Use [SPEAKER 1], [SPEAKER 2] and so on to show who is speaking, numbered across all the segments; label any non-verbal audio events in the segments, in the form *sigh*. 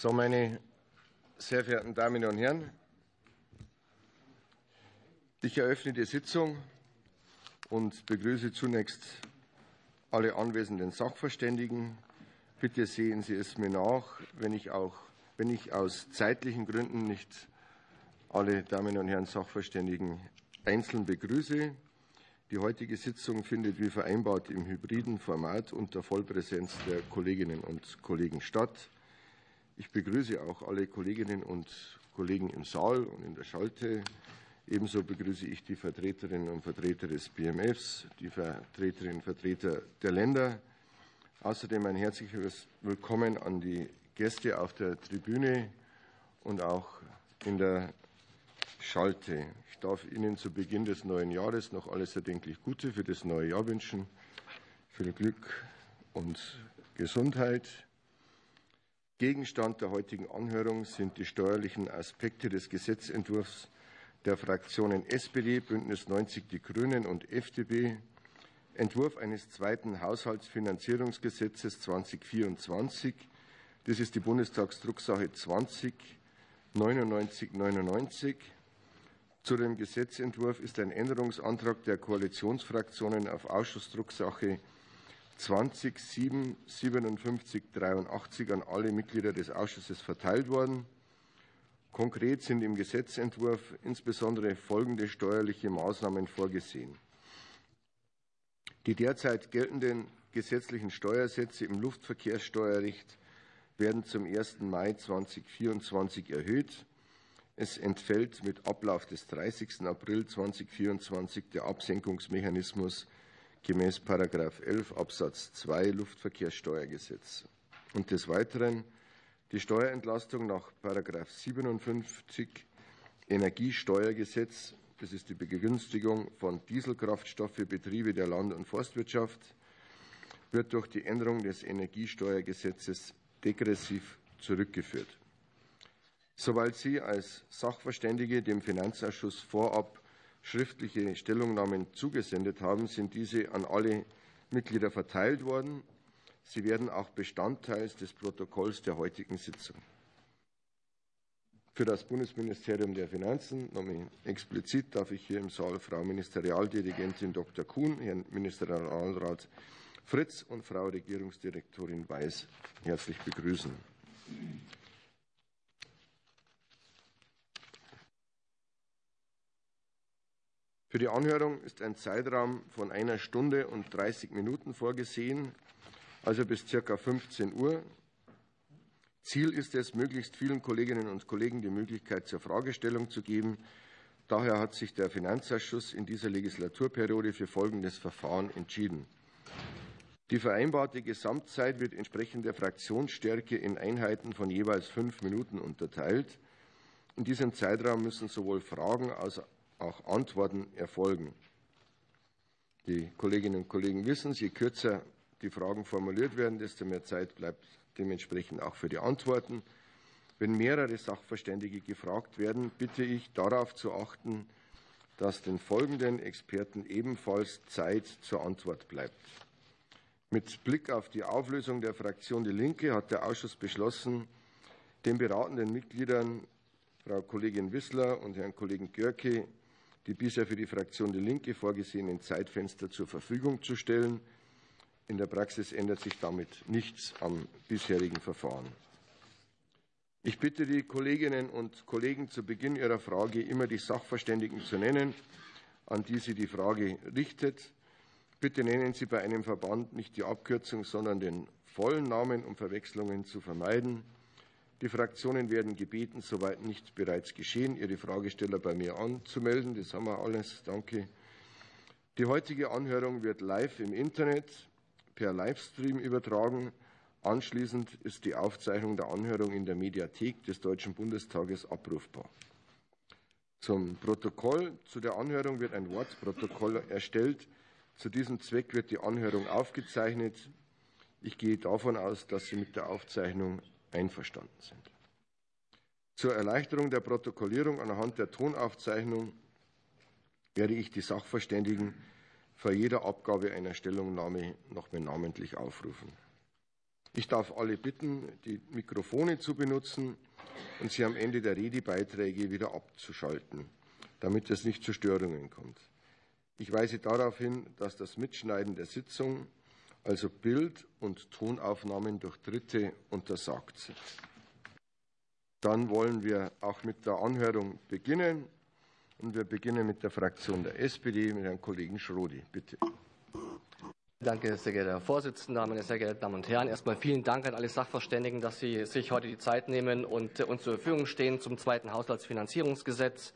[SPEAKER 1] So, meine sehr verehrten Damen und Herren, ich eröffne die Sitzung und begrüße zunächst alle anwesenden Sachverständigen. Bitte sehen Sie es mir nach, wenn ich, auch, wenn ich aus zeitlichen Gründen nicht alle Damen und Herren Sachverständigen einzeln begrüße. Die heutige Sitzung findet wie vereinbart im hybriden Format unter Vollpräsenz der Kolleginnen und Kollegen statt. Ich begrüße auch alle Kolleginnen und Kollegen im Saal und in der Schalte. Ebenso begrüße ich die Vertreterinnen und Vertreter des BMFs, die Vertreterinnen und Vertreter der Länder. Außerdem ein herzliches Willkommen an die Gäste auf der Tribüne und auch in der Schalte. Ich darf Ihnen zu Beginn des neuen Jahres noch alles erdenklich Gute für das neue Jahr wünschen. Viel Glück und Gesundheit. Gegenstand der heutigen Anhörung sind die steuerlichen Aspekte des Gesetzentwurfs der Fraktionen SPD, Bündnis 90 Die Grünen und FDP, Entwurf eines zweiten Haushaltsfinanzierungsgesetzes 2024. Das ist die Bundestagsdrucksache 20 9999. Zu dem Gesetzentwurf ist ein Änderungsantrag der Koalitionsfraktionen auf Ausschussdrucksache 20 7 57 83 an alle Mitglieder des Ausschusses verteilt worden. Konkret sind im Gesetzentwurf insbesondere folgende steuerliche Maßnahmen vorgesehen. Die derzeit geltenden gesetzlichen Steuersätze im Luftverkehrssteuerrecht werden zum 1. Mai 2024 erhöht. Es entfällt mit Ablauf des 30. April 2024 der Absenkungsmechanismus gemäß 11 Absatz 2 Luftverkehrssteuergesetz. Und des Weiteren die Steuerentlastung nach 57 Energiesteuergesetz, das ist die Begünstigung von Dieselkraftstoff für Betriebe der Land- und Forstwirtschaft, wird durch die Änderung des Energiesteuergesetzes degressiv zurückgeführt. Soweit Sie als Sachverständige dem Finanzausschuss vorab schriftliche Stellungnahmen zugesendet haben, sind diese an alle Mitglieder verteilt worden. Sie werden auch Bestandteil des Protokolls der heutigen Sitzung. Für das Bundesministerium der Finanzen, nochmal explizit, darf ich hier im Saal Frau Ministerialdirigentin Dr. Kuhn, Herrn Ministerialrat Fritz und Frau Regierungsdirektorin Weiß herzlich begrüßen. Für die Anhörung ist ein Zeitraum von einer Stunde und 30 Minuten vorgesehen, also bis ca. 15 Uhr. Ziel ist es, möglichst vielen Kolleginnen und Kollegen die Möglichkeit zur Fragestellung zu geben. Daher hat sich der Finanzausschuss in dieser Legislaturperiode für folgendes Verfahren entschieden. Die vereinbarte Gesamtzeit wird entsprechend der Fraktionsstärke in Einheiten von jeweils fünf Minuten unterteilt. In diesem Zeitraum müssen sowohl Fragen als auch Antworten erfolgen. Die Kolleginnen und Kollegen wissen, je kürzer die Fragen formuliert werden, desto mehr Zeit bleibt dementsprechend auch für die Antworten. Wenn mehrere Sachverständige gefragt werden, bitte ich darauf zu achten, dass den folgenden Experten ebenfalls Zeit zur Antwort bleibt. Mit Blick auf die Auflösung der Fraktion Die Linke hat der Ausschuss beschlossen, den beratenden Mitgliedern Frau Kollegin Wissler und Herrn Kollegen Görke die bisher für die Fraktion Die Linke vorgesehenen Zeitfenster zur Verfügung zu stellen. In der Praxis ändert sich damit nichts am bisherigen Verfahren. Ich bitte die Kolleginnen und Kollegen zu Beginn ihrer Frage immer die Sachverständigen zu nennen, an die sie die Frage richtet. Bitte nennen Sie bei einem Verband nicht die Abkürzung, sondern den vollen Namen, um Verwechslungen zu vermeiden. Die Fraktionen werden gebeten, soweit nicht bereits geschehen, ihre Fragesteller bei mir anzumelden. Das haben wir alles. Danke. Die heutige Anhörung wird live im Internet per Livestream übertragen. Anschließend ist die Aufzeichnung der Anhörung in der Mediathek des Deutschen Bundestages abrufbar. Zum Protokoll zu der Anhörung wird ein Wortprotokoll erstellt. Zu diesem Zweck wird die Anhörung aufgezeichnet. Ich gehe davon aus, dass Sie mit der Aufzeichnung einverstanden sind. Zur Erleichterung der Protokollierung anhand der Tonaufzeichnung werde ich die Sachverständigen vor jeder Abgabe einer Stellungnahme noch mehr namentlich aufrufen. Ich darf alle bitten, die Mikrofone zu benutzen und sie am Ende der Redebeiträge wieder abzuschalten, damit es nicht zu Störungen kommt. Ich weise darauf hin, dass das Mitschneiden der Sitzung, also Bild- und Tonaufnahmen durch Dritte, untersagt sind. Dann wollen wir auch mit der Anhörung beginnen. Und wir beginnen mit der Fraktion der SPD, mit Herrn Kollegen Schrodi. Bitte.
[SPEAKER 2] Danke, sehr geehrter Herr Vorsitzender, meine sehr geehrten Damen und Herren. Erstmal vielen Dank an alle Sachverständigen, dass Sie sich heute die Zeit nehmen und uns zur Verfügung stehen zum zweiten Haushaltsfinanzierungsgesetz.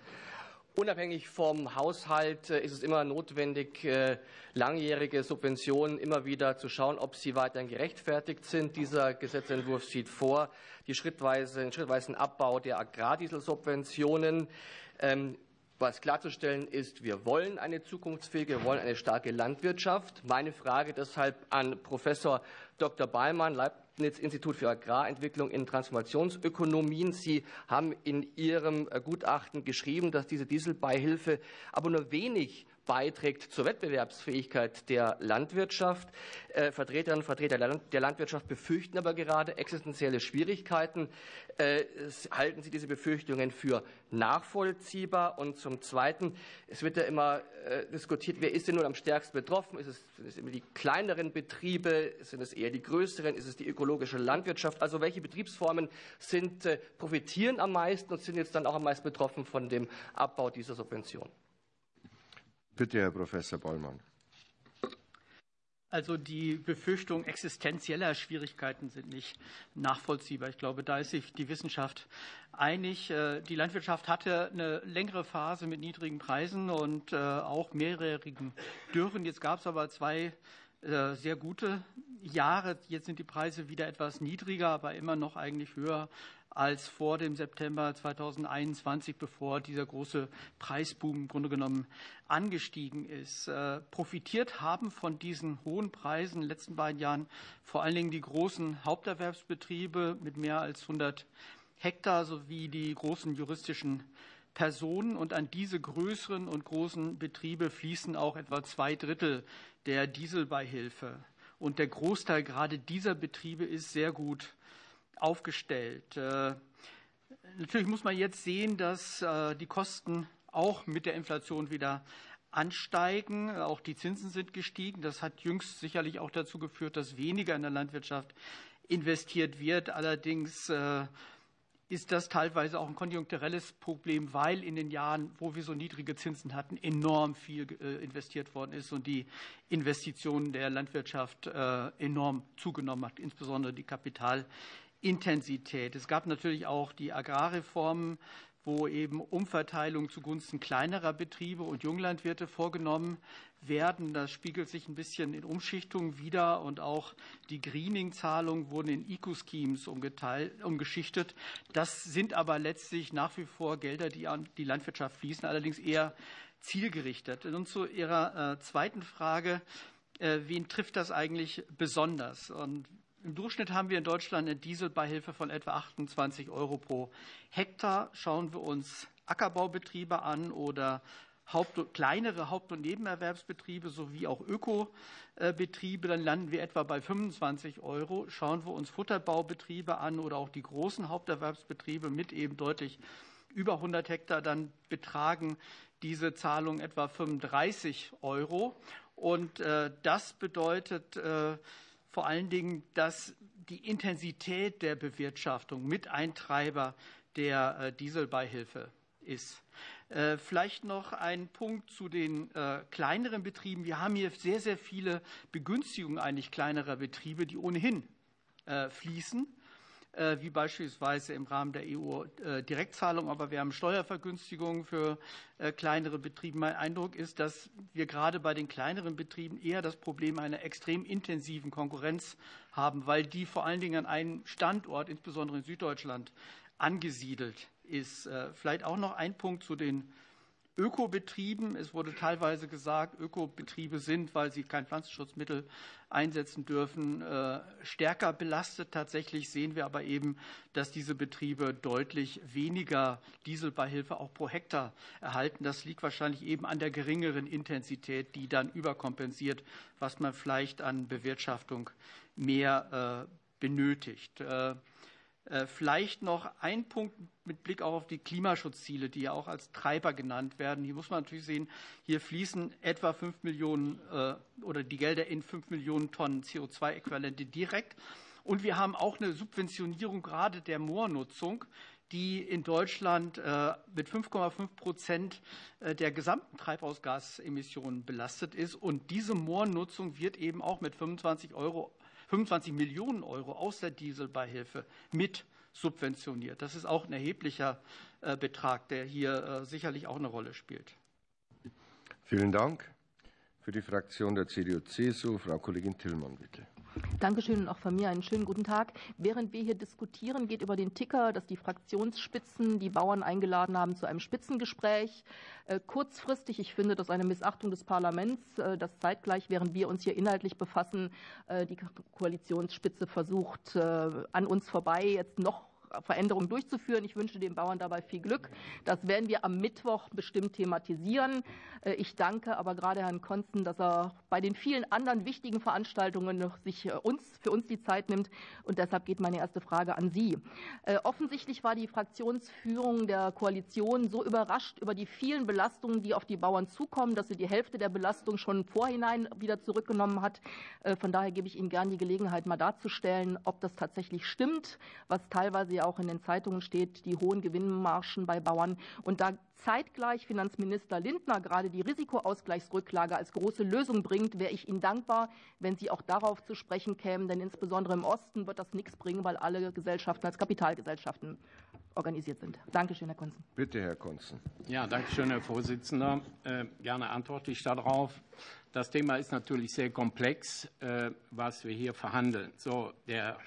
[SPEAKER 2] Unabhängig vom Haushalt äh, ist es immer notwendig, äh, langjährige Subventionen immer wieder zu schauen, ob sie weiterhin gerechtfertigt sind. Dieser Gesetzentwurf sieht vor die schrittweise, den schrittweisen Abbau der Agrardieselsubventionen. Was klarzustellen ist, wir wollen eine zukunftsfähige, wir wollen eine starke Landwirtschaft. Meine Frage deshalb an Professor Dr. Ballmann, Leibniz-Institut für Agrarentwicklung in Transformationsökonomien. Sie haben in Ihrem äh, Gutachten geschrieben, dass diese Dieselbeihilfe aber nur wenig beiträgt zur Wettbewerbsfähigkeit der Landwirtschaft. Äh, Vertreterinnen und Vertreter der Landwirtschaft befürchten aber gerade existenzielle Schwierigkeiten. Äh, halten Sie diese Befürchtungen für nachvollziehbar? Und zum Zweiten, es wird ja immer äh, diskutiert, wer ist denn nun am stärksten betroffen? Ist es, sind es immer die kleineren Betriebe? Sind es eher die größeren? Ist es die ökologische Landwirtschaft? Also welche Betriebsformen sind, profitieren am meisten und sind jetzt dann auch am meisten betroffen von dem Abbau dieser Subventionen?
[SPEAKER 1] Bitte, Herr Professor Bollmann.
[SPEAKER 3] Also die Befürchtung existenzieller Schwierigkeiten sind nicht nachvollziehbar. Ich glaube, da ist sich die Wissenschaft einig. Äh, die Landwirtschaft hatte eine längere Phase mit niedrigen Preisen und äh, auch mehrjährigen Dürren. Jetzt gab es aber zwei äh, sehr gute Jahre. Jetzt sind die Preise wieder etwas niedriger, aber immer noch eigentlich höher als vor dem September 2021, bevor dieser große Preisboom im Grunde genommen angestiegen ist. Äh, profitiert haben von diesen hohen Preisen in den letzten beiden Jahren vor allen Dingen die großen Haupterwerbsbetriebe mit mehr als 100 Hektar sowie die großen juristischen Personen. Und an diese größeren und großen Betriebe fließen auch etwa zwei Drittel der Dieselbeihilfe. Und der Großteil gerade dieser Betriebe ist sehr gut aufgestellt. Äh, natürlich muss man jetzt sehen, dass äh, die Kosten auch mit der Inflation wieder ansteigen. Auch die Zinsen sind gestiegen. Das hat jüngst sicherlich auch dazu geführt, dass weniger in der Landwirtschaft investiert wird. Allerdings äh, ist das teilweise auch ein konjunkturelles Problem, weil in den Jahren, wo wir so niedrige Zinsen hatten, enorm viel investiert worden ist und die Investitionen der Landwirtschaft enorm zugenommen hat, insbesondere die Kapital Intensität. Es gab natürlich auch die Agrarreformen, wo eben Umverteilungen zugunsten kleinerer Betriebe und Junglandwirte vorgenommen werden. Das spiegelt sich ein bisschen in Umschichtungen wider und auch die Greening-Zahlungen wurden in Eco-Schemes umgeschichtet. Das sind aber letztlich nach wie vor Gelder, die an die Landwirtschaft fließen, allerdings eher zielgerichtet. Und zu Ihrer äh, zweiten Frage, äh, wen trifft das eigentlich besonders? Und im Durchschnitt haben wir in Deutschland eine Dieselbeihilfe von etwa 28 Euro pro Hektar. Schauen wir uns Ackerbaubetriebe an oder Haupt kleinere Haupt- und Nebenerwerbsbetriebe sowie auch Ökobetriebe, dann landen wir etwa bei 25 Euro. Schauen wir uns Futterbaubetriebe an oder auch die großen Haupterwerbsbetriebe mit eben deutlich über 100 Hektar, dann betragen diese Zahlungen etwa 35 Euro. Und äh, das bedeutet, äh, vor allen Dingen, dass die Intensität der Bewirtschaftung mit Eintreiber der äh, Dieselbeihilfe ist. Äh, vielleicht noch ein Punkt zu den äh, kleineren Betrieben. Wir haben hier sehr, sehr viele Begünstigungen eigentlich kleinerer Betriebe, die ohnehin fließen. Äh, wie beispielsweise im Rahmen der EU-Direktzahlung, aber wir haben Steuervergünstigungen für äh, kleinere Betriebe. Mein Eindruck ist, dass wir gerade bei den kleineren Betrieben eher das Problem einer extrem intensiven Konkurrenz haben, weil die vor allen Dingen an einem Standort, insbesondere in Süddeutschland, angesiedelt ist. Äh, vielleicht auch noch ein Punkt zu den Ökobetrieben. Es wurde teilweise gesagt, Ökobetriebe sind, weil sie kein Pflanzenschutzmittel einsetzen dürfen, äh, stärker belastet. Tatsächlich sehen wir aber eben, dass diese Betriebe deutlich weniger Dieselbeihilfe auch pro Hektar erhalten. Das liegt wahrscheinlich eben an der geringeren Intensität, die dann überkompensiert, was man vielleicht an Bewirtschaftung mehr äh, benötigt. Vielleicht noch ein Punkt mit Blick auch auf die Klimaschutzziele, die ja auch als Treiber genannt werden. Hier muss man natürlich sehen, hier fließen etwa 5 Millionen oder die Gelder in 5 Millionen Tonnen CO2-Äquivalente direkt. Und wir haben auch eine Subventionierung gerade der Moornutzung, die in Deutschland mit 5,5 Prozent der gesamten Treibhausgasemissionen belastet ist. Und diese Moornutzung wird eben auch mit 25, Euro, 25 Millionen Euro aus der Dieselbeihilfe mit subventioniert. Das ist auch ein erheblicher Betrag, der hier sicherlich auch eine Rolle spielt.
[SPEAKER 1] Vielen Dank. Für die Fraktion der CDU-CSU, Frau Kollegin Tillmann, bitte.
[SPEAKER 4] Dankeschön und auch von mir einen schönen guten Tag. Während wir hier diskutieren, geht über den Ticker, dass die Fraktionsspitzen die Bauern eingeladen haben zu einem Spitzengespräch. Kurzfristig, ich finde das eine Missachtung des Parlaments, dass zeitgleich, während wir uns hier inhaltlich befassen, die Koalitionsspitze versucht, an uns vorbei jetzt noch Veränderungen durchzuführen. Ich wünsche den Bauern dabei viel Glück. Das werden wir am Mittwoch bestimmt thematisieren. Ich danke aber gerade Herrn Konzen, dass er bei den vielen anderen wichtigen Veranstaltungen sich uns, für uns die Zeit nimmt. Und deshalb geht meine erste Frage an Sie. Offensichtlich war die Fraktionsführung der Koalition so überrascht über die vielen Belastungen, die auf die Bauern zukommen, dass sie die Hälfte der Belastung schon vorhinein wieder zurückgenommen hat. Von daher gebe ich Ihnen gern die Gelegenheit, mal darzustellen, ob das tatsächlich stimmt, was teilweise ja auch in den Zeitungen steht, die hohen Gewinnmargen bei Bauern. Und da zeitgleich Finanzminister Lindner gerade die Risikoausgleichsrücklage als große Lösung bringt, wäre ich Ihnen dankbar, wenn Sie auch darauf zu sprechen kämen. Denn insbesondere im Osten wird das nichts bringen, weil alle Gesellschaften als Kapitalgesellschaften organisiert sind. Danke schön, Herr Konzen.
[SPEAKER 1] Bitte, Herr Konzen.
[SPEAKER 5] Ja, danke schön, Herr Vorsitzender. Äh, gerne antworte ich darauf. Das Thema ist natürlich sehr komplex, äh, was wir hier verhandeln. So, der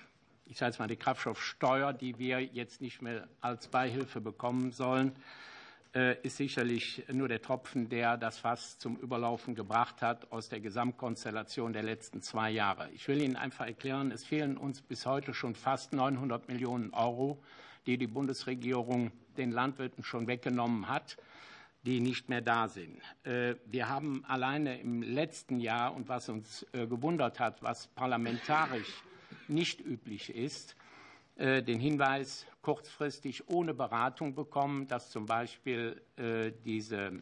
[SPEAKER 5] ich sage jetzt mal, die Kraftstoffsteuer, die wir jetzt nicht mehr als Beihilfe bekommen sollen, ist sicherlich nur der Tropfen, der das Fass zum Überlaufen gebracht hat aus der Gesamtkonstellation der letzten zwei Jahre. Ich will Ihnen einfach erklären, es fehlen uns bis heute schon fast 900 Millionen Euro, die die Bundesregierung den Landwirten schon weggenommen hat die nicht mehr da sind. Wir haben alleine im letzten Jahr und was uns gewundert hat, was parlamentarisch nicht üblich ist, den Hinweis kurzfristig ohne Beratung bekommen, dass zum Beispiel diese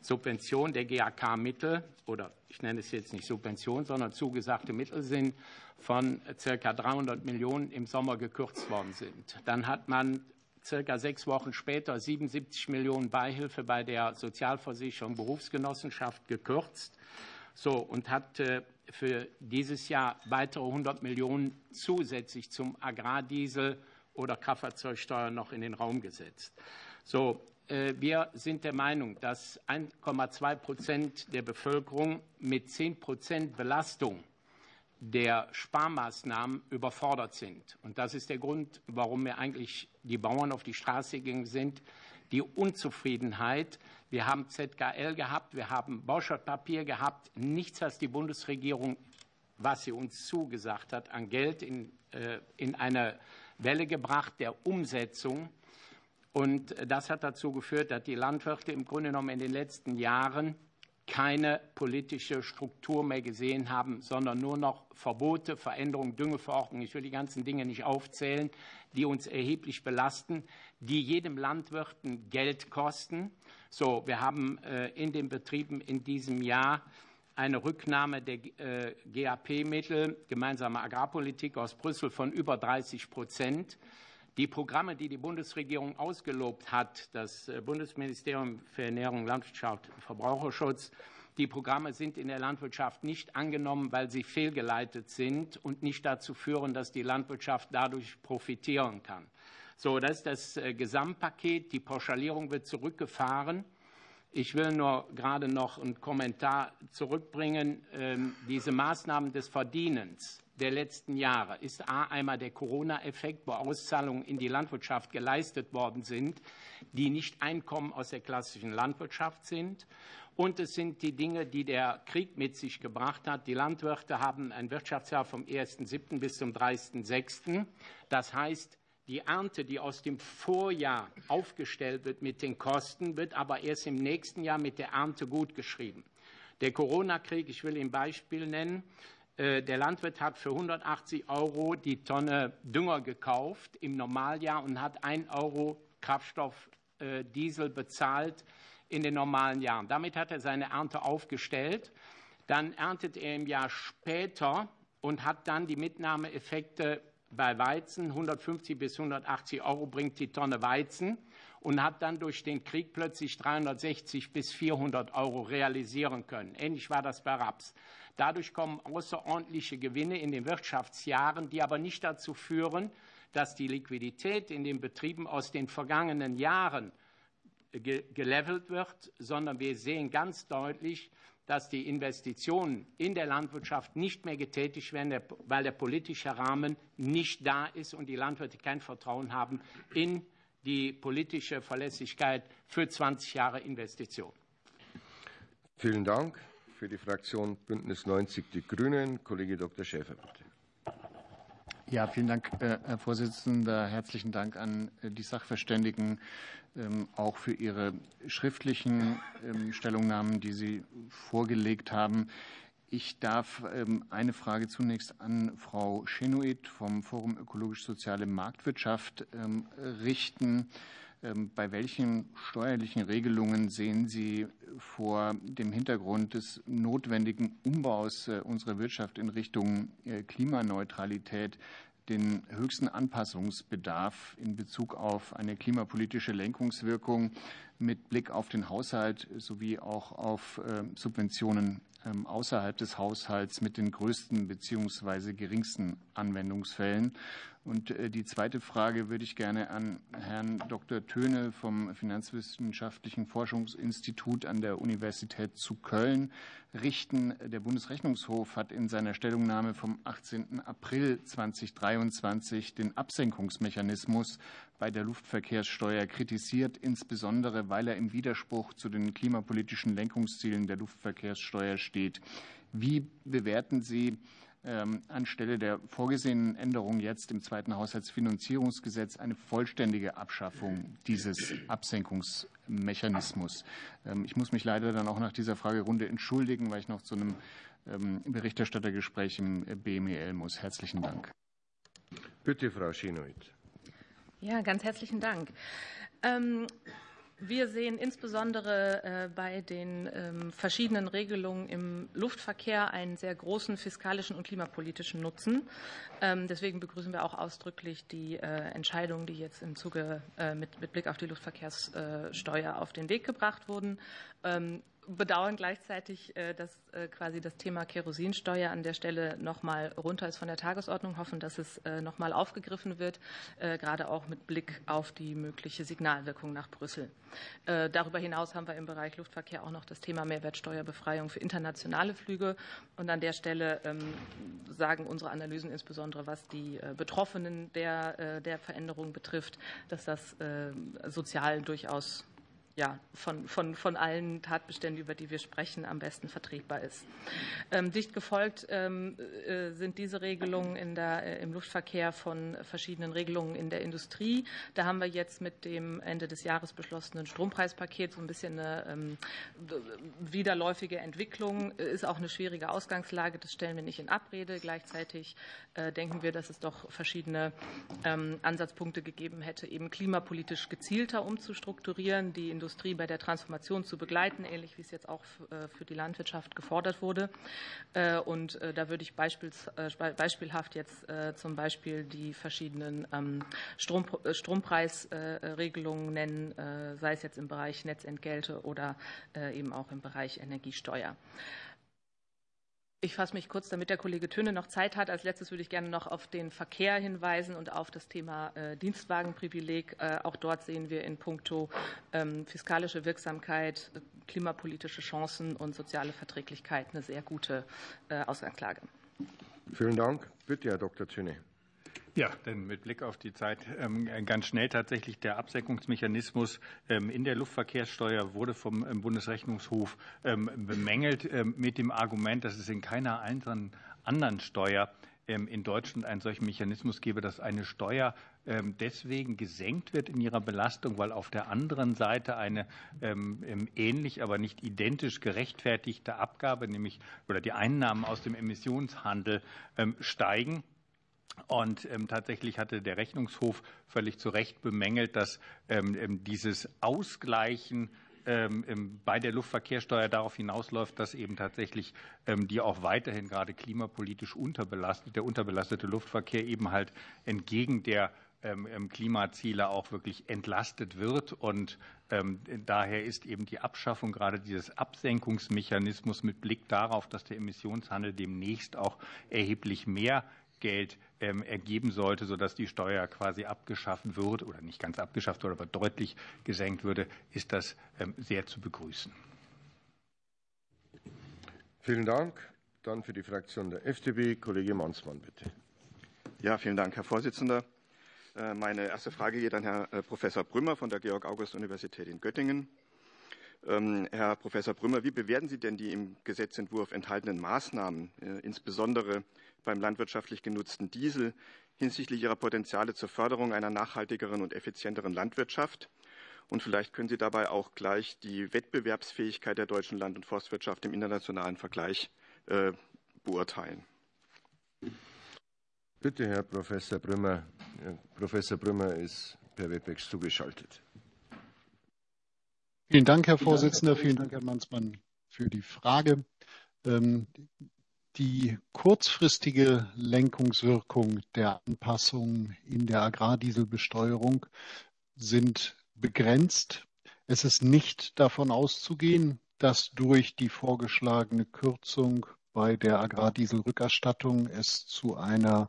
[SPEAKER 5] Subvention der GAK-Mittel oder ich nenne es jetzt nicht Subvention, sondern zugesagte Mittel sind, von ca. 300 Millionen im Sommer gekürzt worden sind. Dann hat man circa sechs Wochen später 77 Millionen Beihilfe bei der Sozialversicherung Berufsgenossenschaft gekürzt. So, und hat für dieses Jahr weitere 100 Millionen zusätzlich zum Agrardiesel oder Kraftfahrzeugsteuer noch in den Raum gesetzt. So, wir sind der Meinung, dass 1,2 Prozent der Bevölkerung mit 10 Prozent Belastung der Sparmaßnahmen überfordert sind. Und das ist der Grund, warum wir eigentlich die Bauern auf die Straße gegangen sind. Die Unzufriedenheit wir haben ZKL gehabt, wir haben Bauschattpapier gehabt. Nichts, was die Bundesregierung, was sie uns zugesagt hat, an Geld in, in eine Welle gebracht der Umsetzung. Und das hat dazu geführt, dass die Landwirte im Grunde genommen in den letzten Jahren keine politische Struktur mehr gesehen haben, sondern nur noch Verbote, Veränderungen, Düngeverordnungen. Ich will die ganzen Dinge nicht aufzählen, die uns erheblich belasten, die jedem Landwirt Geld kosten. So, wir haben in den Betrieben in diesem Jahr eine Rücknahme der GAP-Mittel, gemeinsame Agrarpolitik aus Brüssel, von über 30 Prozent. Die Programme, die die Bundesregierung ausgelobt hat, das Bundesministerium für Ernährung, Landwirtschaft und Verbraucherschutz, die Programme sind in der Landwirtschaft nicht angenommen, weil sie fehlgeleitet sind und nicht dazu führen, dass die Landwirtschaft dadurch profitieren kann. So, das ist das Gesamtpaket. Die Pauschalierung wird zurückgefahren. Ich will nur gerade noch einen Kommentar zurückbringen. Diese Maßnahmen des Verdienens der letzten Jahre ist A einmal der Corona-Effekt, wo Auszahlungen in die Landwirtschaft geleistet worden sind, die nicht Einkommen aus der klassischen Landwirtschaft sind. Und es sind die Dinge, die der Krieg mit sich gebracht hat. Die Landwirte haben ein Wirtschaftsjahr vom 1.7. bis zum 30.6. Das heißt, die Ernte, die aus dem Vorjahr aufgestellt wird mit den Kosten, wird aber erst im nächsten Jahr mit der Ernte gutgeschrieben. Der Corona-Krieg, ich will ein Beispiel nennen, Äh, der Landwirt hat für 180 Euro die Tonne Dünger gekauft im Normaljahr und hat 1 Euro Kraftstoffdiesel bezahlt in den normalen Jahren. Damit hat er seine Ernte aufgestellt. Dann erntet er im Jahr später und hat dann die Mitnahmeeffekte bei Weizen. 150 bis 180 Euro bringt die Tonne Weizen und hat dann durch den Krieg plötzlich 360 bis 400 Euro realisieren können. Ähnlich war das bei Raps. Dadurch kommen außerordentliche Gewinne in den Wirtschaftsjahren, die aber nicht dazu führen, dass die Liquidität in den Betrieben aus den vergangenen Jahren gelevelt wird, sondern wir sehen ganz deutlich, dass die Investitionen in der Landwirtschaft nicht mehr getätigt werden, weil der politische Rahmen nicht da ist und die Landwirte kein Vertrauen haben in die politische Verlässlichkeit für 20 Jahre Investition.
[SPEAKER 1] Vielen Dank. Für die Fraktion Bündnis 90 Die Grünen, Kollege Dr. Schäfer, bitte.
[SPEAKER 6] Ja, vielen Dank, äh, Herr Vorsitzender. Herzlichen Dank an äh, die Sachverständigen ähm, auch für ihre schriftlichen ähm, Stellungnahmen, die sie vorgelegt haben. Ich darf ähm, eine Frage zunächst an Frau Schenoit vom Forum Ökologisch-Soziale Marktwirtschaft richten. Bei welchen steuerlichen Regelungen sehen Sie vor dem Hintergrund des notwendigen Umbaus äh, unserer Wirtschaft in Richtung äh, Klimaneutralität den höchsten Anpassungsbedarf in Bezug auf eine klimapolitische Lenkungswirkung mit Blick auf den Haushalt sowie auch auf äh, Subventionen ähm, außerhalb des Haushalts mit den größten bzw. geringsten Anwendungsfällen. Und äh, die zweite Frage würde ich gerne an Herrn Dr. Töne vom Finanzwissenschaftlichen Forschungsinstitut an der Universität zu Köln richten. Der Bundesrechnungshof hat in seiner Stellungnahme vom 18. April 2023 den Absenkungsmechanismus bei der Luftverkehrssteuer kritisiert, insbesondere weil er im Widerspruch zu den klimapolitischen Lenkungszielen der Luftverkehrssteuer steht. Wie bewerten Sie ähm, anstelle der vorgesehenen Änderung jetzt im zweiten Haushaltsfinanzierungsgesetz eine vollständige Abschaffung dieses Absenkungsmechanismus. Ähm, ich muss mich leider dann auch nach dieser Fragerunde entschuldigen, weil ich noch zu einem ähm, Berichterstattergespräch im BMEL muss. Herzlichen Dank.
[SPEAKER 1] Bitte, Frau Schenoit.
[SPEAKER 7] Ja, ganz herzlichen Dank. Wir sehen insbesondere äh, bei den ähm, verschiedenen Regelungen im Luftverkehr einen sehr großen fiskalischen und klimapolitischen Nutzen. Ähm, deswegen begrüßen wir auch ausdrücklich die äh, Entscheidungen, die jetzt im Zuge äh, mit Blick auf die Luftverkehrssteuer auf den Weg gebracht wurden. Bedauern gleichzeitig, äh, dass äh, quasi das Thema Kerosinsteuer an der Stelle noch mal runter ist von der Tagesordnung. Hoffen, dass es äh, noch mal aufgegriffen wird, gerade auch mit Blick auf die mögliche Signalwirkung nach Brüssel. Darüber hinaus haben wir im Bereich Luftverkehr auch noch das Thema Mehrwertsteuerbefreiung für internationale Flüge. Und an der Stelle ähm, sagen unsere Analysen insbesondere, was die Betroffenen der, der Veränderung betrifft, dass das sozial durchaus ja, von, von, von allen Tatbeständen, über die wir sprechen, am besten vertretbar ist. Ähm, dicht gefolgt ähm, äh, sind diese Regelungen in der, äh, im Luftverkehr von verschiedenen Regelungen in der Industrie. Da haben wir jetzt mit dem Ende des Jahres beschlossenen Strompreispaket so ein bisschen eine ähm, widerläufige Entwicklung. Ist auch eine schwierige Ausgangslage. Das stellen wir nicht in Abrede. Gleichzeitig äh, denken wir, dass es doch verschiedene Ansatzpunkte gegeben hätte, eben klimapolitisch gezielter umzustrukturieren. Die Industrie Industrie bei der Transformation zu begleiten, ähnlich wie es jetzt auch äh, für die Landwirtschaft gefordert wurde. Äh, und äh, da würde ich beispielhaft jetzt zum Beispiel die verschiedenen ähm, Strompreisregelungen nennen, sei es jetzt im Bereich Netzentgelte oder eben auch im Bereich Energiesteuer. Ich fasse mich kurz, damit der Kollege Töne noch Zeit hat. Als letztes würde ich gerne noch auf den Verkehr hinweisen und auf das Thema äh, Dienstwagenprivileg. Äh, auch dort sehen wir in puncto ähm, fiskalische Wirksamkeit, klimapolitische Chancen und soziale Verträglichkeit eine sehr gute äh, Ausgangslage.
[SPEAKER 1] Vielen Dank. Bitte, Herr Dr. Töne.
[SPEAKER 8] Ja, denn mit Blick auf die Zeit ähm, ganz schnell tatsächlich der Absenkungsmechanismus ähm, in der Luftverkehrssteuer wurde vom ähm, Bundesrechnungshof bemängelt mit dem Argument, dass es in keiner anderen anderen Steuer in Deutschland einen solchen Mechanismus gäbe, dass eine Steuer deswegen gesenkt wird in ihrer Belastung, weil auf der anderen Seite eine ähnlich, aber nicht identisch gerechtfertigte Abgabe, nämlich oder die Einnahmen aus dem Emissionshandel steigen. Und ähm, tatsächlich hatte der Rechnungshof völlig zu Recht bemängelt, dass ähm, dieses Ausgleichen ähm, bei der Luftverkehrssteuer darauf hinausläuft, dass eben tatsächlich ähm, die auch weiterhin gerade klimapolitisch unterbelastet, der unterbelastete Luftverkehr eben halt entgegen der ähm, Klimaziele auch wirklich entlastet wird. Und daher ist eben die Abschaffung gerade dieses Absenkungsmechanismus mit Blick darauf, dass der Emissionshandel demnächst auch erheblich mehr Geld ähm, ergeben sollte, sodass die Steuer quasi abgeschafft wird oder nicht ganz abgeschafft wird, aber deutlich gesenkt würde, ist das ähm, sehr zu begrüßen.
[SPEAKER 1] Vielen Dank. Dann für die Fraktion der FDP Kollege Mansmann, bitte.
[SPEAKER 9] Ja, vielen Dank, Herr Vorsitzender. Äh, meine erste Frage geht an Herrn äh, Professor Brümmer von der Georg-August-Universität in Göttingen. Ähm, Herr Professor Brümmer, wie bewerten Sie denn die im Gesetzentwurf enthaltenen Maßnahmen, äh, insbesondere beim landwirtschaftlich genutzten Diesel hinsichtlich ihrer Potenziale zur Förderung einer nachhaltigeren und effizienteren Landwirtschaft. Und vielleicht können Sie dabei auch gleich die Wettbewerbsfähigkeit der deutschen Land- und Forstwirtschaft im internationalen Vergleich äh, beurteilen.
[SPEAKER 1] Bitte, Herr Professor Brümmer. Herr Professor Brümmer ist per Webex zugeschaltet.
[SPEAKER 10] Vielen Dank, Herr Vorsitzender. Vielen Dank, Herr Mansmann, für die Frage. Die kurzfristige Lenkungswirkung der Anpassungen in der Agrardieselbesteuerung sind begrenzt. Es ist nicht davon auszugehen, dass durch die vorgeschlagene Kürzung bei der Agrardieselrückerstattung es zu einer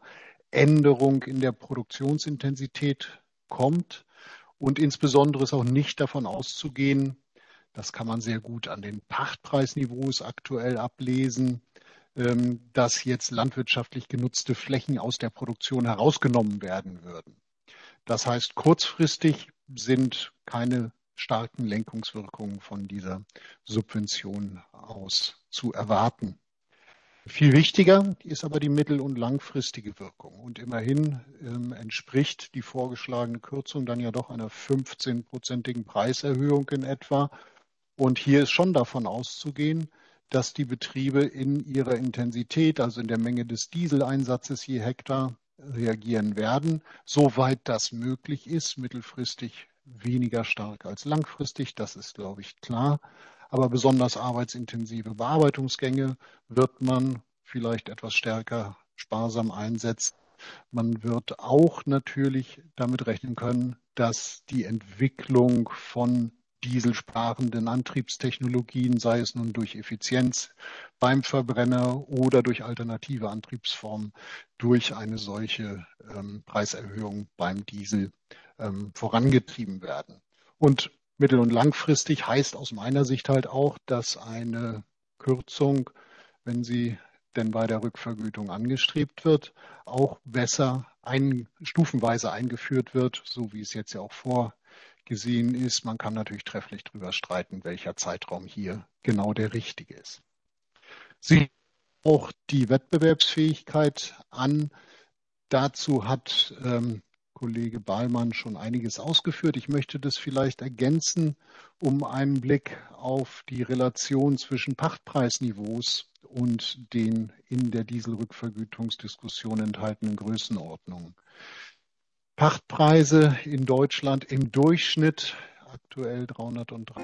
[SPEAKER 10] Änderung in der Produktionsintensität kommt. Und insbesondere ist auch nicht davon auszugehen, das kann man sehr gut an den Pachtpreisniveaus aktuell ablesen, dass jetzt landwirtschaftlich genutzte Flächen aus der Produktion herausgenommen werden würden. Das heißt, kurzfristig sind keine starken Lenkungswirkungen von dieser Subvention aus zu erwarten. Viel wichtiger ist aber die mittel- und langfristige Wirkung. Und immerhin ähm, entspricht die vorgeschlagene Kürzung dann ja doch einer 15-prozentigen Preiserhöhung in etwa. Und hier ist schon davon auszugehen, dass die Betriebe in ihrer Intensität, also in der Menge des Dieseleinsatzes je Hektar, reagieren werden, soweit das möglich ist, mittelfristig weniger stark als langfristig, das ist, glaube ich, klar. Aber besonders arbeitsintensive Bearbeitungsgänge wird man vielleicht etwas stärker sparsam einsetzen. Man wird auch natürlich damit rechnen können, dass die Entwicklung von dieselsparenden Antriebstechnologien, sei es nun durch Effizienz beim Verbrenner oder durch alternative Antriebsformen, durch eine solche ähm, Preiserhöhung beim Diesel ähm, vorangetrieben werden. Und mittel- und langfristig heißt aus meiner Sicht halt auch, dass eine Kürzung, wenn sie denn bei der Rückvergütung angestrebt wird, auch besser ein, stufenweise eingeführt wird, so wie es jetzt ja auch vor gesehen ist. Man kann natürlich trefflich darüber streiten, welcher Zeitraum hier genau der richtige ist. Sie auch die Wettbewerbsfähigkeit an. Dazu hat ähm, Kollege Bahlmann schon einiges ausgeführt. Ich möchte das vielleicht ergänzen, um einen Blick auf die Relation zwischen Pachtpreisniveaus und den in der Dieselrückvergütungsdiskussion enthaltenen Größenordnungen. Pachtpreise in Deutschland im Durchschnitt aktuell 303.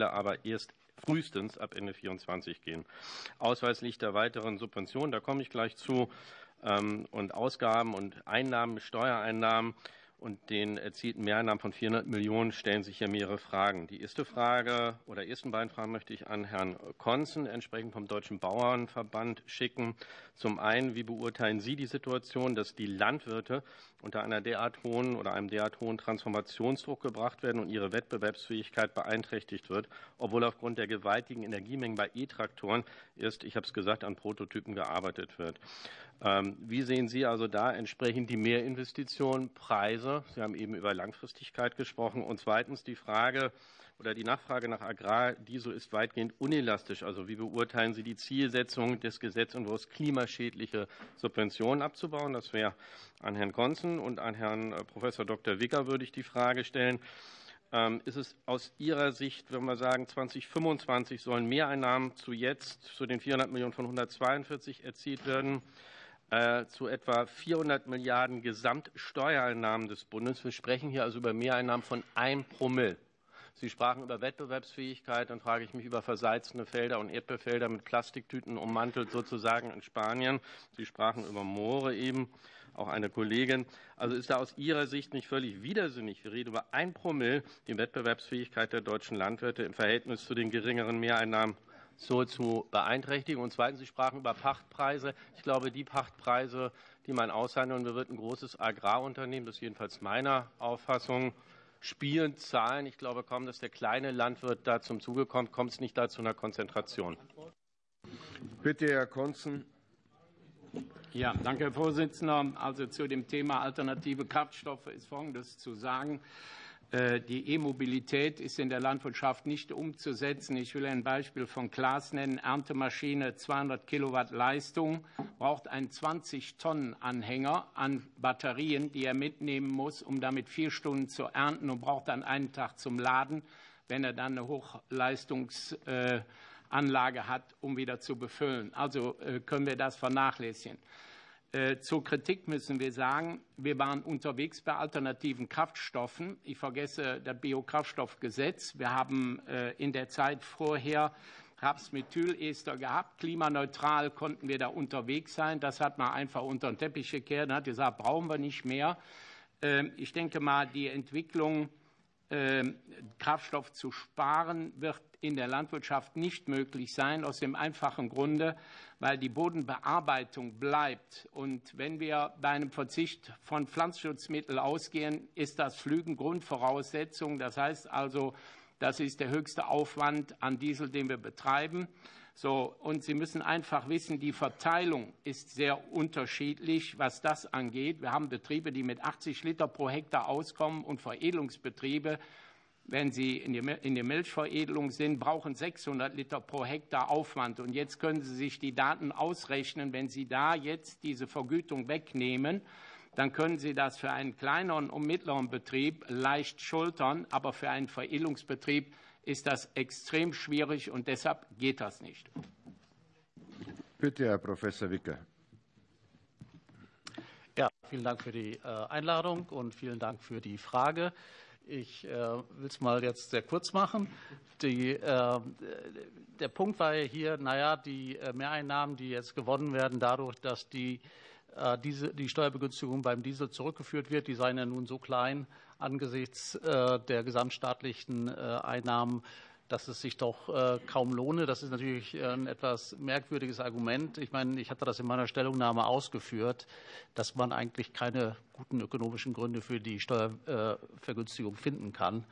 [SPEAKER 11] Modelle aber erst frühestens ab Ende 2024 gehen. Ausweislich der weiteren Subventionen, da komme ich gleich zu, ähm, und Ausgaben und Einnahmen, Steuereinnahmen und den erzielten Mehreinnahmen von 400 Millionen stellen sich hier mehrere Fragen. Die erste Frage oder ersten beiden Fragen möchte ich an Herrn Konzen, entsprechend vom Deutschen Bauernverband, schicken. Zum einen, wie beurteilen Sie die Situation, dass die Landwirte unter einer derart hohen oder einem derart hohen Transformationsdruck gebracht werden und ihre Wettbewerbsfähigkeit beeinträchtigt wird, obwohl aufgrund der gewaltigen Energiemengen bei E-Traktoren erst, ich habe es gesagt, an Prototypen gearbeitet wird. Ähm, wie sehen Sie also da entsprechend die Mehrinvestitionen, Preise? Sie haben eben über Langfristigkeit gesprochen. Und zweitens die Frage, oder die Nachfrage nach Agrardiesel ist weitgehend unelastisch. Also wie beurteilen Sie die Zielsetzung des Gesetzentwurfs, klimaschädliche Subventionen abzubauen? Das wäre an Herrn Konzen und an Herrn äh, Professor Dr. Wicker würde ich die Frage stellen. Ähm, ist es aus Ihrer Sicht, wenn wir sagen, 2025 sollen Mehreinnahmen zu jetzt, zu den 400 Millionen von 142 erzielt werden, zu etwa 400 Milliarden Gesamtsteuereinnahmen des Bundes. Wir sprechen hier also über Mehreinnahmen von 1 Promille. Sie sprachen über Wettbewerbsfähigkeit. Dann frage ich mich über versalzene Felder und Erdbeerfelder mit Plastiktüten ummantelt sozusagen in Spanien. Sie sprachen über Moore eben, auch eine Kollegin. Also ist da aus Ihrer Sicht nicht völlig widersinnig? Wir reden über ein Promille, die Wettbewerbsfähigkeit der deutschen Landwirte im Verhältnis zu den geringeren Mehreinnahmen so zu beeinträchtigen. Und zweitens, Sie sprachen über Pachtpreise. Ich glaube, die Pachtpreise, die man aushandeln wird, ein großes Agrarunternehmen, das ist jedenfalls meiner Auffassung, spielen Zahlen. Ich glaube kaum, dass der kleine Landwirt da zum Zuge kommt. Kommt es nicht da zu einer Konzentration?
[SPEAKER 1] Bitte, Herr Konzen.
[SPEAKER 5] Ja, danke, Herr Vorsitzender. Also zu dem Thema alternative Kraftstoffe ist Folgendes zu sagen. Äh, die E-Mobilität ist in der Landwirtschaft nicht umzusetzen. Ich will ein Beispiel von Klaas nennen. Erntemaschine 200 Kilowatt Leistung braucht einen 20 Tonnen Anhänger an Batterien, die er mitnehmen muss, um damit vier Stunden zu ernten und braucht dann einen Tag zum Laden, wenn er dann eine Hochleistungsanlage hat, um wieder zu befüllen. Also äh, können wir das vernachlässigen. Äh, zur Kritik müssen wir sagen, wir waren unterwegs bei alternativen Kraftstoffen. Ich vergesse das Biokraftstoffgesetz. Wir haben äh, in der Zeit vorher Rapsmethylester gehabt. Klimaneutral konnten wir da unterwegs sein. Das hat man einfach unter den Teppich gekehrt und hat gesagt, brauchen wir nicht mehr. Ähm, ich denke mal, die Entwicklung, Kraftstoff zu sparen, wird in der Landwirtschaft nicht möglich sein, aus dem einfachen Grunde, weil die Bodenbearbeitung bleibt. Und wenn wir bei einem Verzicht von Pflanzenschutzmitteln ausgehen, ist das Flügen Grundvoraussetzung. Das heißt also, das ist der höchste Aufwand an Diesel, den wir betreiben. So, und Sie müssen einfach wissen, die Verteilung ist sehr unterschiedlich, was das angeht. Wir haben Betriebe, die mit 80 Liter pro Hektar auskommen und Veredelungsbetriebe, wenn Sie in der Milchveredelung sind, brauchen 600 Liter pro Hektar Aufwand. Und jetzt können Sie sich die Daten ausrechnen. Wenn Sie da jetzt diese Vergütung wegnehmen, dann können Sie das für einen kleineren und mittleren Betrieb leicht schultern. Aber für einen Veredelungsbetrieb ist das extrem schwierig und deshalb geht das nicht.
[SPEAKER 1] Bitte, Herr Professor Wicker.
[SPEAKER 12] Ja, vielen Dank für die äh, Einladung und vielen Dank für die Frage. Ich äh, will es mal jetzt sehr kurz machen. Die, äh, der Punkt war ja hier, naja, die äh, Mehreinnahmen, die jetzt gewonnen werden, dadurch, dass die, äh, diese, die Steuerbegünstigung beim Diesel zurückgeführt wird, die seien ja nun so klein angesichts äh, der gesamtstaatlichen äh, Einnahmen, dass es sich doch äh, kaum lohne. Das ist natürlich ein etwas merkwürdiges Argument. Ich meine, ich hatte das in meiner Stellungnahme ausgeführt, dass man eigentlich keine guten ökonomischen Gründe für die Steuervergünstigung finden kann.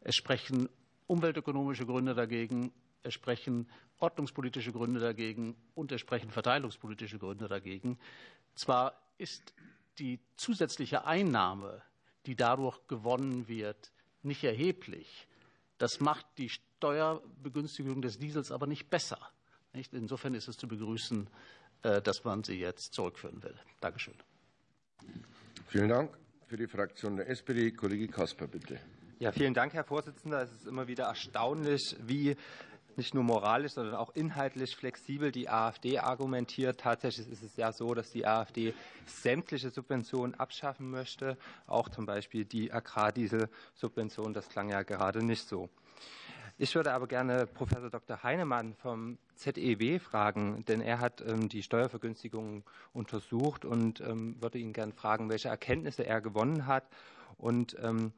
[SPEAKER 12] Es sprechen umweltökonomische Gründe dagegen, es sprechen ordnungspolitische Gründe dagegen und es sprechen verteilungspolitische Gründe dagegen. Zwar ist die zusätzliche Einnahme, die dadurch gewonnen wird, nicht erheblich. Das macht die Steuerbegünstigung des Diesels aber nicht besser. Insofern ist es zu begrüßen, äh, dass man sie jetzt zurückführen will. Dankeschön.
[SPEAKER 1] Vielen Dank. Für die Fraktion der SPD, Kollege Kasper, bitte.
[SPEAKER 13] Ja, vielen Dank, Herr Vorsitzender. Es ist immer wieder erstaunlich, wie nicht nur moralisch, sondern auch inhaltlich flexibel die AfD argumentiert. Tatsächlich ist es ja so, dass die AfD sämtliche Subventionen abschaffen möchte, auch zum Beispiel die Agrardieselsubvention. Das klang ja gerade nicht so. Ich würde aber gerne Professor Dr. Heinemann vom ZEW fragen, denn er hat ähm, die Steuervergünstigungen untersucht und ähm, würde ihn gerne fragen, welche Erkenntnisse er gewonnen hat und ähm,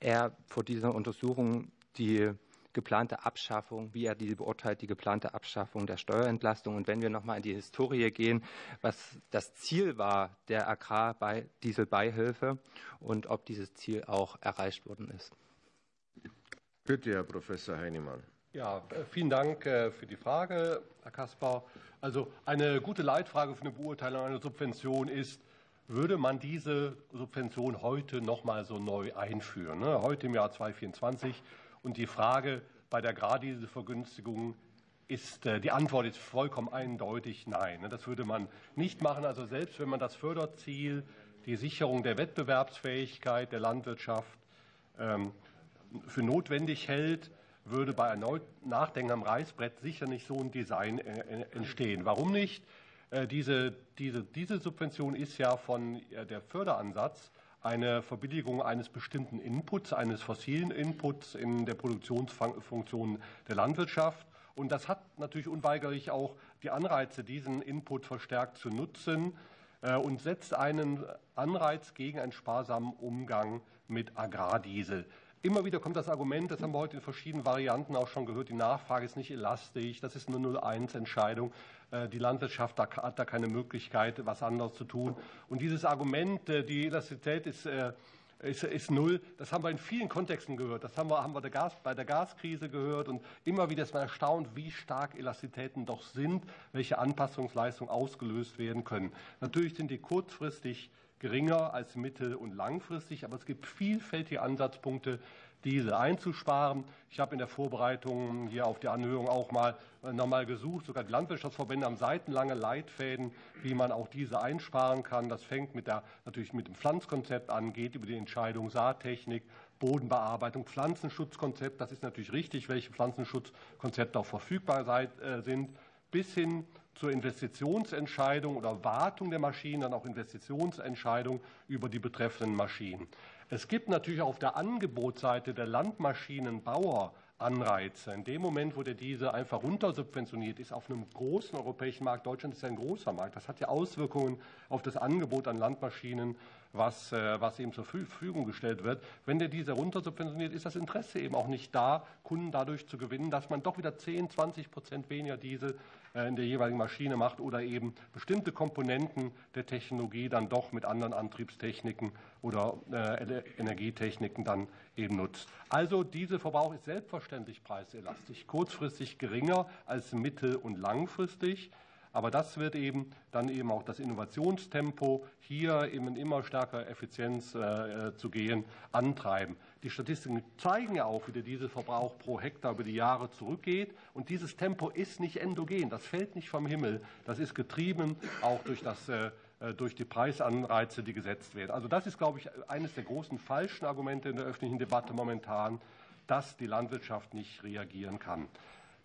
[SPEAKER 13] er vor dieser Untersuchung die geplante Abschaffung, wie er diese beurteilt, die geplante Abschaffung der Steuerentlastung. Und wenn wir noch mal in die Historie gehen, was das Ziel war der Agrardieselbeihilfe und ob dieses Ziel auch erreicht worden ist.
[SPEAKER 1] Bitte, Herr Professor Heinemann.
[SPEAKER 14] Ja, vielen Dank äh, für die Frage, Herr Kaspar. Also eine gute Leitfrage für eine Beurteilung einer Subvention ist, würde man diese Subvention heute noch mal so neu einführen, ne? heute im Jahr 2024? Und die Frage bei der Gradieselvergünstigung ist, äh, die Antwort ist vollkommen eindeutig nein. Das würde man nicht machen. Also selbst wenn man das Förderziel, die Sicherung der Wettbewerbsfähigkeit der Landwirtschaft ähm, für notwendig hält, würde bei erneut Nachdenken am Reißbrett sicher nicht so ein Design äh, entstehen. Warum nicht? Äh, diese, diese, diese Subvention ist ja von der Förderansatz eine Verbilligung eines bestimmten Inputs, eines fossilen Inputs in der Produktionsfunktion der Landwirtschaft. Und das hat natürlich unweigerlich auch die Anreize, diesen Input verstärkt zu nutzen äh, und setzt einen Anreiz gegen einen sparsamen Umgang mit Agrardiesel. Immer wieder kommt das Argument, das haben wir heute in verschiedenen Varianten auch schon gehört, die Nachfrage ist nicht elastisch, das ist eine 0-1-Entscheidung. Äh, die Landwirtschaft hat da keine Möglichkeit, was anderes zu tun. Und dieses Argument, äh, die Elastizität ist, äh, ist, ist null, das haben wir in vielen Kontexten gehört. Das haben wir, haben wir der Gas, bei der Gaskrise gehört. Und immer wieder ist man erstaunt, wie stark Elastizitäten doch sind, welche Anpassungsleistungen ausgelöst werden können. Natürlich sind die kurzfristig geringer als mittel- und langfristig, aber es gibt vielfältige Ansatzpunkte, diese einzusparen. Ich habe in der Vorbereitung hier auf die Anhörung auch mal äh, nochmal gesucht. Sogar die Landwirtschaftsverbände haben seitenlange Leitfäden, wie man auch diese einsparen kann. Das fängt mit der, natürlich mit dem Pflanzkonzept an, geht über die Entscheidung Saattechnik, Bodenbearbeitung, Pflanzenschutzkonzept. Das ist natürlich richtig, welche Pflanzenschutzkonzepte auch verfügbar äh, sind, bis hin zur Investitionsentscheidung oder Wartung der Maschinen, dann auch Investitionsentscheidung über die betreffenden Maschinen. Es gibt natürlich auf der Angebotsseite der Landmaschinenbauer Anreize. In dem Moment, wo der diese einfach runtersubventioniert ist auf einem großen europäischen Markt, Deutschland ist ja ein großer Markt, das hat ja Auswirkungen auf das Angebot an Landmaschinen, was, äh, was ihm zur Verfügung gestellt wird. Wenn der diese runtersubventioniert, ist das Interesse eben auch nicht da, Kunden dadurch zu gewinnen, dass man doch wieder 10, 20 Prozent weniger Diesel in der jeweiligen Maschine macht oder eben bestimmte Komponenten der Technologie dann doch mit anderen Antriebstechniken oder äh, Energietechniken dann eben nutzt. Also dieser Verbrauch ist selbstverständlich preiselastisch, kurzfristig geringer als mittel- und langfristig. Aber das wird eben dann eben auch das Innovationstempo hier eben immer stärker Effizienz äh, zu gehen antreiben. Die Statistiken zeigen ja auch, wie der Dieselverbrauch pro Hektar über die Jahre zurückgeht. Und dieses Tempo ist nicht endogen, das fällt nicht vom Himmel. Das ist getrieben auch durch, das, äh, äh durch die Preisanreize, die gesetzt werden. Also das ist, glaube ich, eines der großen falschen Argumente in der öffentlichen Debatte momentan, dass die Landwirtschaft nicht reagieren kann.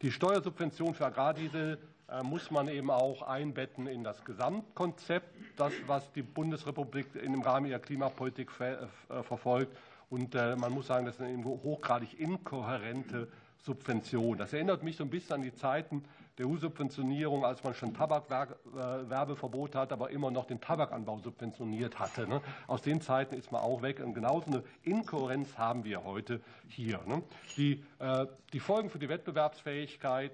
[SPEAKER 14] Die Steuersubvention für Agrardiesel äh, muss man eben auch einbetten in das Gesamtkonzept, das, was die Bundesrepublik im Rahmen ihrer Klimapolitik ver äh, verfolgt. Und äh, man muss sagen, das ist eine hochgradig inkohärente Subvention. Das erinnert mich so ein bisschen an die Zeiten der EU-Subventionierung, als man schon Tabakwerbeverbot hat, aber immer noch den Tabakanbau subventioniert hatte. Ne? Aus den Zeiten ist man auch weg. Und genauso eine Inkohärenz haben wir heute hier. Ne? Die Folgen für die Wettbewerbsfähigkeit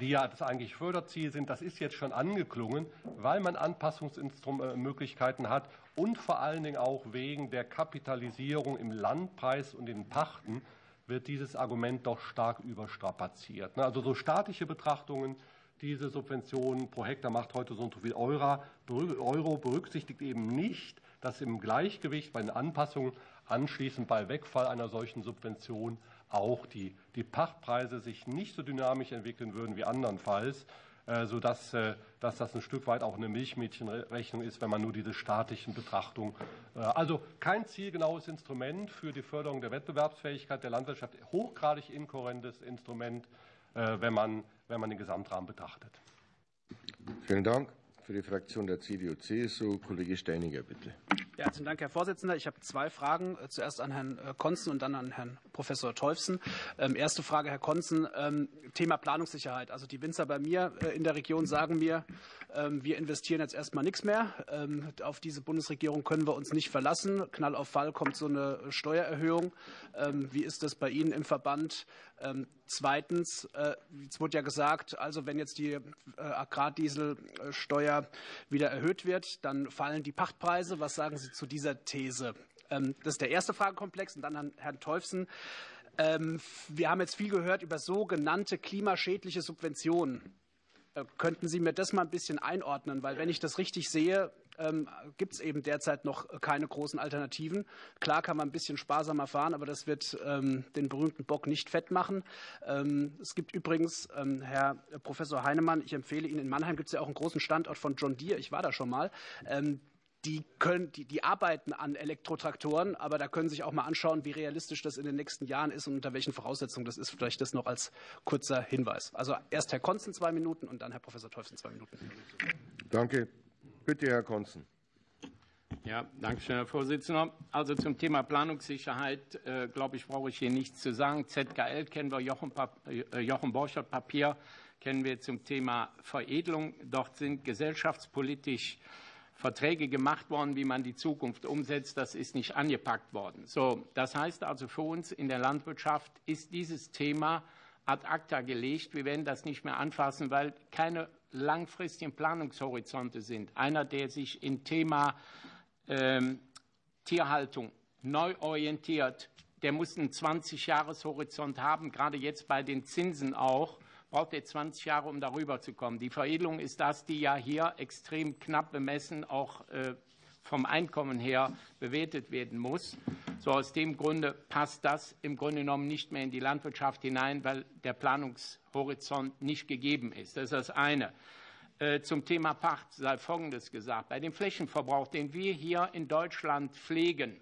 [SPEAKER 14] die ja das eigentlich Förderziel sind, das ist jetzt schon angeklungen, weil man Anpassungsmöglichkeiten hat und vor allen Dingen auch wegen der Kapitalisierung im Landpreis und den Pachten wird dieses Argument doch stark überstrapaziert. Also so staatliche Betrachtungen, diese Subvention pro Hektar macht heute so und so viel Euro, berücksichtigt eben nicht, dass im Gleichgewicht bei den Anpassungen anschließend bei Wegfall einer solchen Subvention auch die, die Pachtpreise sich nicht so dynamisch entwickeln würden wie andernfalls, äh, sodass äh, dass das ein Stück weit auch eine Milchmädchenrechnung ist, wenn man nur diese statischen Betrachtungen. Äh, also kein zielgenaues Instrument für die Förderung der Wettbewerbsfähigkeit der Landwirtschaft, hochgradig inkohärentes Instrument, wenn man, wenn man den Gesamtrahmen betrachtet.
[SPEAKER 1] Vielen Dank. Für die Fraktion der CDU-CSU, Kollege Steiniger, bitte.
[SPEAKER 15] Ja, herzlichen Dank, Herr Vorsitzender. Ich habe zwei Fragen. Äh, zuerst an Herrn äh, Konzen und dann an Herrn Professor Teufsen. Ähm, erste Frage, Herr Konzen. Ähm, Thema Planungssicherheit. Also die Winzer bei mir äh, in der Region sagen mir, ähm, wir investieren jetzt erstmal nichts mehr. Ähm, auf diese Bundesregierung können wir uns nicht verlassen. Knall auf Fall kommt so eine Steuererhöhung. Ähm, wie ist das bei Ihnen im Verband? Zweitens, äh, es wurde ja gesagt, also wenn jetzt die äh, Agrardieselsteuer wieder erhöht wird, dann fallen die Pachtpreise. Was sagen Sie zu dieser These? Das ist der erste Fragekomplex. Und dann an Herrn Teufsen. Wir haben jetzt viel gehört über sogenannte klimaschädliche Subventionen. Äh, könnten Sie mir das mal ein bisschen einordnen? Weil wenn ich das richtig sehe, ähm, gibt es eben derzeit noch keine großen Alternativen. Klar kann man ein bisschen sparsamer fahren, aber das wird ähm, den berühmten Bock nicht fett machen. Ähm, es gibt übrigens, Herr Professor Heinemann, ich empfehle Ihnen, in Mannheim gibt es ja auch einen großen Standort von John Deere. Ich war da schon mal. Die, können, die, die, arbeiten an Elektrotraktoren, aber da können Sie sich auch mal anschauen, wie realistisch das in den nächsten Jahren ist und unter welchen Voraussetzungen das ist. Vielleicht das noch als kurzer Hinweis. Also erst Herr Konzen zwei Minuten und dann Herr Professor Teufsen zwei Minuten.
[SPEAKER 1] Danke. Bitte, Herr Konzen.
[SPEAKER 5] Ja, danke schön, Herr Vorsitzender. Also zum Thema Planungssicherheit, äh, glaube ich, brauche ich hier nichts zu sagen. ZKL kennen wir, Jochen, äh, Jochen Borchert Papier kennen wir zum Thema Veredelung. Dort sind gesellschaftspolitisch Verträge gemacht worden, wie man die Zukunft umsetzt. Das ist nicht angepackt worden. So, das heißt also für uns in der Landwirtschaft ist dieses Thema ad acta gelegt. Wir werden das nicht mehr anfassen, weil keine langfristigen Planungshorizonte sind. Einer, der sich im Thema ähm, Tierhaltung neu orientiert, der muss einen 20-Jahres-Horizont haben, gerade jetzt bei den Zinsen auch braucht er 20 Jahre, um darüber zu kommen. Die Veredelung ist das, die ja hier extrem knapp bemessen auch äh, vom Einkommen her bewertet werden muss. So aus dem Grunde passt das im Grunde genommen nicht mehr in die Landwirtschaft hinein, weil der Planungshorizont nicht gegeben ist. Das ist das eine. Äh, zum Thema Pacht sei Folgendes gesagt. Bei dem Flächenverbrauch, den wir hier in Deutschland pflegen,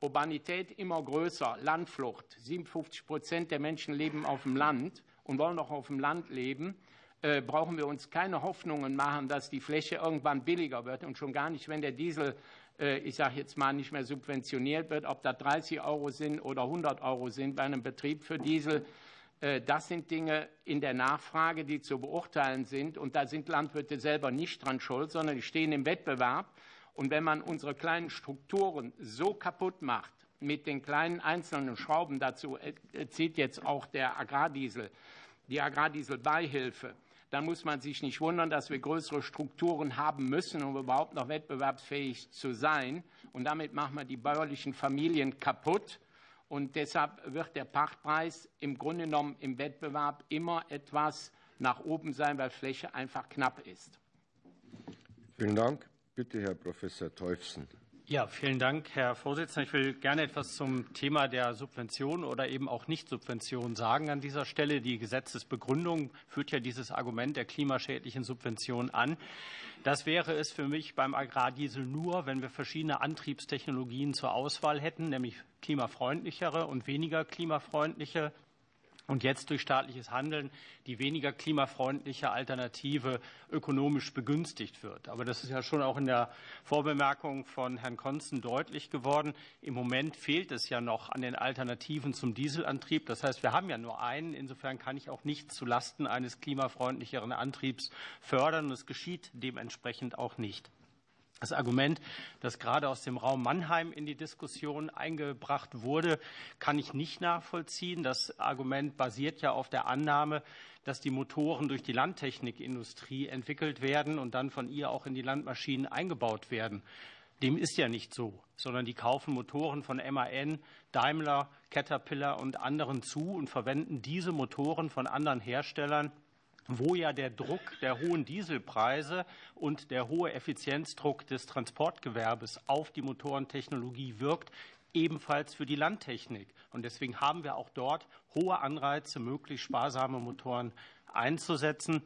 [SPEAKER 5] Urbanität immer größer, Landflucht, 57 Prozent der Menschen leben auf dem Land und wollen auch auf dem Land leben, äh, brauchen wir uns keine Hoffnungen machen, dass die Fläche irgendwann billiger wird und schon gar nicht, wenn der Diesel, äh, ich sage jetzt mal, nicht mehr subventioniert wird, ob da 30 Euro sind oder 100 Euro sind bei einem Betrieb für Diesel. Äh, das sind Dinge in der Nachfrage, die zu beurteilen sind. Und da sind Landwirte selber nicht dran schuld, sondern die stehen im Wettbewerb. Und wenn man unsere kleinen Strukturen so kaputt macht, mit den kleinen einzelnen Schrauben, dazu zieht jetzt auch der Agrardiesel, die Agrardieselbeihilfe, dann muss man sich nicht wundern, dass wir größere Strukturen haben müssen, um überhaupt noch wettbewerbsfähig zu sein. Und damit machen wir die bäuerlichen Familien kaputt. Und deshalb wird der Pachtpreis im Grunde genommen im Wettbewerb immer etwas nach oben sein, weil Fläche einfach knapp ist.
[SPEAKER 1] Vielen Dank. Bitte, Herr Professor Teufsen.
[SPEAKER 16] Ja, vielen Dank, Herr Vorsitzender. Ich will gerne etwas zum Thema der Subvention oder eben auch Nicht-Subvention sagen an dieser Stelle. Die Gesetzesbegründung führt ja dieses Argument der klimaschädlichen Subvention an. Das wäre es für mich beim Agrardiesel nur, wenn wir verschiedene Antriebstechnologien zur Auswahl hätten, nämlich klimafreundlichere und weniger klimafreundliche und jetzt durch staatliches Handeln die weniger klimafreundliche Alternative ökonomisch begünstigt wird. Aber das ist ja schon auch in der Vorbemerkung von Herrn Konzen deutlich geworden. Im Moment fehlt es ja noch an den Alternativen zum Dieselantrieb. Das heißt, wir haben ja nur einen. Insofern kann ich auch nichts zulasten eines klimafreundlicheren Antriebs fördern. Und es geschieht dementsprechend auch nicht. Das Argument, das gerade aus dem Raum Mannheim in die Diskussion eingebracht wurde, kann ich nicht nachvollziehen. Das Argument basiert ja auf der Annahme, dass die Motoren durch die Landtechnikindustrie entwickelt werden und dann von ihr auch in die Landmaschinen eingebaut werden. Dem ist ja nicht so, sondern die kaufen Motoren von MAN, Daimler, Caterpillar und anderen zu und verwenden diese Motoren von anderen Herstellern wo ja der Druck der hohen Dieselpreise und der hohe Effizienzdruck des Transportgewerbes auf die Motorentechnologie wirkt, ebenfalls für die Landtechnik. Und deswegen haben wir auch dort hohe Anreize, möglichst sparsame Motoren einzusetzen.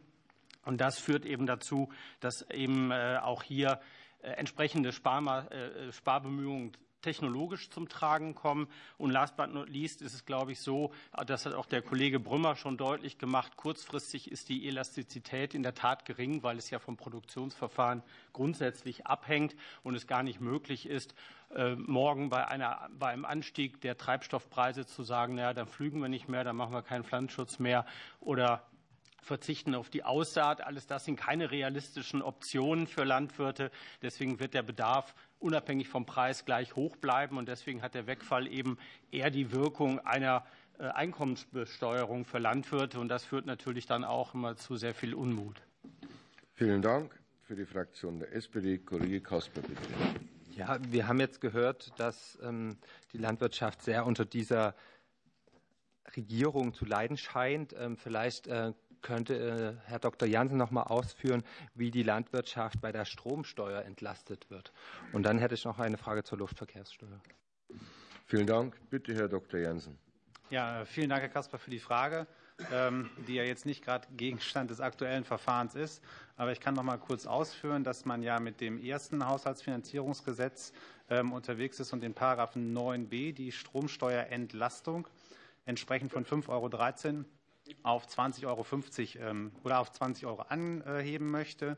[SPEAKER 16] Und das führt eben dazu, dass eben äh, auch hier äh, entsprechende äh, Sparbemühungen technologisch zum Tragen kommen. Und last but not least ist es, glaube ich, so, das hat auch der Kollege Brümmer schon deutlich gemacht, kurzfristig ist die Elastizität in der Tat gering, weil es ja vom Produktionsverfahren grundsätzlich abhängt und es gar nicht möglich ist, äh, morgen bei, einer, bei einem Anstieg der Treibstoffpreise zu sagen, naja, dann flügen wir nicht mehr, dann machen wir keinen Pflanzenschutz mehr oder verzichten auf die Aussaat. Alles das sind keine realistischen Optionen für Landwirte. Deswegen wird der Bedarf unabhängig vom Preis gleich hoch bleiben. Und deswegen hat der Wegfall eben eher die Wirkung einer äh, Einkommensbesteuerung für Landwirte. Und das führt natürlich dann auch immer zu sehr viel Unmut.
[SPEAKER 1] Vielen Dank. Für die Fraktion der SPD, Kollege Kasper, bitte.
[SPEAKER 13] Ja, wir haben jetzt gehört, dass ähm, die Landwirtschaft sehr unter dieser Regierung zu leiden scheint. Ähm, vielleicht äh, könnte äh, Herr Dr. Jansen noch mal ausführen, wie die Landwirtschaft bei der Stromsteuer entlastet wird. Und dann hätte ich noch eine Frage zur Luftverkehrssteuer.
[SPEAKER 1] Vielen Dank. Bitte, Herr Dr. Jansen.
[SPEAKER 17] Ja, vielen Dank, Herr Kasper, für die Frage, ähm, die ja jetzt nicht gerade Gegenstand des aktuellen Verfahrens ist. Aber ich kann noch mal kurz ausführen, dass man ja mit dem ersten Haushaltsfinanzierungsgesetz ähm, unterwegs ist und den Paragraphen 9b die Stromsteuerentlastung entsprechend von 5,13 Euro auf 20,50 Euro ähm, oder auf 20 Euro anheben möchte.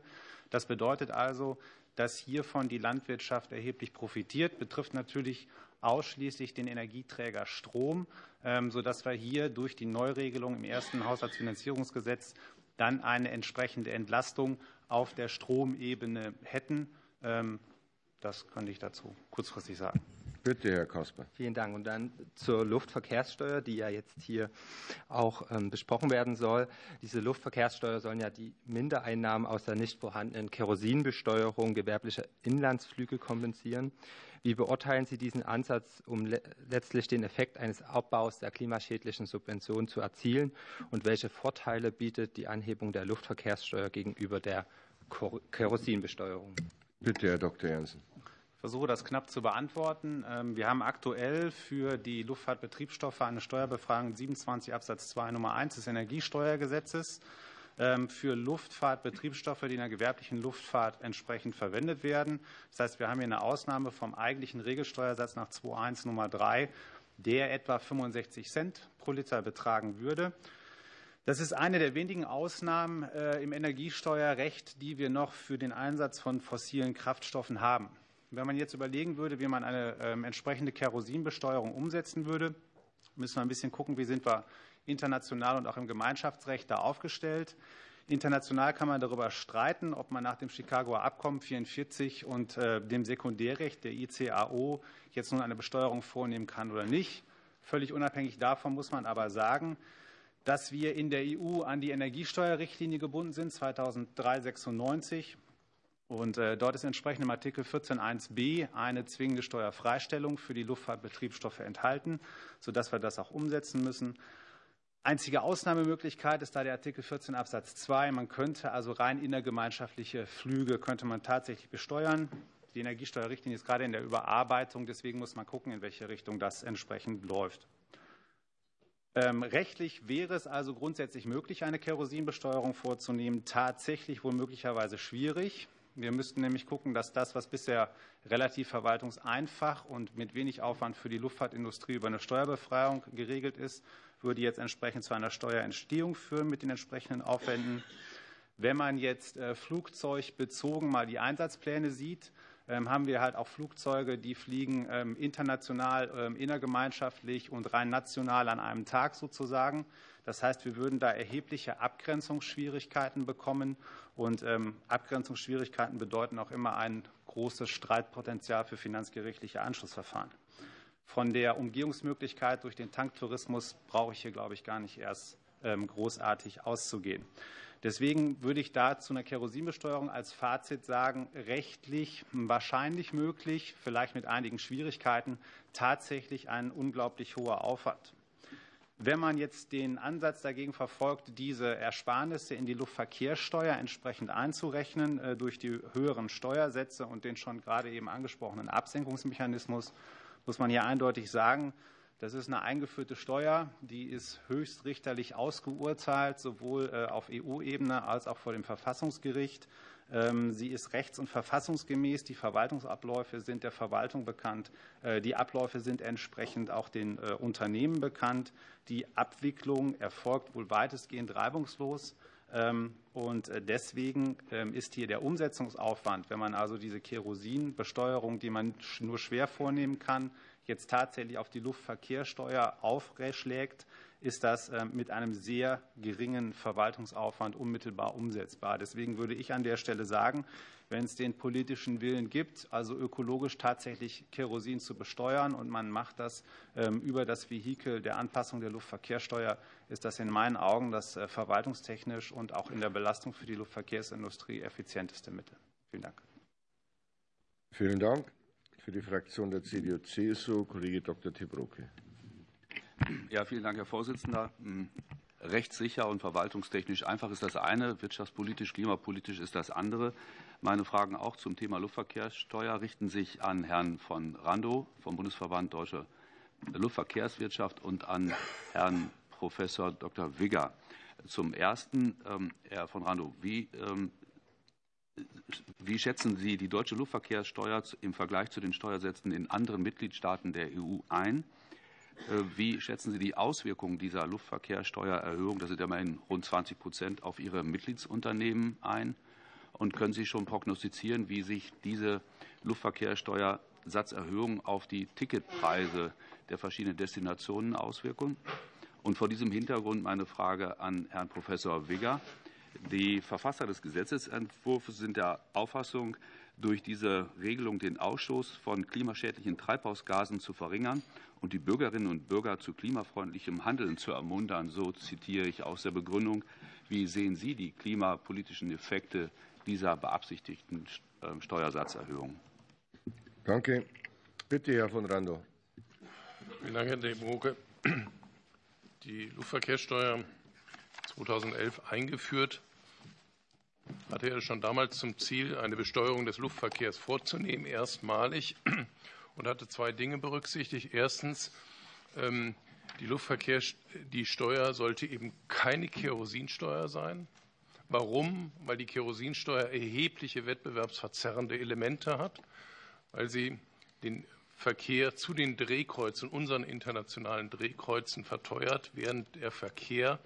[SPEAKER 17] Das bedeutet also, dass hiervon die Landwirtschaft erheblich profitiert, betrifft natürlich ausschließlich den Energieträger Strom, ähm, sodass wir hier durch die Neuregelung im ersten Haushaltsfinanzierungsgesetz dann eine entsprechende Entlastung auf der Stromebene hätten. Ähm, das könnte ich dazu kurzfristig sagen.
[SPEAKER 1] Bitte, Herr Kasper.
[SPEAKER 13] Vielen Dank. Und dann zur Luftverkehrssteuer, die ja jetzt hier auch ähm, besprochen werden soll. Diese Luftverkehrssteuer sollen ja die Mindereinnahmen aus der nicht vorhandenen Kerosinbesteuerung gewerblicher Inlandsflüge kompensieren. Wie beurteilen Sie diesen Ansatz, um le letztlich den Effekt eines Abbaus der klimaschädlichen Subventionen zu erzielen? Und welche Vorteile bietet die Anhebung der Luftverkehrssteuer gegenüber der Kerosinbesteuerung?
[SPEAKER 1] Bitte, Herr Dr. Jansen
[SPEAKER 17] versuche das knapp zu beantworten. Ähm, wir haben aktuell für die Luftfahrtbetriebsstoffe eine Steuerbefragung 27 Absatz 2 Nummer 1 des Energiesteuergesetzes ähm, für Luftfahrtbetriebsstoffe, die in der gewerblichen Luftfahrt entsprechend verwendet werden. Das heißt, wir haben hier eine Ausnahme vom eigentlichen Regelsteuersatz nach 2.1 Nummer 3, der etwa 65 Cent pro Liter betragen würde. Das ist eine der wenigen Ausnahmen äh, im Energiesteuerrecht, die wir noch für den Einsatz von fossilen Kraftstoffen haben. Wenn man jetzt überlegen würde, wie man eine ähm, entsprechende Kerosinbesteuerung umsetzen würde, müssen wir ein bisschen gucken, wie sind wir international und auch im Gemeinschaftsrecht da aufgestellt. International kann man darüber streiten, ob man nach dem Chicagoer Abkommen 44 und äh, dem Sekundärrecht der ICAO jetzt nun eine Besteuerung vornehmen kann oder nicht. Völlig unabhängig davon muss man aber sagen, dass wir in der EU an die Energiesteuerrichtlinie gebunden sind, 2003-96. Und äh, dort ist entsprechend im Artikel 14.1b eine zwingende Steuerfreistellung für die Luftfahrtbetriebsstoffe enthalten, sodass wir das auch umsetzen müssen. Einzige Ausnahmemöglichkeit ist da der Artikel 14 Absatz 2. Man könnte also rein innergemeinschaftliche Flüge könnte man tatsächlich besteuern. Die Energiesteuerrichtlinie ist gerade in der Überarbeitung, deswegen muss man gucken, in welche Richtung das entsprechend läuft. Ähm, rechtlich wäre es also grundsätzlich möglich, eine Kerosinbesteuerung vorzunehmen. Tatsächlich wohl möglicherweise schwierig. Wir müssten nämlich gucken, dass das, was bisher relativ verwaltungseinfach und mit wenig Aufwand für die Luftfahrtindustrie über eine Steuerbefreiung geregelt ist, würde jetzt entsprechend zu einer Steuerentstehung führen mit den entsprechenden Aufwänden. Wenn man jetzt äh, flugzeugbezogen mal die Einsatzpläne sieht, ähm, haben wir halt auch Flugzeuge, die fliegen ähm, international, ähm, innergemeinschaftlich und rein national an einem Tag sozusagen. Das heißt, wir würden da erhebliche Abgrenzungsschwierigkeiten bekommen. Und ähm, Abgrenzungsschwierigkeiten bedeuten auch immer ein großes Streitpotenzial für finanzgerichtliche Anschlussverfahren. Von der Umgehungsmöglichkeit durch den Tanktourismus brauche ich hier, glaube ich, gar nicht erst ähm, großartig auszugehen. Deswegen würde ich da zu einer Kerosinbesteuerung als Fazit sagen, rechtlich wahrscheinlich möglich, vielleicht mit einigen Schwierigkeiten, tatsächlich ein unglaublich hoher Aufwand. Wenn man jetzt den Ansatz dagegen verfolgt, diese Ersparnisse in die Luftverkehrssteuer entsprechend einzurechnen äh, durch die höheren Steuersätze und den schon gerade eben angesprochenen Absenkungsmechanismus, muss man hier eindeutig sagen, das ist eine eingeführte Steuer, die ist höchstrichterlich ausgeurteilt, sowohl äh, auf EU-Ebene als auch vor dem Verfassungsgericht. Ähm, sie ist rechts- und verfassungsgemäß. Die Verwaltungsabläufe sind der Verwaltung bekannt. Äh, die Abläufe sind entsprechend auch den äh, Unternehmen bekannt. Die Abwicklung erfolgt wohl weitestgehend reibungslos. Ähm, und äh, deswegen ähm, ist hier der Umsetzungsaufwand, wenn man also diese Kerosinbesteuerung, die man nur schwer vornehmen kann, jetzt tatsächlich auf die Luftverkehrssteuer aufschlägt, ist das äh, mit einem sehr geringen Verwaltungsaufwand unmittelbar umsetzbar. Deswegen würde ich an der Stelle sagen, wenn es den politischen Willen gibt, also ökologisch tatsächlich Kerosin zu besteuern und man macht das ähm, über das Vehikel der Anpassung der Luftverkehrssteuer, ist das in meinen Augen das äh, verwaltungstechnisch und auch in der Belastung für die Luftverkehrsindustrie effizienteste Mittel. Vielen Dank.
[SPEAKER 1] Vielen Dank. Für die Fraktion der CDU-CSU Kollege Dr. Tibroke.
[SPEAKER 18] Ja, vielen Dank, Herr Vorsitzender. Hm, rechtssicher und verwaltungstechnisch einfach ist das eine, wirtschaftspolitisch, klimapolitisch ist das andere. Meine Fragen auch zum Thema Luftverkehrssteuer richten sich an Herrn von Randow vom Bundesverband Deutsche Luftverkehrswirtschaft und an Herrn Professor Dr. Wigger. Zum Ersten, ähm, Herr von Randow, wie, ähm, wie schätzen Sie die deutsche Luftverkehrssteuer im Vergleich zu den Steuersätzen in anderen Mitgliedstaaten der EU ein? Äh, wie schätzen Sie die Auswirkungen dieser Luftverkehrssteuererhöhung, das sind immerhin rund 20 Prozent, auf Ihre Mitgliedsunternehmen ein? Und können Sie schon prognostizieren, wie sich diese Luftverkehrssteuersatzerhöhung auf die Ticketpreise der verschiedenen Destinationen auswirken? Und vor diesem Hintergrund meine Frage an Herrn Professor Wigger. Die Verfasser des Gesetzentwurfs sind der Auffassung, durch diese Regelung den Ausstoß von klimaschädlichen Treibhausgasen zu verringern und die Bürgerinnen und Bürger zu klimafreundlichem Handeln zu ermuntern. So zitiere ich aus der Begründung. Wie sehen Sie die klimapolitischen Effekte dieser beabsichtigten ähm, Steuersatzerhöhung?
[SPEAKER 1] Danke. Bitte, Herr von Randow.
[SPEAKER 19] Vielen Dank, Herr Debroke. Die Luftverkehrssteuer 2011 eingeführt, hatte er schon damals zum Ziel, eine Besteuerung des Luftverkehrs vorzunehmen, erstmalig *clears throat* und hatte zwei Dinge berücksichtigt. Erstens, ähm, die Luftverkehr, die Steuer sollte eben keine Kerosinsteuer sein. Warum? Weil die Kerosinsteuer erhebliche wettbewerbsverzerrende Elemente hat, weil sie den Verkehr zu den Drehkreuzen, unseren internationalen Drehkreuzen verteuert, während der Verkehr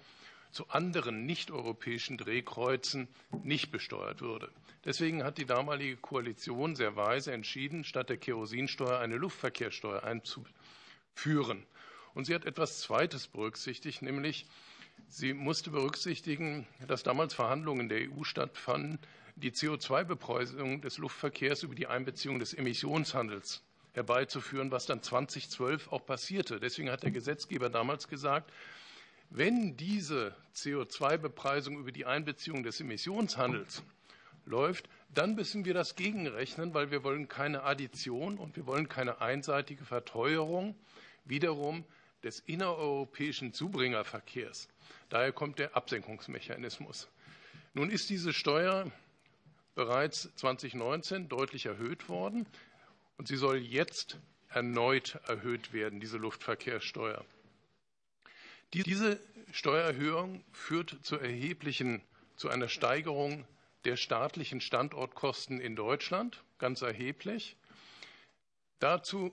[SPEAKER 19] zu anderen nicht-europäischen Drehkreuzen nicht besteuert würde. Deswegen hat die damalige Koalition sehr weise entschieden, statt der Kerosinsteuer eine Luftverkehrssteuer einzuführen. Und sie hat etwas Zweites berücksichtigt, nämlich sie musste berücksichtigen, dass damals Verhandlungen der EU stattfanden, die CO2-Bepreisung des Luftverkehrs über die Einbeziehung des Emissionshandels herbeizuführen, was dann 2012 auch passierte. Deswegen hat der Gesetzgeber damals gesagt, wenn diese CO2-Bepreisung über die Einbeziehung des Emissionshandels läuft, dann müssen wir das gegenrechnen, weil wir wollen keine Addition und wir wollen keine einseitige Verteuerung wiederum des innereuropäischen Zubringerverkehrs. Daher kommt der Absenkungsmechanismus. Nun ist diese Steuer bereits 2019 deutlich erhöht worden und sie soll jetzt erneut erhöht werden, diese Luftverkehrssteuer. Diese Steuererhöhung führt zu erheblichen, zu einer Steigerung der staatlichen Standortkosten in Deutschland, ganz erheblich. Dazu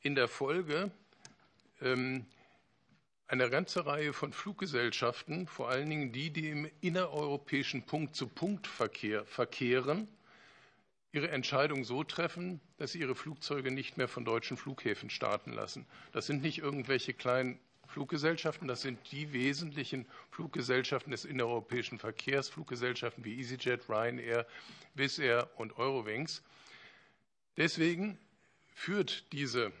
[SPEAKER 19] in der Folge ähm, eine ganze Reihe von Fluggesellschaften, vor allen Dingen die, die im innereuropäischen Punkt-zu-Punkt-Verkehr verkehren, ihre Entscheidung so treffen, dass sie ihre Flugzeuge nicht mehr von deutschen Flughäfen starten lassen. Das sind nicht irgendwelche kleinen Fluggesellschaften. Das sind die wesentlichen Fluggesellschaften des innereuropäischen Verkehrs, Fluggesellschaften wie EasyJet, Ryanair, Wizz Air und Eurowings. Deswegen führt diese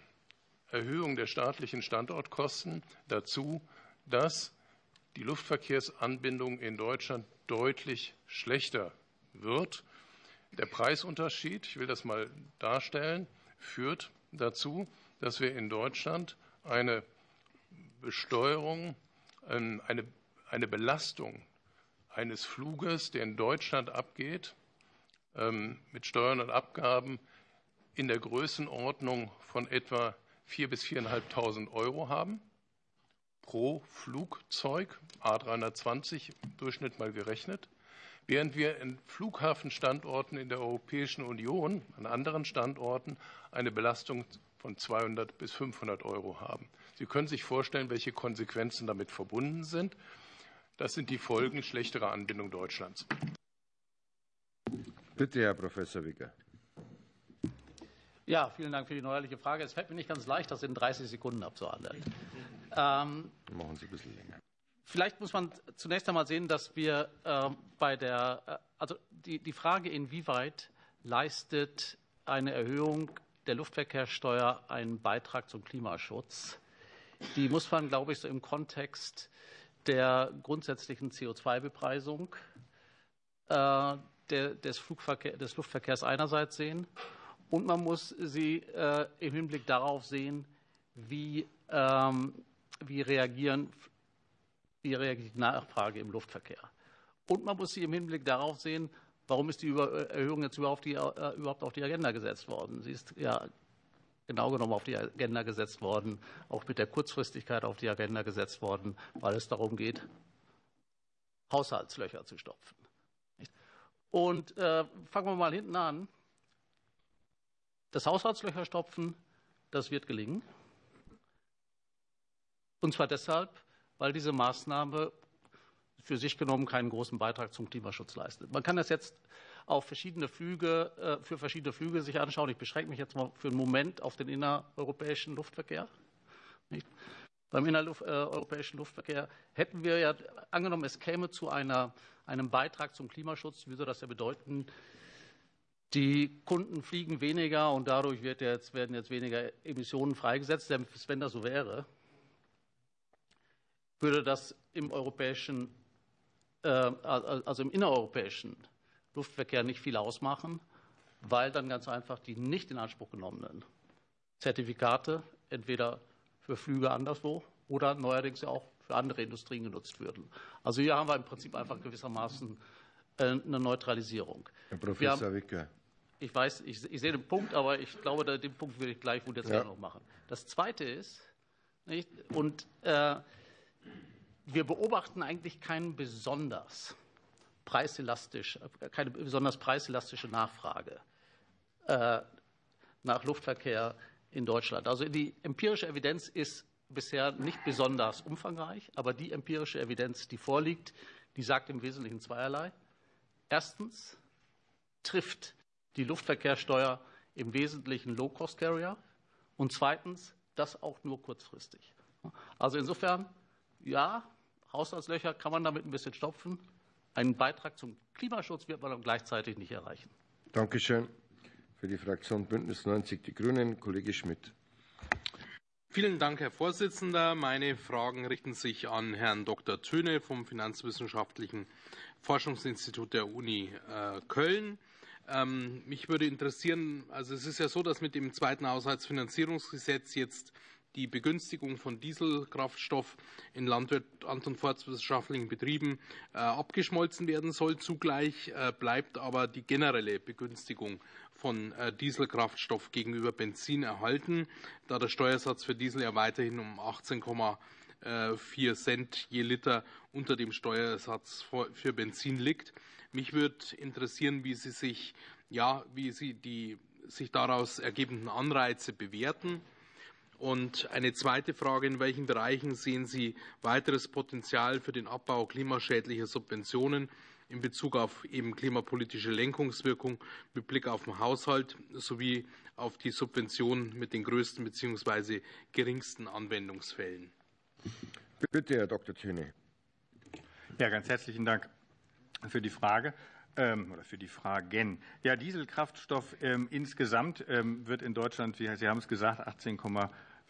[SPEAKER 19] Erhöhung der staatlichen Standortkosten dazu, dass die Luftverkehrsanbindung in Deutschland deutlich schlechter wird. Der Preisunterschied, ich will das mal darstellen, führt dazu, dass wir in Deutschland eine Besteuerung, ähm, eine, eine Belastung eines Fluges, der in Deutschland abgeht, ähm, mit Steuern und Abgaben in der Größenordnung von etwa 4.000 bis 4.500 Euro haben pro Flugzeug, A320 im Durchschnitt mal gerechnet, während wir in Flughafenstandorten in der Europäischen Union, an anderen Standorten, eine Belastung von 200 bis 500 Euro haben. Sie können sich vorstellen, welche Konsequenzen damit verbunden sind. Das sind die Folgen schlechterer Anbindung Deutschlands.
[SPEAKER 1] Bitte, Herr Professor Wicker.
[SPEAKER 12] Ja, vielen Dank für die neuerliche Frage. Es fällt mir nicht ganz leicht, das in 30 Sekunden abzuhandeln. Ähm,
[SPEAKER 1] Machen Sie ein bisschen länger.
[SPEAKER 12] Vielleicht muss man zunächst einmal sehen, dass wir äh, bei der, äh, also die, die Frage, inwieweit leistet eine Erhöhung der Luftverkehrssteuer einen Beitrag zum Klimaschutz, die muss man, glaube ich, so im Kontext der grundsätzlichen CO2-Bepreisung äh, des, des, Luftverkehrs einerseits sehen und man muss sie äh, im Hinblick darauf sehen, wie, ähm, wie, reagieren, wie reagiert die Nachfrage im Luftverkehr. Und man muss sie im Hinblick darauf sehen, warum ist die Erhöhung jetzt überhaupt, die, äh, überhaupt auf die Agenda gesetzt worden. Sie ist ja genau genommen auf die Agenda gesetzt worden, auch mit der Kurzfristigkeit auf die Agenda gesetzt worden, weil es darum geht, Haushaltslöcher zu stopfen. Und äh, fangen wir mal hinten an. Das Haushaltslöcher stopfen, das wird gelingen. Und zwar deshalb, weil diese Maßnahme für sich genommen keinen großen Beitrag zum Klimaschutz leistet. Man kann das jetzt auf verschiedene Flüge, äh, für verschiedene Flüge sich anschauen. Ich beschränke mich jetzt mal für einen Moment auf den innereuropäischen Luftverkehr. Beim innereuropäischen Luftverkehr hätten wir ja angenommen, es käme zu einer, einem Beitrag zum Klimaschutz, würde das ja bedeuten, die Kunden fliegen weniger und dadurch jetzt, werden jetzt weniger Emissionen freigesetzt. Wenn das so wäre, würde das im europäischen, äh, also im innereuropäischen Luftverkehr nicht viel ausmachen, weil dann ganz einfach die nicht in Anspruch genommenen Zertifikate entweder für Flüge anderswo oder neuerdings ja auch für andere Industrien genutzt würden. Also hier haben wir im Prinzip einfach gewissermaßen äh, eine Neutralisierung.
[SPEAKER 1] Herr Professor Wicker.
[SPEAKER 12] Ich weiß, ich, ich, sehe den Punkt, aber ich glaube, den Punkt will ich gleich gut jetzt ja. noch machen. Das Zweite ist, nicht, und äh, wir beobachten eigentlich keinen besonders preiselastisch, keine besonders preiselastische Nachfrage äh, nach Luftverkehr in Deutschland. Also die empirische Evidenz ist bisher nicht besonders umfangreich, aber die empirische Evidenz, die vorliegt, die sagt im Wesentlichen zweierlei. Erstens trifft die Luftverkehrssteuer im Wesentlichen Low-Cost-Carrier und zweitens das auch nur kurzfristig. Also insofern, ja, Haushaltslöcher kann man damit ein bisschen stopfen. Einen Beitrag zum Klimaschutz wird man dann gleichzeitig nicht erreichen.
[SPEAKER 1] Dankeschön. Für die Fraktion Bündnis 90 Die Grünen, Kollege Schmidt.
[SPEAKER 20] Vielen Dank, Herr Vorsitzender. Meine Fragen richten sich an Herrn Dr. Töne vom Finanzwissenschaftlichen Forschungsinstitut der Uni äh, Köln. Ähm, mich würde interessieren, also es ist ja so, dass mit dem zweiten Haushaltsfinanzierungsgesetz jetzt die Begünstigung von Dieselkraftstoff in landwirt- und forstwirtschaftlichen Betrieben äh, abgeschmolzen werden soll. Zugleich äh, bleibt aber die generelle Begünstigung von äh, Dieselkraftstoff gegenüber Benzin erhalten, da der Steuersatz für Diesel ja weiterhin um 18,4 Cent je Liter unter dem Steuersatz für Benzin liegt. Mich würde interessieren, wie Sie sich, ja, wie Sie die sich daraus ergebenden Anreize bewerten. Und eine zweite Frage, in welchen Bereichen sehen Sie weiteres Potenzial für den Abbau klimaschädlicher Subventionen in Bezug auf eben klimapolitische Lenkungswirkung mit Blick auf den Haushalt sowie auf die Subventionen mit den größten bzw. geringsten Anwendungsfällen?
[SPEAKER 1] Bitte, Herr Dr. Thüne.
[SPEAKER 8] Ja, ganz herzlichen Dank für die Frage ähm, oder für die Fragen. Ja, Dieselkraftstoff ähm, insgesamt ähm, wird in Deutschland, wie Sie haben es gesagt,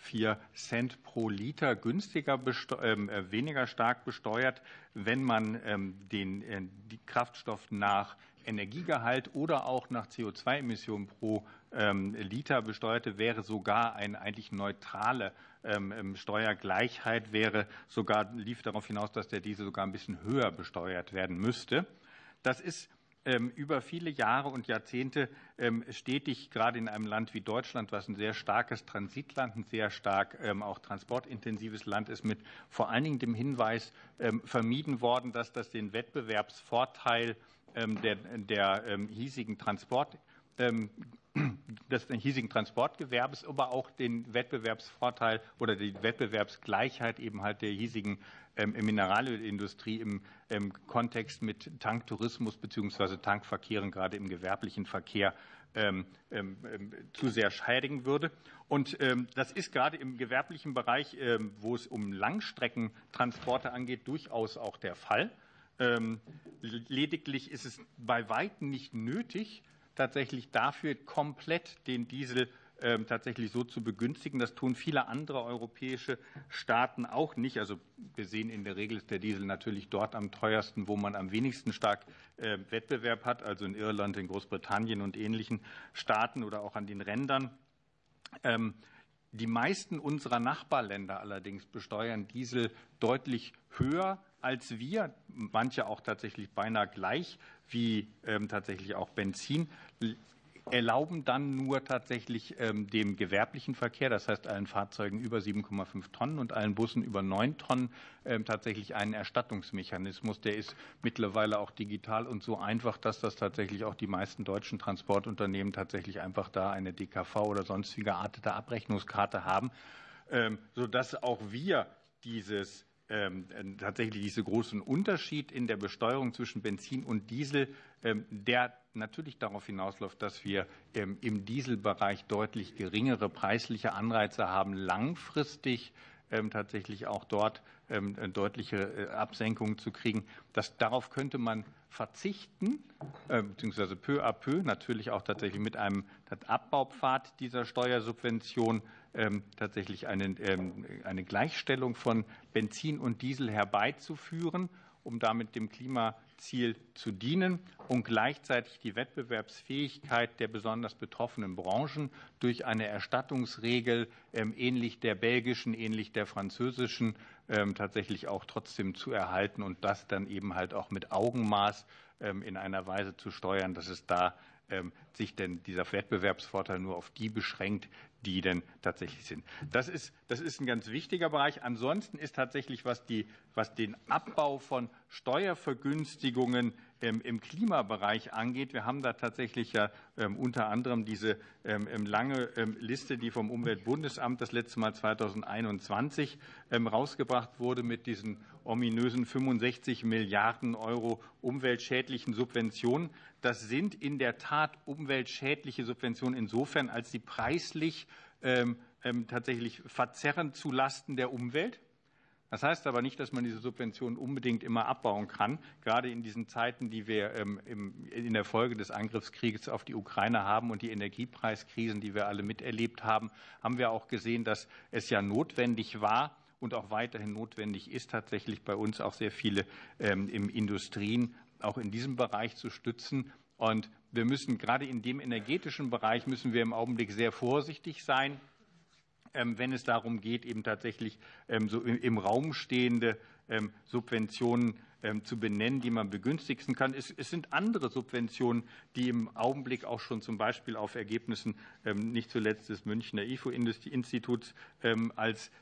[SPEAKER 8] 18,4 Cent pro Liter günstiger, ähm, äh, weniger stark besteuert, wenn man ähm, den äh, Kraftstoff nach Energiegehalt oder auch nach CO2-Emissionen pro ähm, Liter besteuerte, wäre sogar eine eigentlich neutrale Steuergleichheit, wäre sogar, lief darauf hinaus, dass der Diesel sogar ein bisschen höher besteuert werden müsste. Das ist über viele Jahre und Jahrzehnte stetig, gerade in einem Land wie Deutschland, was ein sehr starkes Transitland, ein sehr stark auch transportintensives Land ist, mit vor allen Dingen dem Hinweis vermieden worden, dass das den Wettbewerbsvorteil der, der hiesigen Transport des hiesigen Transportgewerbes, aber auch den Wettbewerbsvorteil oder die Wettbewerbsgleichheit eben halt der hiesigen ähm, Mineralölindustrie im, im Kontext mit Tanktourismus bzw. Tankverkehren, gerade im gewerblichen Verkehr, ähm, ähm, zu sehr schädigen würde. Und das ist gerade im gewerblichen Bereich, wo es um Langstreckentransporte angeht, durchaus auch der Fall. Lediglich ist es bei weitem nicht nötig, tatsächlich dafür komplett den Diesel ähm, tatsächlich so zu begünstigen. Das tun viele andere europäische Staaten auch nicht. Also wir sehen in der Regel ist der Diesel natürlich dort am teuersten, wo man am wenigsten stark äh, Wettbewerb hat, also in Irland, in Großbritannien und ähnlichen Staaten oder auch an den Rändern. Ähm, die meisten unserer Nachbarländer allerdings besteuern Diesel deutlich höher als wir, manche auch tatsächlich beinahe gleich wie ähm, tatsächlich auch Benzin erlauben dann nur tatsächlich ähm, dem gewerblichen Verkehr, das heißt allen Fahrzeugen über 7,5 Tonnen und allen Bussen über 9 Tonnen, ähm, tatsächlich einen Erstattungsmechanismus. Der ist mittlerweile auch digital und so einfach, dass das tatsächlich auch die meisten deutschen Transportunternehmen tatsächlich einfach da eine DKV oder sonstige geartete Abrechnungskarte haben, sodass auch wir dieses tatsächlich diesen großen Unterschied in der Besteuerung zwischen Benzin und Diesel, ähm, der natürlich darauf hinausläuft, dass wir ähm, im Dieselbereich deutlich geringere preisliche Anreize haben, langfristig tatsächlich auch dort deutliche äh, Absenkungen zu kriegen. Das, darauf könnte man verzichten, äh, beziehungsweise peu à peu, natürlich auch tatsächlich mit einem Abbaupfad dieser Steuersubvention ähm, tatsächlich eine, ähm, eine Gleichstellung von Benzin und Diesel herbeizuführen, um damit dem Klimaziel zu dienen und gleichzeitig die Wettbewerbsfähigkeit der besonders betroffenen Branchen durch eine Erstattungsregel ähm, ähnlich der belgischen, ähnlich der französischen tatsächlich auch trotzdem zu erhalten und das dann eben halt auch mit Augenmaß in einer Weise zu steuern, dass es da sich denn dieser Wettbewerbsvorteil nur auf die beschränkt, die denn tatsächlich sind. Das ist, das ist ein ganz wichtiger Bereich. Ansonsten ist tatsächlich, was, die, was den Abbau von Steuervergünstigungen ähm, im Klimabereich angeht, wir haben da tatsächlich ja ähm, unter anderem diese ähm, lange Liste, die vom Umweltbundesamt das letzte Mal 2021 rausgebracht wurde mit diesen ominösen 65 Milliarden Euro umweltschädlichen Subventionen. Das sind in der Tat umweltschädliche Subventionen insofern, als sie preislich tatsächlich verzerren zulasten der Umwelt. Das heißt aber nicht, dass man diese Subventionen unbedingt immer abbauen kann. Gerade in diesen Zeiten, die wir ähm, in der Folge des Angriffskrieges auf die Ukraine haben und die Energiepreiskrisen, die wir alle miterlebt haben, haben wir auch gesehen, dass es ja notwendig war, und auch weiterhin notwendig ist, tatsächlich bei uns auch sehr viele ähm, Industrien auch in diesem Bereich zu stützen. Und wir müssen gerade in dem energetischen Bereich müssen wir im Augenblick sehr vorsichtig sein. Ähm, wenn es darum geht, eben tatsächlich ähm, so im Raum stehende ähm, Subventionen zu benennen, die man begünstigen kann. Es, sind andere Subventionen, die im Augenblick auch schon zum Beispiel auf Ergebnissen nicht zuletzt des Münchner IFO-Instituts als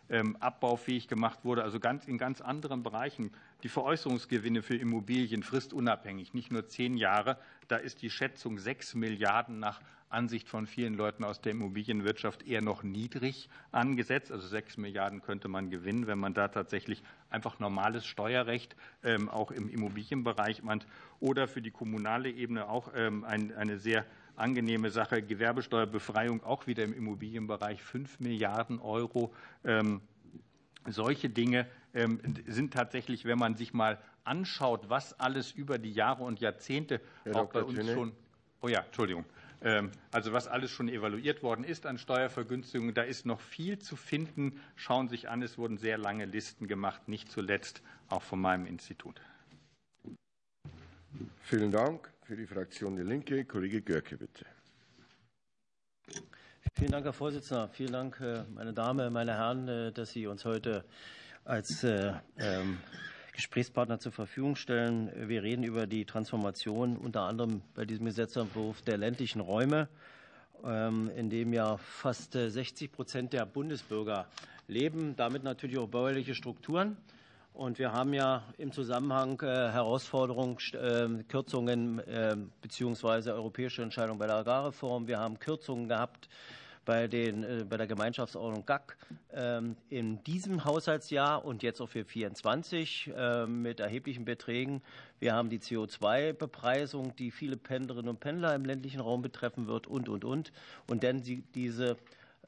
[SPEAKER 8] abbaufähig gemacht wurde, also ganz, in ganz anderen Bereichen. Die Veräußerungsgewinne für Immobilien fristunabhängig, nicht nur zehn Jahre. Da ist die Schätzung sechs Milliarden nach Ansicht von vielen Leuten aus der Immobilienwirtschaft eher noch niedrig angesetzt. Also sechs Milliarden könnte man gewinnen, wenn man da tatsächlich einfach normales Steuerrecht ähm, auch im Immobilienbereich meint. Oder für die kommunale Ebene auch ähm, eine sehr angenehme Sache, Gewerbesteuerbefreiung auch wieder im Immobilienbereich fünf Milliarden Euro. Ähm, solche Dinge sind tatsächlich, wenn man sich mal anschaut, was alles über die Jahre und Jahrzehnte Herr auch Dr. bei uns Tüne. schon. Oh ja, Entschuldigung. Ähm, also was alles schon evaluiert worden ist an Steuervergünstigungen, da ist noch viel zu finden. Schauen Sie sich an, es wurden sehr lange Listen gemacht, nicht zuletzt auch von meinem Institut.
[SPEAKER 1] Vielen Dank. Für die Fraktion Die Linke, Kollege Görke, bitte.
[SPEAKER 21] Vielen Dank, Herr Vorsitzender. Vielen Dank, äh, meine Damen, meine Herren, äh, dass Sie uns heute als äh, ähm, Gesprächspartner zur Verfügung stellen. Wir reden über die Transformation unter anderem bei diesem Gesetzentwurf der ländlichen Räume, ähm, in dem ja fast 60 Prozent der Bundesbürger leben, damit natürlich auch bäuerliche Strukturen. Und wir haben ja im Zusammenhang Herausforderungen, ähm, Kürzungen bzw. europäische Entscheidungen bei der Agrarreform. Wir haben Kürzungen gehabt bei, den, äh, bei der Gemeinschaftsordnung GAC ähm, in diesem Haushaltsjahr und jetzt auch für 2024 ähm, mit erheblichen Beträgen. Wir haben die CO2-Bepreisung, die viele Pendlerinnen und Pendler im ländlichen Raum betreffen wird und, und, und. Und dann diese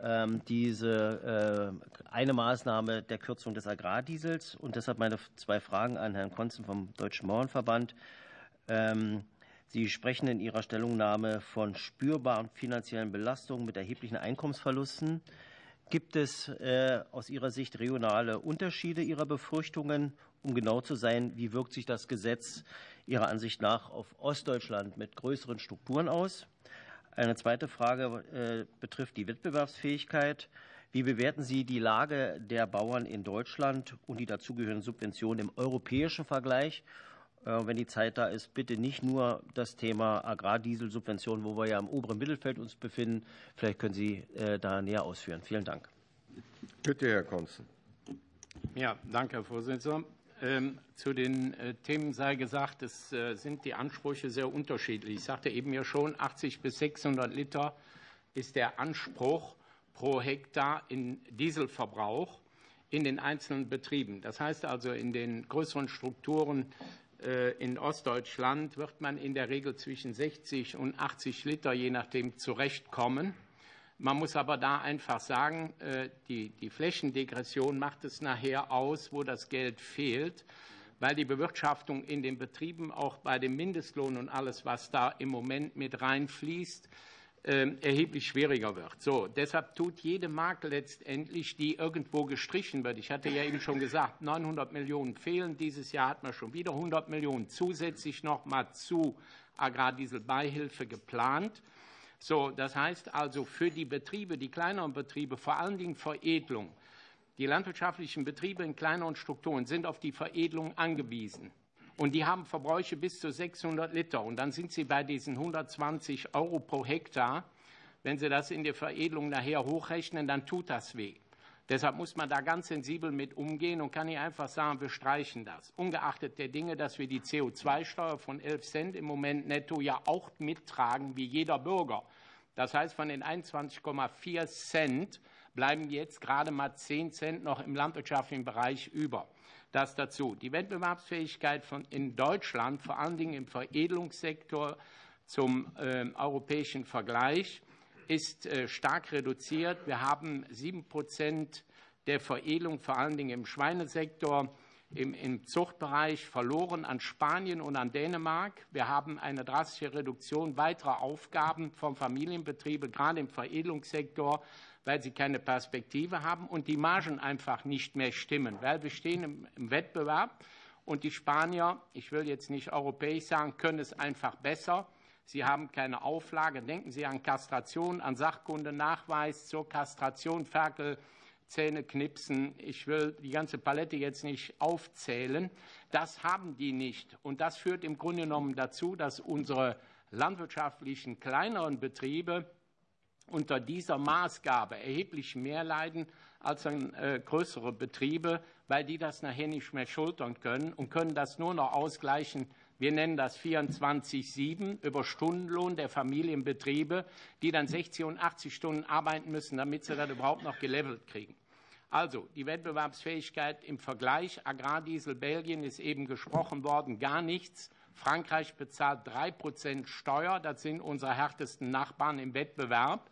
[SPEAKER 21] ähm, diese äh, eine Maßnahme der Kürzung des Agrardiesels. Und deshalb meine zwei Fragen an Herrn Konzen vom Deutschen Bauernverband. Sie sprechen in Ihrer Stellungnahme von spürbaren finanziellen Belastungen mit erheblichen Einkommensverlusten. Gibt es äh, aus Ihrer Sicht regionale Unterschiede Ihrer Befürchtungen? Um genau zu sein, wie wirkt sich das Gesetz Ihrer Ansicht nach auf Ostdeutschland mit größeren Strukturen aus? Eine zweite Frage äh, betrifft die Wettbewerbsfähigkeit. Wie bewerten Sie die Lage der Bauern in Deutschland und die dazugehörigen Subventionen im europäischen Vergleich? Äh, wenn die Zeit da ist, bitte nicht nur das Thema Agrardieselsubventionen, wo wir ja im oberen Mittelfeld uns befinden. Vielleicht können Sie äh, da näher ausführen. Vielen Dank.
[SPEAKER 1] Bitte, Herr Konzen.
[SPEAKER 5] Ja, danke, Herr Vorsitzender. Ähm, zu den äh, Themen sei gesagt, es sind die Ansprüche sehr unterschiedlich. Ich sagte eben ja schon, 80 bis 600 Liter ist der Anspruch pro Hektar in Dieselverbrauch in den einzelnen Betrieben. Das heißt also, in den größeren Strukturen in Ostdeutschland wird man in der Regel zwischen 60 und 80 Liter, je nachdem, zurechtkommen. Man muss aber da einfach sagen, äh, die, die Flächendegression macht es nachher aus, wo das Geld fehlt, weil die Bewirtschaftung in den Betrieben auch bei dem Mindestlohn und alles, was da im Moment mit reinfließt, erheblich schwieriger wird. So, deshalb tut jede Mark letztendlich, die irgendwo gestrichen wird. Ich hatte ja eben schon gesagt, 900 Millionen fehlen. Dieses Jahr hat man schon wieder 100 Millionen zusätzlich noch mal zu Agrardieselbeihilfe geplant. So, das heißt also für die Betriebe, die kleineren Betriebe, vor allen Dingen Veredelung. Die landwirtschaftlichen Betriebe in kleineren Strukturen sind auf die Veredelung angewiesen. Und die haben Verbräuche bis zu 600 Liter. Und dann sind sie bei diesen 120 Euro pro Hektar. Wenn Sie das in der Veredelung nachher hochrechnen, dann tut das weh. Deshalb muss man da ganz sensibel mit umgehen und kann nicht einfach sagen, wir streichen das. Ungeachtet der Dinge, dass wir die CO2-Steuer von 11 Cent im Moment netto ja auch mittragen, wie jeder Bürger. Das heißt, von den 21,4 Cent bleiben jetzt gerade mal 10 Cent noch im landwirtschaftlichen Bereich über das dazu. Die Wettbewerbsfähigkeit von, in Deutschland, vor allen Dingen im Veredelungssektor zum äh, europäischen Vergleich, ist äh, stark reduziert. Wir haben sieben Prozent der Veredelung, vor allen Dingen im Schweinesektor, im, im, Zuchtbereich verloren an Spanien und an Dänemark. Wir haben eine drastische Reduktion weiterer Aufgaben von Familienbetrieben, gerade im Veredelungssektor, weil sie keine Perspektive haben und die Margen einfach nicht mehr stimmen, weil wir stehen im, Wettbewerb und die Spanier, ich will jetzt nicht europäisch sagen, können es einfach besser. Sie haben keine Auflage. Denken Sie an Kastration, an Sachkundenachweis zur Kastration, Ferkel, Zähne knipsen. Ich will die ganze Palette jetzt nicht aufzählen. Das haben die nicht. Und das führt im Grunde genommen dazu, dass unsere landwirtschaftlichen kleineren Betriebe unter dieser Maßgabe erheblich mehr leiden als äh, größere Betriebe, weil die das nachher nicht mehr schultern können und können das nur noch ausgleichen. Wir nennen das 24-7 über Stundenlohn der Familienbetriebe, die dann 60 und 80 Stunden arbeiten müssen, damit sie das überhaupt noch gelevelt kriegen. Also die Wettbewerbsfähigkeit im Vergleich Agrardiesel Belgien ist eben gesprochen worden, gar nichts. Frankreich bezahlt drei Prozent Steuer, das sind unsere härtesten Nachbarn im Wettbewerb.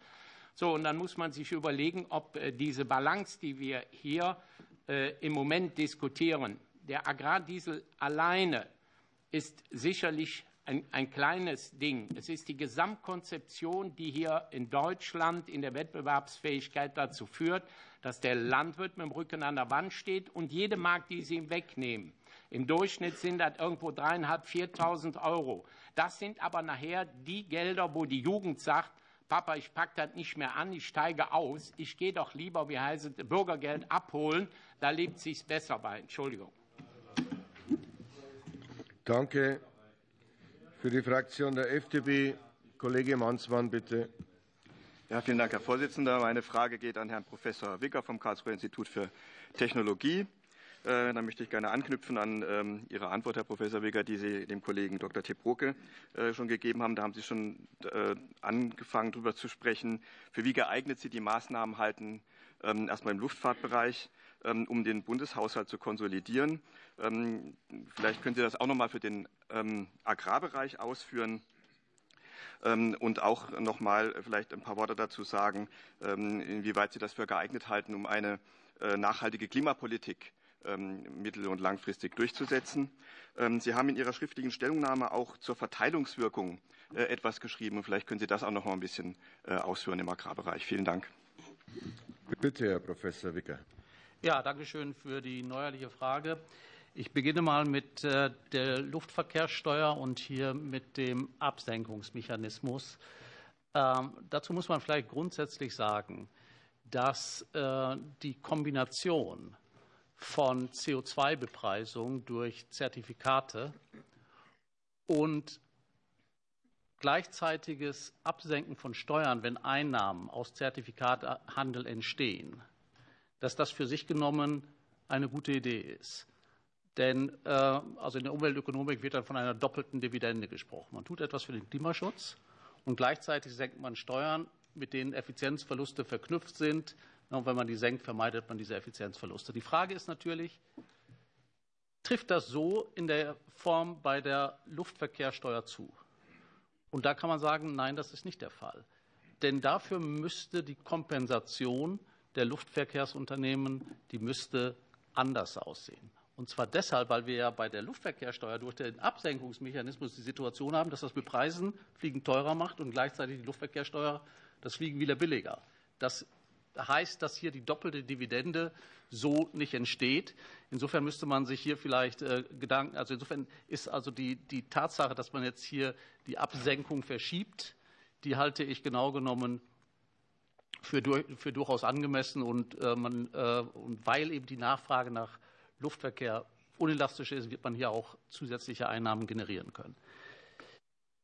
[SPEAKER 5] So, und dann muss man sich überlegen, ob äh, diese Balance, die wir hier äh, im Moment diskutieren, der Agrardiesel alleine ist sicherlich ein, ein, kleines Ding. Es ist die Gesamtkonzeption, die hier in Deutschland in der Wettbewerbsfähigkeit dazu führt, dass der Landwirt mit dem Rücken an der Wand steht und jede Mark, die sie ihm wegnehmen, im Durchschnitt sind das irgendwo dreieinhalb, 4.000 Euro. Das sind aber nachher die Gelder, wo die Jugend sagt, Papa, ich packe das nicht mehr an, ich steige aus, ich gehe doch lieber, wie heißt es, Bürgergeld abholen, da lebt sich besser bei. Entschuldigung.
[SPEAKER 1] Danke. Für die Fraktion der FDP, Kollege Mansmann, bitte.
[SPEAKER 9] Ja, vielen Dank, Herr Vorsitzender. Meine Frage geht an Herrn Professor Wicker vom Karlsruher Institut für Technologie. Äh, da möchte ich gerne anknüpfen an ähm, Ihre Antwort, Herr Professor Weger, die Sie dem Kollegen Dr. Tebroke äh, schon gegeben haben. Da haben Sie schon äh, angefangen, darüber zu sprechen, für wie geeignet Sie die Maßnahmen halten, ähm, erstmal im Luftfahrtbereich, ähm, um den Bundeshaushalt zu konsolidieren. Vielleicht können Sie das auch noch mal für den Agrarbereich ausführen. Und auch noch mal vielleicht ein paar Worte dazu sagen, inwieweit Sie das für geeignet halten, um eine nachhaltige Klimapolitik mittel- und langfristig durchzusetzen. Ähm, Sie haben in Ihrer schriftlichen Stellungnahme auch zur Verteilungswirkung äh, etwas geschrieben. Vielleicht können Sie das auch noch mal ein bisschen äh, ausführen im Agrarbereich. Vielen Dank.
[SPEAKER 1] Bitte, Herr Professor Wicker.
[SPEAKER 12] Ja, danke schön für die neuerliche Frage. Ich beginne mal mit äh, der Luftverkehrssteuer und hier mit dem Absenkungsmechanismus. Ähm, dazu muss man vielleicht grundsätzlich sagen, dass äh, die Kombination von CO2-Bepreisung durch Zertifikate und gleichzeitiges Absenken von Steuern, wenn Einnahmen aus Zertifikatehandel entstehen, dass das für sich genommen eine gute Idee ist. Denn äh, also in der Umweltökonomik wird dann von einer doppelten Dividende gesprochen. Man tut etwas für den Klimaschutz und gleichzeitig senkt man Steuern, mit denen Effizienzverluste verknüpft sind, und wenn man die senkt, vermeidet man diese Effizienzverluste. Die Frage ist natürlich, trifft das so in der Form bei der Luftverkehrssteuer zu? Und da kann man sagen, nein, das ist nicht der Fall. Denn dafür müsste die Kompensation der Luftverkehrsunternehmen, die müsste anders aussehen. Und zwar deshalb, weil wir ja bei der Luftverkehrssteuer durch den Absenkungsmechanismus die Situation haben, dass das Bepreisen Fliegen teurer macht und gleichzeitig die Luftverkehrssteuer das Fliegen wieder billiger. Das heißt, dass hier die doppelte Dividende so nicht entsteht. Insofern müsste man sich hier vielleicht äh, Gedanken, also insofern ist also die, die Tatsache, dass man jetzt hier die Absenkung verschiebt, die halte ich genau genommen für, für durchaus angemessen und, äh, man, äh, und weil eben die Nachfrage nach Luftverkehr unelastisch ist, wird man hier auch zusätzliche Einnahmen generieren können.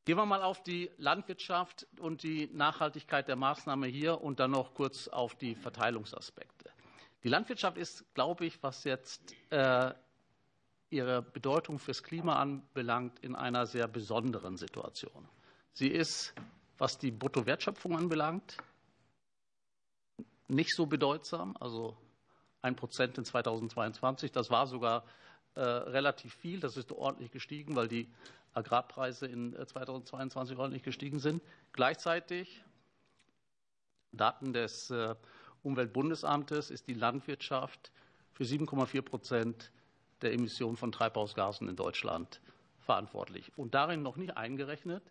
[SPEAKER 12] Gehen wir mal auf die Landwirtschaft und die Nachhaltigkeit der Maßnahme hier und dann noch kurz auf die Verteilungsaspekte. Die Landwirtschaft ist, glaube ich, was jetzt äh, ihre Bedeutung fürs Klima anbelangt, in einer sehr besonderen Situation. Sie ist, was die Bruttowertschöpfung anbelangt, nicht so bedeutsam, also ein Prozent in 2022. Das war sogar äh, relativ viel. Das ist ordentlich gestiegen, weil die Agrarpreise in 2022 äh, ordentlich gestiegen sind. Gleichzeitig, Daten des äh, Umweltbundesamtes, ist die Landwirtschaft für 7,4 Prozent der Emissionen von Treibhausgasen in Deutschland verantwortlich. Und darin noch nicht eingerechnet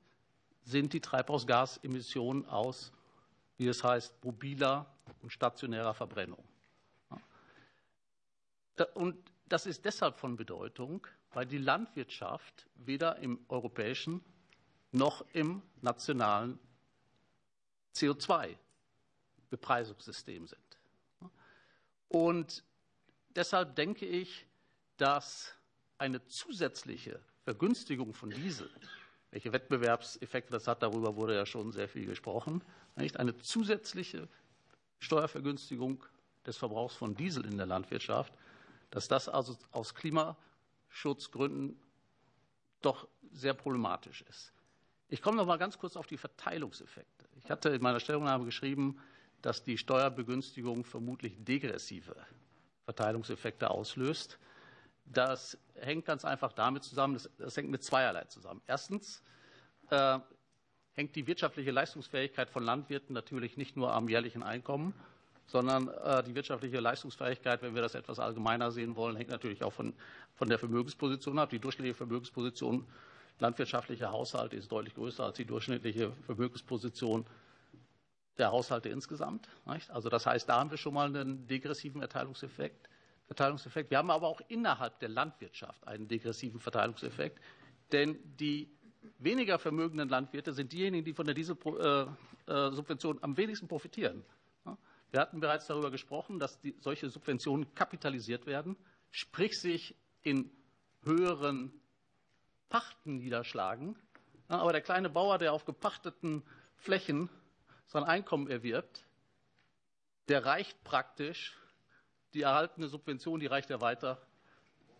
[SPEAKER 12] sind die Treibhausgasemissionen aus, wie es heißt, mobiler und stationärer Verbrennung. Und das ist deshalb von Bedeutung, weil die Landwirtschaft weder im europäischen noch im nationalen CO2-Bepreisungssystem sind. Und deshalb denke ich, dass eine zusätzliche Vergünstigung von Diesel, welche Wettbewerbseffekte das hat, darüber wurde ja schon sehr viel gesprochen, nicht eine zusätzliche Steuervergünstigung des Verbrauchs von Diesel in der Landwirtschaft, dass das also aus Klima Schutzgründen doch sehr problematisch ist. Ich komme noch mal ganz kurz auf die Verteilungseffekte. Ich hatte in meiner Stellungnahme geschrieben, dass die Steuerbegünstigung vermutlich degressive Verteilungseffekte auslöst. Das hängt ganz einfach damit zusammen, das, das hängt mit zweierlei zusammen. Erstens äh, hängt die wirtschaftliche Leistungsfähigkeit von Landwirten natürlich nicht nur am jährlichen Einkommen, sondern äh, die wirtschaftliche Leistungsfähigkeit, wenn wir das etwas allgemeiner sehen wollen, hängt natürlich auch von, von der Vermögensposition ab. Die durchschnittliche Vermögensposition landwirtschaftlicher Haushalte ist deutlich größer als die durchschnittliche Vermögensposition der Haushalte insgesamt. Also das heißt, da haben wir schon mal einen degressiven Verteilungseffekt. Verteilungseffekt. Wir haben aber auch innerhalb der Landwirtschaft einen degressiven Verteilungseffekt, denn die weniger vermögenden Landwirte sind diejenigen, die von der Diesel, äh, Subventionen am wenigsten profitieren. Wir hatten bereits darüber gesprochen, dass die, solche Subventionen kapitalisiert werden, sprich sich in höheren Pachten niederschlagen. Aber der kleine Bauer, der auf gepachteten Flächen sein Einkommen erwirbt, der reicht praktisch die erhaltene Subvention, die reicht er weiter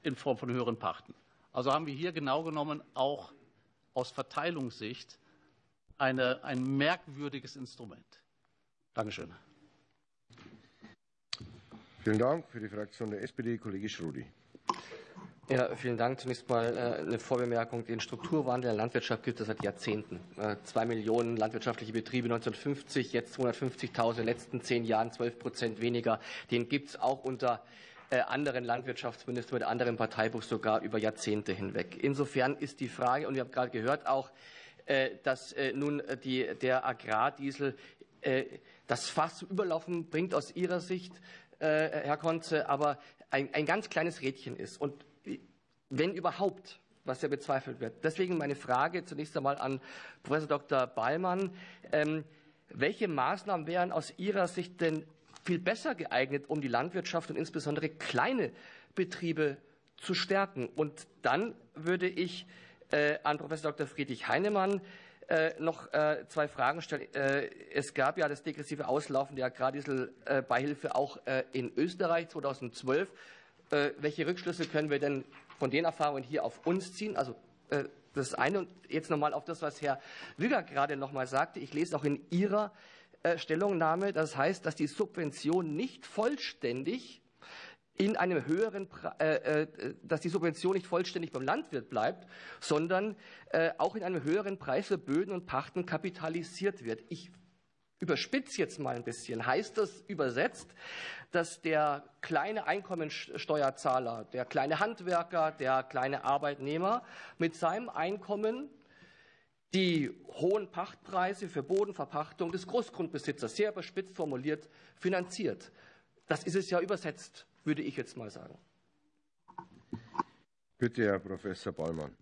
[SPEAKER 12] in Form von höheren Pachten. Also haben wir hier genau genommen auch aus Verteilungssicht eine, ein merkwürdiges Instrument. Dankeschön.
[SPEAKER 1] Vielen Dank. Für die Fraktion der SPD, Kollege Schrodi.
[SPEAKER 2] Ja, vielen Dank. Zunächst mal äh, eine Vorbemerkung. Den Strukturwandel der Landwirtschaft gibt es seit Jahrzehnten. Äh, zwei Millionen landwirtschaftliche Betriebe 1950, jetzt 250.000, in den letzten zehn Jahren 12 Prozent weniger. Den gibt es auch unter äh, anderen Landwirtschaftsministern mit anderem Parteibuch sogar über Jahrzehnte hinweg. Insofern ist die Frage, und wir haben gerade gehört auch, dass nun die, der Agrardiesel das Fass zum Überlaufen bringt aus Ihrer Sicht. Äh, Herr Konze, aber ein, ein ganz kleines Rädchen ist. Und wenn überhaupt, was ja bezweifelt wird. Deswegen meine Frage zunächst einmal an Professor Dr. Ballmann. Ähm, welche Maßnahmen wären aus Ihrer Sicht denn viel besser geeignet, um die Landwirtschaft und insbesondere kleine Betriebe zu stärken? Und dann würde ich äh, an Professor Dr. Friedrich Heinemann äh, noch äh, zwei Fragen stellen. Äh, es gab ja das degressive Auslaufen der Agrardieselbeihilfe auch in Österreich 2012. Welche Rückschlüsse können wir denn von den Erfahrungen hier auf uns ziehen? Also das eine und jetzt nochmal auf das, was Herr Wüger gerade nochmal sagte. Ich lese auch in Ihrer Stellungnahme, das heißt, dass die Subvention nicht vollständig in einem höheren, äh, äh, dass die Subvention nicht vollständig beim Landwirt bleibt, sondern äh, auch in einem höheren Preis für Böden und Pachten kapitalisiert wird. Ich überspitze jetzt mal ein bisschen. Heißt das übersetzt, dass der kleine Einkommensteuerzahler, der kleine Handwerker, der kleine Arbeitnehmer mit seinem Einkommen die hohen Pachtpreise für Bodenverpachtung des Großgrundbesitzers, sehr überspitzt formuliert, finanziert? Das ist es ja übersetzt würde ich jetzt mal sagen.
[SPEAKER 1] Bitte, Herr Professor Ballmann.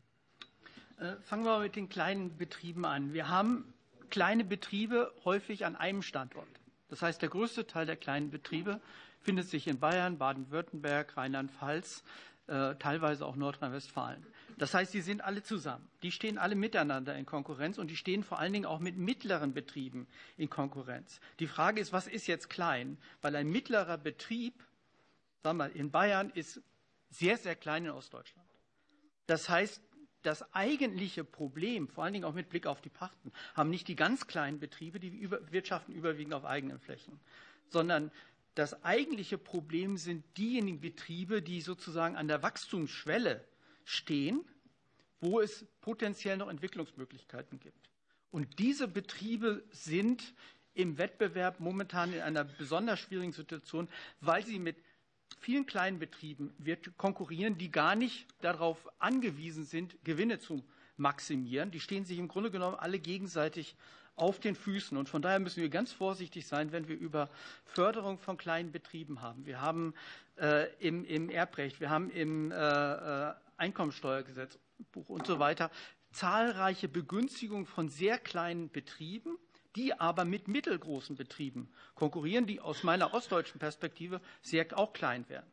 [SPEAKER 3] Äh, fangen wir mit den kleinen Betrieben an. Wir haben kleine Betriebe häufig an einem Standort. Das heißt, der größte Teil der kleinen Betriebe findet sich in Bayern, Baden-Württemberg, Rheinland-Pfalz, äh, teilweise auch Nordrhein-Westfalen. Das heißt, sie sind alle zusammen. Die stehen alle miteinander in Konkurrenz und die stehen vor allen Dingen auch mit mittleren Betrieben in Konkurrenz. Die Frage ist, was ist jetzt klein? Weil ein mittlerer Betrieb sagen wir, in Bayern ist sehr, sehr klein in Ostdeutschland. Das heißt, das eigentliche Problem, vor allen Dingen auch mit Blick auf die Pachten, haben nicht die ganz kleinen Betriebe, die über, wirtschaften überwiegend auf eigenen Flächen, sondern das eigentliche Problem sind diejenigen Betriebe, die sozusagen an der Wachstumsschwelle stehen, wo es potenziell noch Entwicklungsmöglichkeiten gibt. Und diese Betriebe sind im Wettbewerb momentan in einer besonders schwierigen Situation, weil sie mit vielen kleinen Betrieben wird konkurrieren, die gar nicht darauf angewiesen sind, Gewinne zu maximieren. Die stehen sich im Grunde genommen alle gegenseitig auf den Füßen. Und von daher müssen wir ganz vorsichtig sein, wenn wir über Förderung von kleinen Betrieben haben. Wir haben äh, im, im, Erbrecht, wir haben im äh, äh Einkommensteuergesetzbuch und so weiter zahlreiche Begünstigungen von sehr kleinen Betrieben die aber mit mittelgroßen Betrieben konkurrieren, die aus meiner ostdeutschen Perspektive sehr auch klein werden.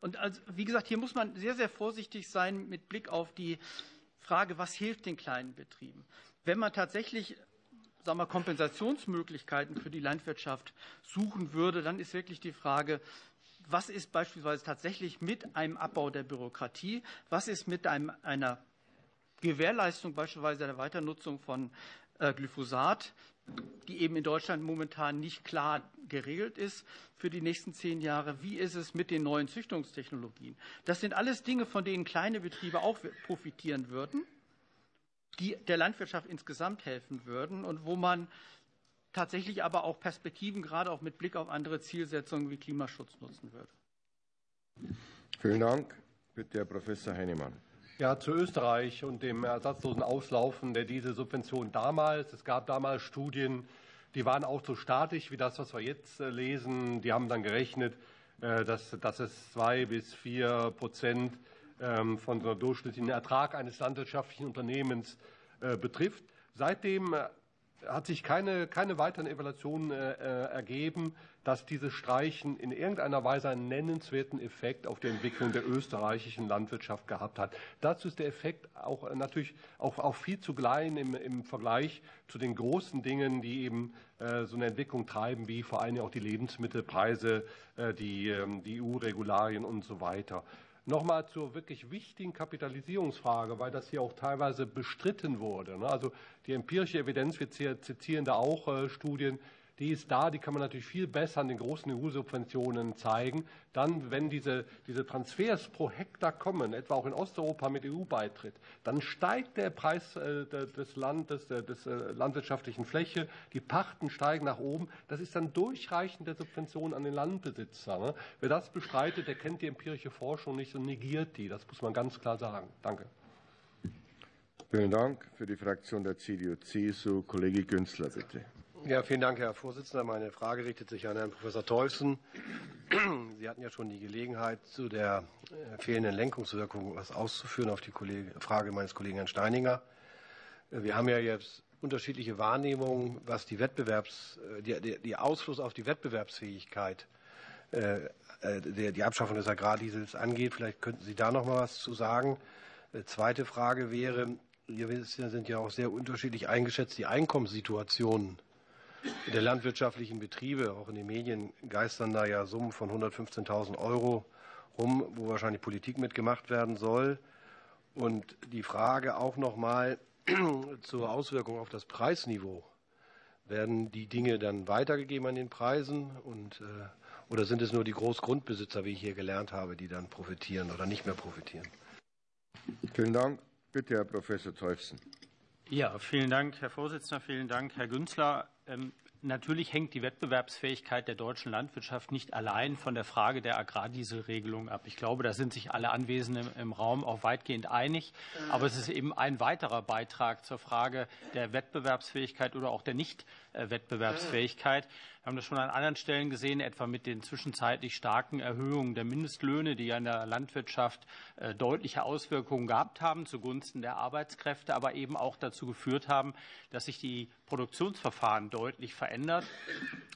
[SPEAKER 3] Und also, wie gesagt, hier muss man sehr, sehr vorsichtig sein mit Blick auf die Frage, was hilft den kleinen Betrieben. Wenn man tatsächlich sagen wir, Kompensationsmöglichkeiten für die Landwirtschaft suchen würde, dann ist wirklich die Frage, was ist beispielsweise tatsächlich mit einem Abbau der Bürokratie, was ist mit einem, einer Gewährleistung beispielsweise der Weiternutzung von Glyphosat, die eben in Deutschland momentan nicht klar geregelt ist für die nächsten zehn Jahre. Wie ist es mit den neuen Züchtungstechnologien? Das sind alles Dinge, von denen kleine Betriebe auch profitieren würden, die der Landwirtschaft insgesamt helfen würden und wo man tatsächlich aber auch Perspektiven, gerade auch mit Blick auf andere Zielsetzungen wie Klimaschutz nutzen würde.
[SPEAKER 1] Vielen Dank. Bitte, Herr Professor Heinemann.
[SPEAKER 14] Ja, zu Österreich und dem ersatzlosen Auslaufen der Dieselsubvention damals. Es gab damals Studien, die waren auch so statisch wie das, was wir jetzt äh, lesen. Die haben dann gerechnet, äh, dass, dass es zwei bis vier Prozent ähm, von so durchschnittlichen Ertrag eines landwirtschaftlichen Unternehmens äh, betrifft. Seitdem hat sich keine, keine weiteren Evaluationen äh, ergeben, dass dieses Streichen in irgendeiner Weise einen nennenswerten Effekt auf die Entwicklung der österreichischen Landwirtschaft gehabt hat. Dazu ist der Effekt auch natürlich auch, auch viel zu klein im, im Vergleich zu den großen Dingen, die eben äh, so eine Entwicklung treiben, wie vor allem auch die Lebensmittelpreise, äh, die, ähm, die EU-Regularien und so weiter. Nochmal zur wirklich wichtigen Kapitalisierungsfrage, weil das hier auch teilweise bestritten wurde. Ne? Also die empirische Evidenz, wir zitieren da auch äh, Studien, die ist da, die kann man natürlich viel besser an den großen EU-Subventionen zeigen. Dann, wenn diese, diese Transfers pro Hektar kommen, etwa auch in Osteuropa mit EU-Beitritt, dann steigt der Preis äh, des Landes, des äh, landwirtschaftlichen Fläche, die Pachten steigen nach oben. Das ist dann Durchreichen der Subventionen an den Landbesitzer. Ne? Wer das bestreitet, der kennt die empirische Forschung nicht und negiert die. Das muss man ganz klar sagen. Danke.
[SPEAKER 1] Vielen Dank. Für die Fraktion der CDU-CSU, Kollege Günzler, bitte.
[SPEAKER 22] Ja, vielen Dank, Herr Vorsitzender. Meine Frage richtet sich an Herrn Professor Teufsen. Sie hatten ja schon die Gelegenheit, zu der äh, fehlenden Lenkungswirkung etwas auszuführen auf die Frage meines Kollegen Herrn Steininger. Äh, wir haben ja jetzt unterschiedliche Wahrnehmungen, was die Wettbewerbs, äh, die, die Ausfluss auf die Wettbewerbsfähigkeit die Abschaffung des Agrardiesels angeht. Vielleicht könnten Sie da noch mal was zu sagen. Zweite Frage wäre, wir sind ja auch sehr unterschiedlich eingeschätzt, die Einkommenssituationen der landwirtschaftlichen Betriebe. Auch in den Medien geistern da ja Summen von 115.000 Euro rum, wo wahrscheinlich Politik mitgemacht werden soll. Und die Frage auch noch mal *clears throat* zur Auswirkung auf das Preisniveau. Werden die Dinge dann weitergegeben an den Preisen und, äh, oder sind es nur die Großgrundbesitzer, wie ich hier gelernt habe, die dann profitieren oder nicht mehr profitieren?
[SPEAKER 1] Vielen Dank. Bitte, Herr Professor Teufsen.
[SPEAKER 16] Ja, vielen Dank, Herr Vorsitzender. Vielen Dank, Herr Günzler. Ähm, natürlich hängt die Wettbewerbsfähigkeit der deutschen Landwirtschaft nicht allein von der Frage der Agrardieselregelung ab. Ich glaube, da sind sich alle Anwesenden im Raum auch weitgehend einig. Aber es ist eben ein weiterer Beitrag zur Frage der Wettbewerbsfähigkeit oder auch der Nicht-Wettbewerbsfähigkeit. Wir haben das schon an anderen Stellen gesehen, etwa mit den zwischenzeitlich starken Erhöhungen der Mindestlöhne, die ja in der Landwirtschaft äh, deutliche Auswirkungen gehabt haben zugunsten der Arbeitskräfte, aber eben auch dazu geführt haben, dass sich die Produktionsverfahren deutlich verändert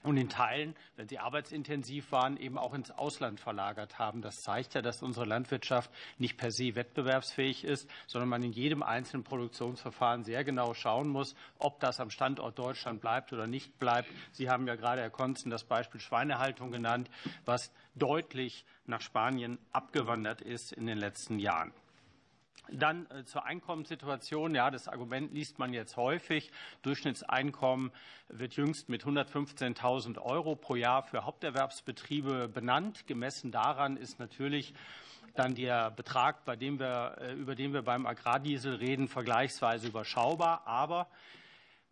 [SPEAKER 16] und in Teilen, wenn sie arbeitsintensiv waren, eben auch ins Ausland verlagert haben. Das zeigt ja, dass unsere Landwirtschaft nicht per se wettbewerbsfähig ist, sondern man in jedem einzelnen Produktionsverfahren sehr genau schauen muss, ob das am Standort Deutschland bleibt oder nicht bleibt. Sie haben ja gerade gerade Herr Konzen das Beispiel Schweinehaltung genannt, was deutlich nach Spanien abgewandert ist in den letzten Jahren. Dann äh, zur Einkommenssituation. Ja, das Argument liest man jetzt häufig. Durchschnittseinkommen wird jüngst mit 115.000 Euro pro Jahr für Haupterwerbsbetriebe benannt. Gemessen daran ist natürlich dann der Betrag, bei dem wir, äh, über den wir beim Agrardiesel reden, vergleichsweise überschaubar. Aber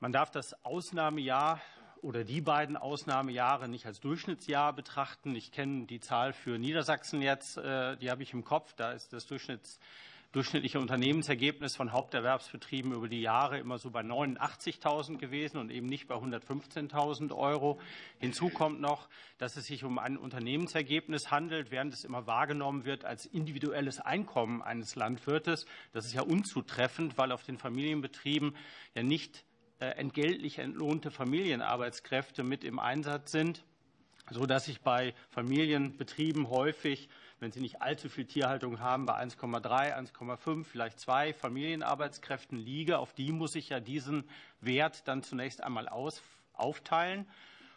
[SPEAKER 16] man darf das Ausnahmejahr oder die beiden Ausnahmejahre nicht als Durchschnittsjahr betrachten. Ich kenne die Zahl für Niedersachsen jetzt, äh, die habe ich im Kopf. Da ist das Durchschnitts durchschnittliche Unternehmensergebnis von Haupterwerbsbetrieben über die Jahre immer so bei 89.000 gewesen und eben nicht bei 115.000 Euro. Hinzu kommt noch, dass es sich um ein Unternehmensergebnis handelt, während es immer wahrgenommen wird als individuelles Einkommen eines Landwirtes. Das ist ja unzutreffend, weil auf den Familienbetrieben ja nicht entgeltlich entlohnte Familienarbeitskräfte mit im Einsatz sind, sodass ich bei Familienbetrieben häufig, wenn sie nicht allzu viel Tierhaltung haben, bei 1,3, 1,5, vielleicht zwei Familienarbeitskräften liege. Auf die muss ich ja diesen Wert dann zunächst einmal aufteilen.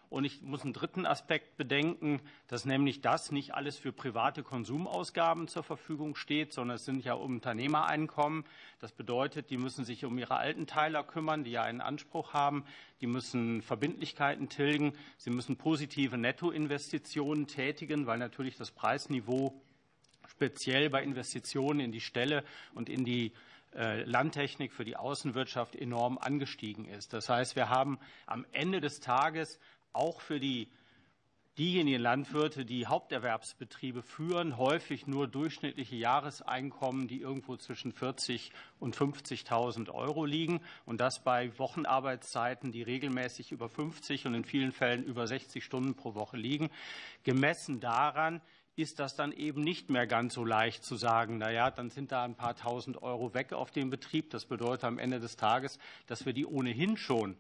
[SPEAKER 16] Und ich muss einen dritten Aspekt bedenken, dass nämlich das nicht alles für private Konsumausgaben zur Verfügung steht, sondern es sind ja Unternehmereinkommen. Das bedeutet, die müssen sich um ihre alten Teiler kümmern, die ja einen Anspruch haben. Die müssen Verbindlichkeiten tilgen. Sie müssen positive Nettoinvestitionen tätigen, weil natürlich das Preisniveau speziell bei Investitionen in die Ställe und in die äh, Landtechnik für die Außenwirtschaft enorm angestiegen ist. Das heißt, wir haben am Ende des Tages auch für die diejenigen Landwirte, die Haupterwerbsbetriebe führen, häufig nur durchschnittliche Jahreseinkommen, die irgendwo zwischen 40 und 50.000 Euro liegen und das bei Wochenarbeitszeiten, die regelmäßig über 50 und in vielen Fällen über 60 Stunden pro Woche liegen. Gemessen daran ist das dann eben nicht mehr ganz so leicht zu sagen, na ja, dann sind da ein paar tausend Euro weg auf dem Betrieb. Das bedeutet am Ende des Tages, dass wir die ohnehin schon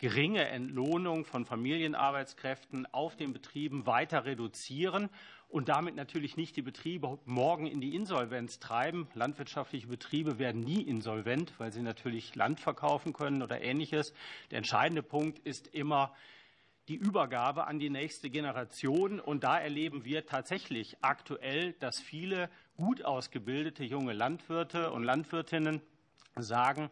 [SPEAKER 16] geringe Entlohnung von Familienarbeitskräften auf den Betrieben weiter reduzieren und damit natürlich nicht die Betriebe morgen in die Insolvenz treiben. Landwirtschaftliche Betriebe werden nie insolvent, weil sie natürlich Land verkaufen können oder ähnliches. Der entscheidende Punkt ist immer, die Übergabe an die nächste Generation. Und da erleben wir tatsächlich aktuell, dass viele gut ausgebildete junge Landwirte und Landwirtinnen sagen,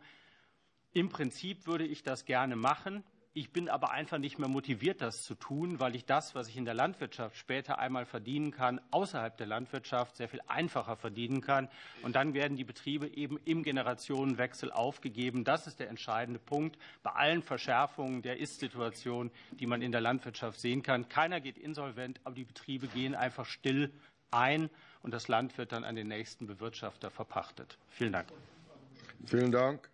[SPEAKER 16] im Prinzip würde ich das gerne machen. Ich bin aber einfach nicht mehr motiviert, das zu tun, weil ich das, was ich in der Landwirtschaft später einmal verdienen kann, außerhalb der Landwirtschaft sehr viel einfacher verdienen kann. Und dann werden die Betriebe eben im Generationenwechsel aufgegeben. Das ist der entscheidende Punkt bei allen Verschärfungen der Ist-Situation, die man in der Landwirtschaft sehen kann. Keiner geht insolvent, aber die Betriebe gehen einfach still ein und das Land wird dann an den nächsten Bewirtschafter verpachtet. Vielen Dank.
[SPEAKER 1] Vielen Dank.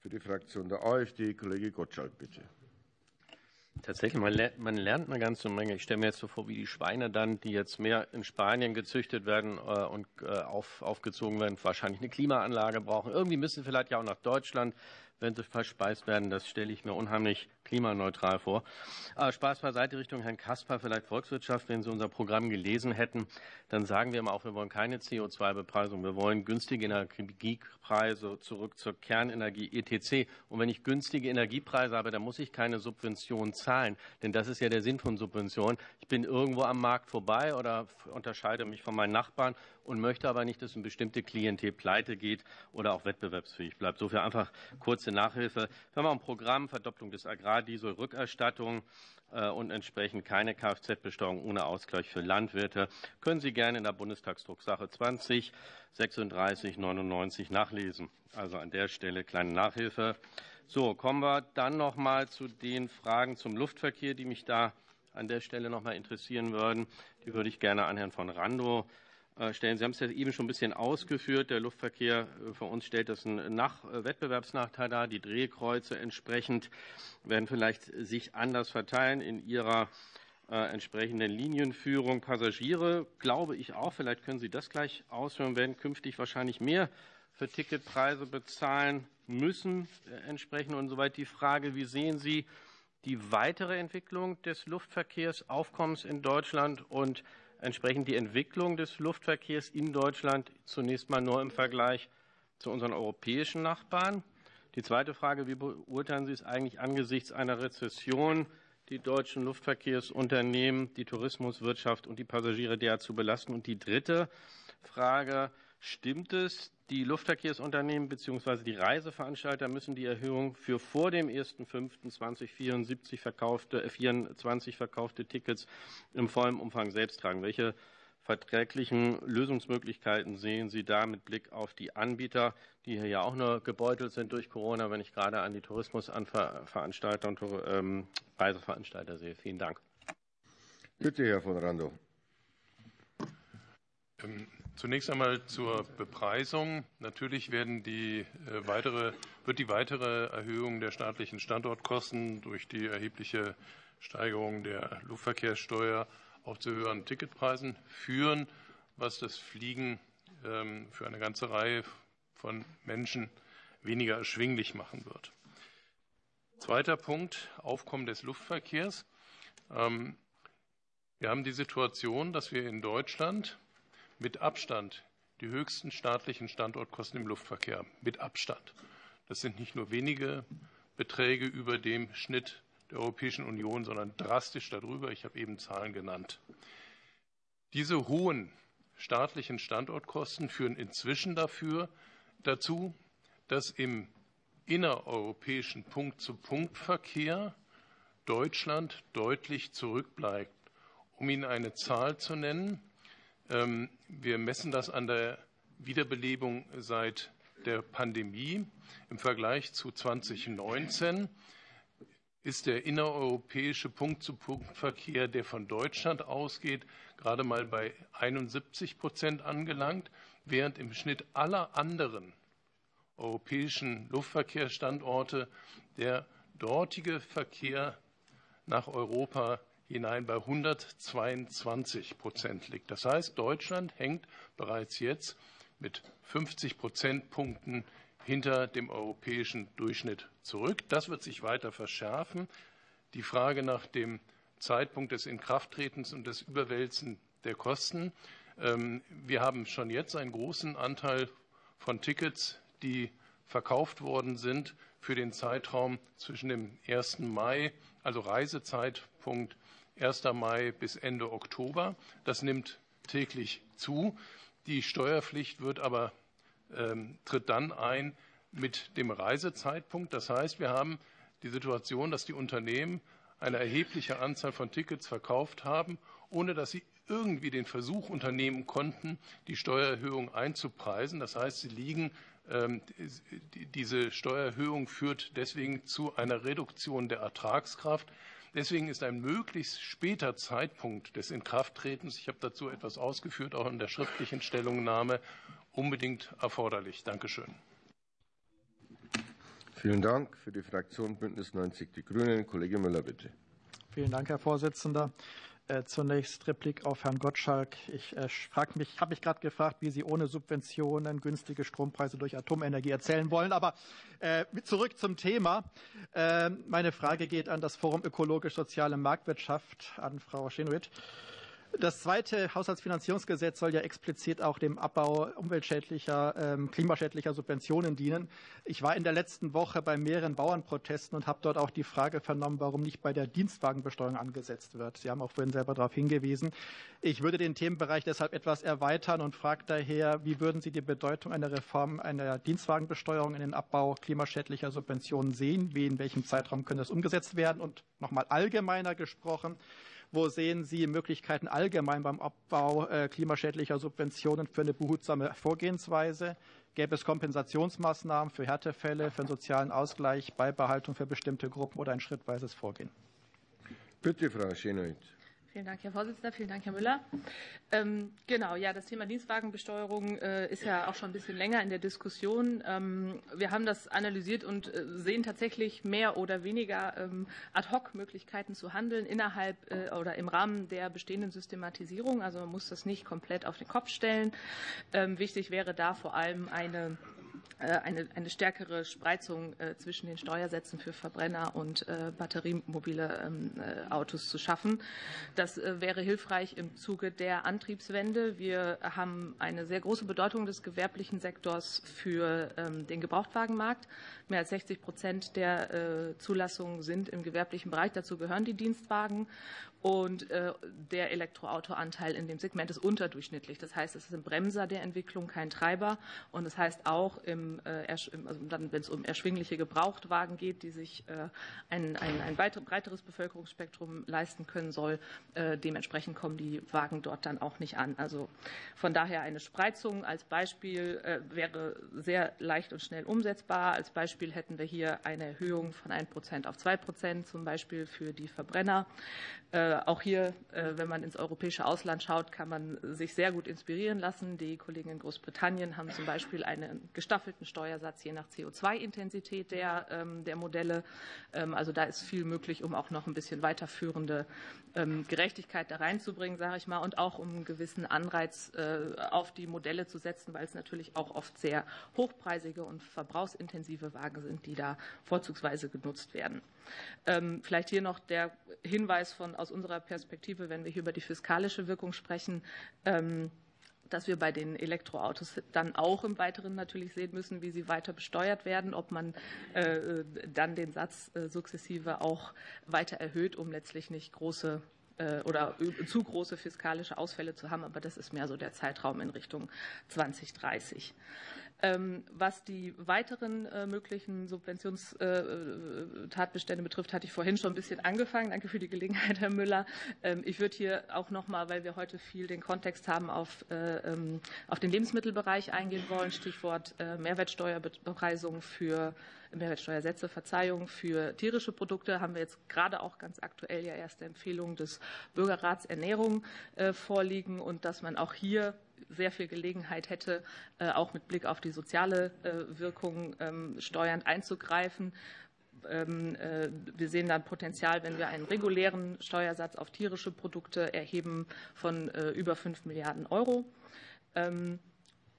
[SPEAKER 1] Für die Fraktion der AfD, Kollege Gottschalk, bitte.
[SPEAKER 11] Tatsächlich, man lernt, eine ganze Menge. Ich stelle mir jetzt so vor, wie die Schweine dann, die jetzt mehr in Spanien gezüchtet werden äh, und äh, auf, aufgezogen werden, wahrscheinlich eine Klimaanlage brauchen. Irgendwie müssen sie vielleicht ja auch nach Deutschland, wenn sie verspeist werden. Das stelle ich mir unheimlich klimaneutral vor. Aber Spaß beiseite Richtung Herrn Kasper, vielleicht Volkswirtschaft. Wenn Sie unser Programm gelesen hätten, dann sagen wir immer auch, wir wollen keine CO2-Bepreisung. Wir wollen günstige Energiepreise zurück zur Kernenergie etc. Und wenn ich günstige Energiepreise habe, dann muss ich keine Subventionen zahlen. Denn das ist ja der Sinn von Subventionen. Ich bin irgendwo am Markt vorbei oder unterscheide mich von meinen Nachbarn und möchte aber nicht, dass eine bestimmte Klientel pleite geht oder auch wettbewerbsfähig bleibt. Sofern einfach kurze Nachhilfe. Wir haben auch ein Programm, Verdopplung des Agrardiesel-Rückerstattung äh, und entsprechend keine Kfz-Besteuerung ohne Ausgleich für Landwirte. Können Sie gerne in der Bundestagsdrucksache 20 36 99 nachlesen. Also an der Stelle kleine Nachhilfe. So, kommen wir dann noch mal zu den Fragen zum Luftverkehr, die mich da an der Stelle noch mal interessieren würden. Die würde ich gerne an Herrn von Randow stellen. Sie haben es ja eben schon ein bisschen ausgeführt. Der Luftverkehr äh, für uns stellt das einen äh, Wettbewerbsnachteil dar. Die Drehkreuze entsprechend werden vielleicht sich anders verteilen in ihrer entsprechenden Linienführung. Passagiere, glaube ich auch, vielleicht können Sie das gleich ausführen, werden künftig wahrscheinlich mehr für Ticketpreise bezahlen müssen entsprechend. Und soweit die Frage, wie sehen Sie die weitere Entwicklung des Luftverkehrsaufkommens in Deutschland und entsprechend die Entwicklung des Luftverkehrs in Deutschland zunächst mal nur im Vergleich zu unseren europäischen Nachbarn. Die zweite Frage, wie beurteilen Sie es eigentlich angesichts einer Rezession, die deutschen Luftverkehrsunternehmen, die Tourismuswirtschaft und die Passagiere derart zu belasten? Und die dritte Frage, stimmt es, die Luftverkehrsunternehmen bzw. die Reiseveranstalter müssen die Erhöhung für vor dem 1.5.2024 verkaufte, äh, 24 verkaufte Tickets im vollen Umfang selbst tragen. Welche verträglichen Lösungsmöglichkeiten sehen Sie da mit Blick auf die Anbieter, die hier ja auch nur gebeutelt sind durch Corona, wenn ich gerade an die Tourismusveranstalter und ähm, Reiseveranstalter sehe? Vielen Dank.
[SPEAKER 1] Bitte, Herr von Randow.
[SPEAKER 19] Ähm, Zunächst einmal zur Bepreisung. Natürlich werden die äh, weitere, wird die weitere Erhöhung der staatlichen Standortkosten durch die erhebliche Steigerung der Luftverkehrssteuer auch zu höheren Ticketpreisen führen, was das Fliegen ähm, für eine ganze Reihe von Menschen weniger erschwinglich machen wird. Zweiter Punkt, Aufkommen des Luftverkehrs. Ähm, wir haben die Situation, dass wir in Deutschland mit Abstand die höchsten staatlichen Standortkosten im Luftverkehr. Mit Abstand. Das sind nicht nur wenige Beträge über dem Schnitt der Europäischen Union, sondern drastisch darüber. Ich habe eben Zahlen genannt. Diese hohen staatlichen Standortkosten führen inzwischen dafür, dazu, dass im innereuropäischen Punkt-zu-Punkt-Verkehr Deutschland deutlich zurückbleibt. Um Ihnen eine Zahl zu nennen, wir messen das an der Wiederbelebung seit der Pandemie. Im Vergleich zu 2019 ist der innereuropäische Punkt-zu-Punkt-Verkehr, der von Deutschland ausgeht, gerade mal bei 71 Prozent angelangt, während im Schnitt aller anderen europäischen Luftverkehrsstandorte der dortige Verkehr nach Europa hinein bei 122 Prozent liegt. Das heißt, Deutschland hängt bereits jetzt mit 50 Prozentpunkten hinter dem europäischen Durchschnitt zurück. Das wird sich weiter verschärfen. Die Frage nach dem Zeitpunkt des Inkrafttretens und des Überwälzen der Kosten. Ähm, wir haben schon jetzt einen großen Anteil von Tickets, die verkauft worden sind für den Zeitraum zwischen dem 1. Mai, also Reisezeitpunkt 1. Mai bis Ende Oktober. Das nimmt täglich zu. Die Steuerpflicht wird aber ähm, tritt dann ein mit dem Reisezeitpunkt. Das heißt, wir haben die Situation, dass die Unternehmen eine erhebliche Anzahl von Tickets verkauft haben, ohne dass sie irgendwie den Versuch unternehmen konnten, die Steuererhöhung einzupreisen. Das heißt, sie liegen ähm, diese Steuererhöhung führt deswegen zu einer Reduktion der Ertragskraft. Deswegen ist ein möglichst später Zeitpunkt des Inkrafttretens, ich habe dazu etwas ausgeführt, auch in der schriftlichen Stellungnahme, unbedingt erforderlich. Dankeschön.
[SPEAKER 1] Vielen Dank. Für die Fraktion Bündnis 90 Die Grünen, Kollege Müller, bitte.
[SPEAKER 23] Vielen Dank, Herr Vorsitzender. Äh, zunächst Replik auf Herrn Gottschalk. Ich äh, mich, habe mich gerade gefragt, wie Sie ohne Subventionen günstige Strompreise durch Atomenergie erzählen wollen. Aber äh, zurück zum Thema. Meine Frage geht an das Forum Ökologisch-Soziale Marktwirtschaft, an Frau Schenowitt. Das zweite Haushaltsfinanzierungsgesetz soll ja explizit auch dem Abbau umweltschädlicher, ähm, klimaschädlicher Subventionen dienen. Ich war in der letzten Woche bei mehreren Bauernprotesten und habe dort auch die Frage vernommen, warum nicht bei der Dienstwagenbesteuerung angesetzt wird. Sie haben auch vorhin selber darauf hingewiesen. Ich würde den Themenbereich deshalb etwas erweitern und frage daher, wie würden Sie die Bedeutung einer Reform einer Dienstwagenbesteuerung in den Abbau klimaschädlicher Subventionen sehen? Wie in welchem Zeitraum könnte das umgesetzt werden? Und nochmal allgemeiner gesprochen, wo sehen Sie Möglichkeiten allgemein beim Abbau äh, klimaschädlicher Subventionen für eine behutsame Vorgehensweise? Gäbe es Kompensationsmaßnahmen für Härtefälle, für einen sozialen Ausgleich, Beibehaltung für bestimmte Gruppen oder ein schrittweises Vorgehen?
[SPEAKER 1] Bitte, Frau Schenoid.
[SPEAKER 7] Vielen Dank, Herr Vorsitzender. Vielen Dank, Herr Müller. Ähm, genau, ja, das Thema Dienstwagenbesteuerung äh, ist ja auch schon ein bisschen länger in der Diskussion. Ähm, wir haben das analysiert und äh, sehen tatsächlich mehr oder weniger ähm, Ad-hoc-Möglichkeiten zu handeln innerhalb äh, oder im Rahmen der bestehenden Systematisierung. Also man muss das nicht komplett auf den Kopf stellen. Ähm, wichtig wäre da vor allem eine eine, eine stärkere Spreizung äh, zwischen den Steuersätzen für Verbrenner und äh, batteriemobile ähm, Autos zu schaffen. Das wäre hilfreich im Zuge der Antriebswende. Wir haben eine sehr große Bedeutung des gewerblichen Sektors für ähm, den Gebrauchtwagenmarkt. Mehr als 60 Prozent der Zulassungen sind im gewerblichen Bereich. Dazu gehören die Dienstwagen. Und äh, der Elektroautoanteil in dem Segment ist unterdurchschnittlich. Das heißt, es ist ein Bremser der Entwicklung, kein Treiber. Und das heißt auch, äh, also wenn es um erschwingliche Gebrauchtwagen geht, die sich äh, ein, breiteres Bevölkerungsspektrum leisten können soll, dementsprechend kommen die Wagen dort dann auch nicht an. Also von daher eine Spreizung als Beispiel wäre sehr leicht und schnell umsetzbar. Als Beispiel hätten wir hier eine Erhöhung von 1 Prozent auf 2 Prozent, zum Beispiel für die Verbrenner. Auch hier, äh, wenn man ins europäische Ausland schaut, kann man sich sehr gut inspirieren lassen. Die Kollegen in Großbritannien haben zum Beispiel einen gestaffelten Steuersatz je nach CO2-Intensität der, ähm, der Modelle. Ähm, also da ist viel möglich, um auch noch ein bisschen weiterführende ähm, Gerechtigkeit da reinzubringen, sage ich mal, und auch um einen gewissen Anreiz äh, auf die Modelle zu setzen, weil es natürlich auch oft sehr hochpreisige und verbrauchsintensive Wagen sind, die da vorzugsweise genutzt werden. Vielleicht hier noch der Hinweis von aus unserer Perspektive, wenn wir hier über die fiskalische Wirkung sprechen, ähm, dass wir bei den Elektroautos dann auch im Weiteren natürlich sehen müssen, wie sie weiter besteuert werden, ob man äh, dann den Satz äh, sukzessive auch weiter erhöht, um letztlich nicht große äh, oder zu große fiskalische Ausfälle zu haben. Aber das ist mehr so der Zeitraum in Richtung 2030. Ähm, was die weiteren äh, möglichen Subventionstatbestände betrifft, hatte ich vorhin schon ein bisschen angefangen. Danke für die Gelegenheit, Herr Müller. Ähm, ich würde hier auch noch mal, weil wir heute viel den Kontext haben, auf, äh, ähm, auf den Lebensmittelbereich eingehen wollen. Stichwort äh, Mehrwertsteuerbepreisung für Mehrwertsteuersätze, Verzeihung für tierische Produkte haben wir jetzt gerade auch ganz aktuell ja erste Empfehlungen des Bürgerrats Ernährung vorliegen und dass man auch hier sehr viel Gelegenheit hätte, äh, auch mit Blick auf die soziale äh, Wirkung ähm, steuernd einzugreifen. Ähm, äh, wir sehen dann Potenzial, wenn wir einen regulären Steuersatz auf tierische Produkte erheben von über 5 Milliarden Euro.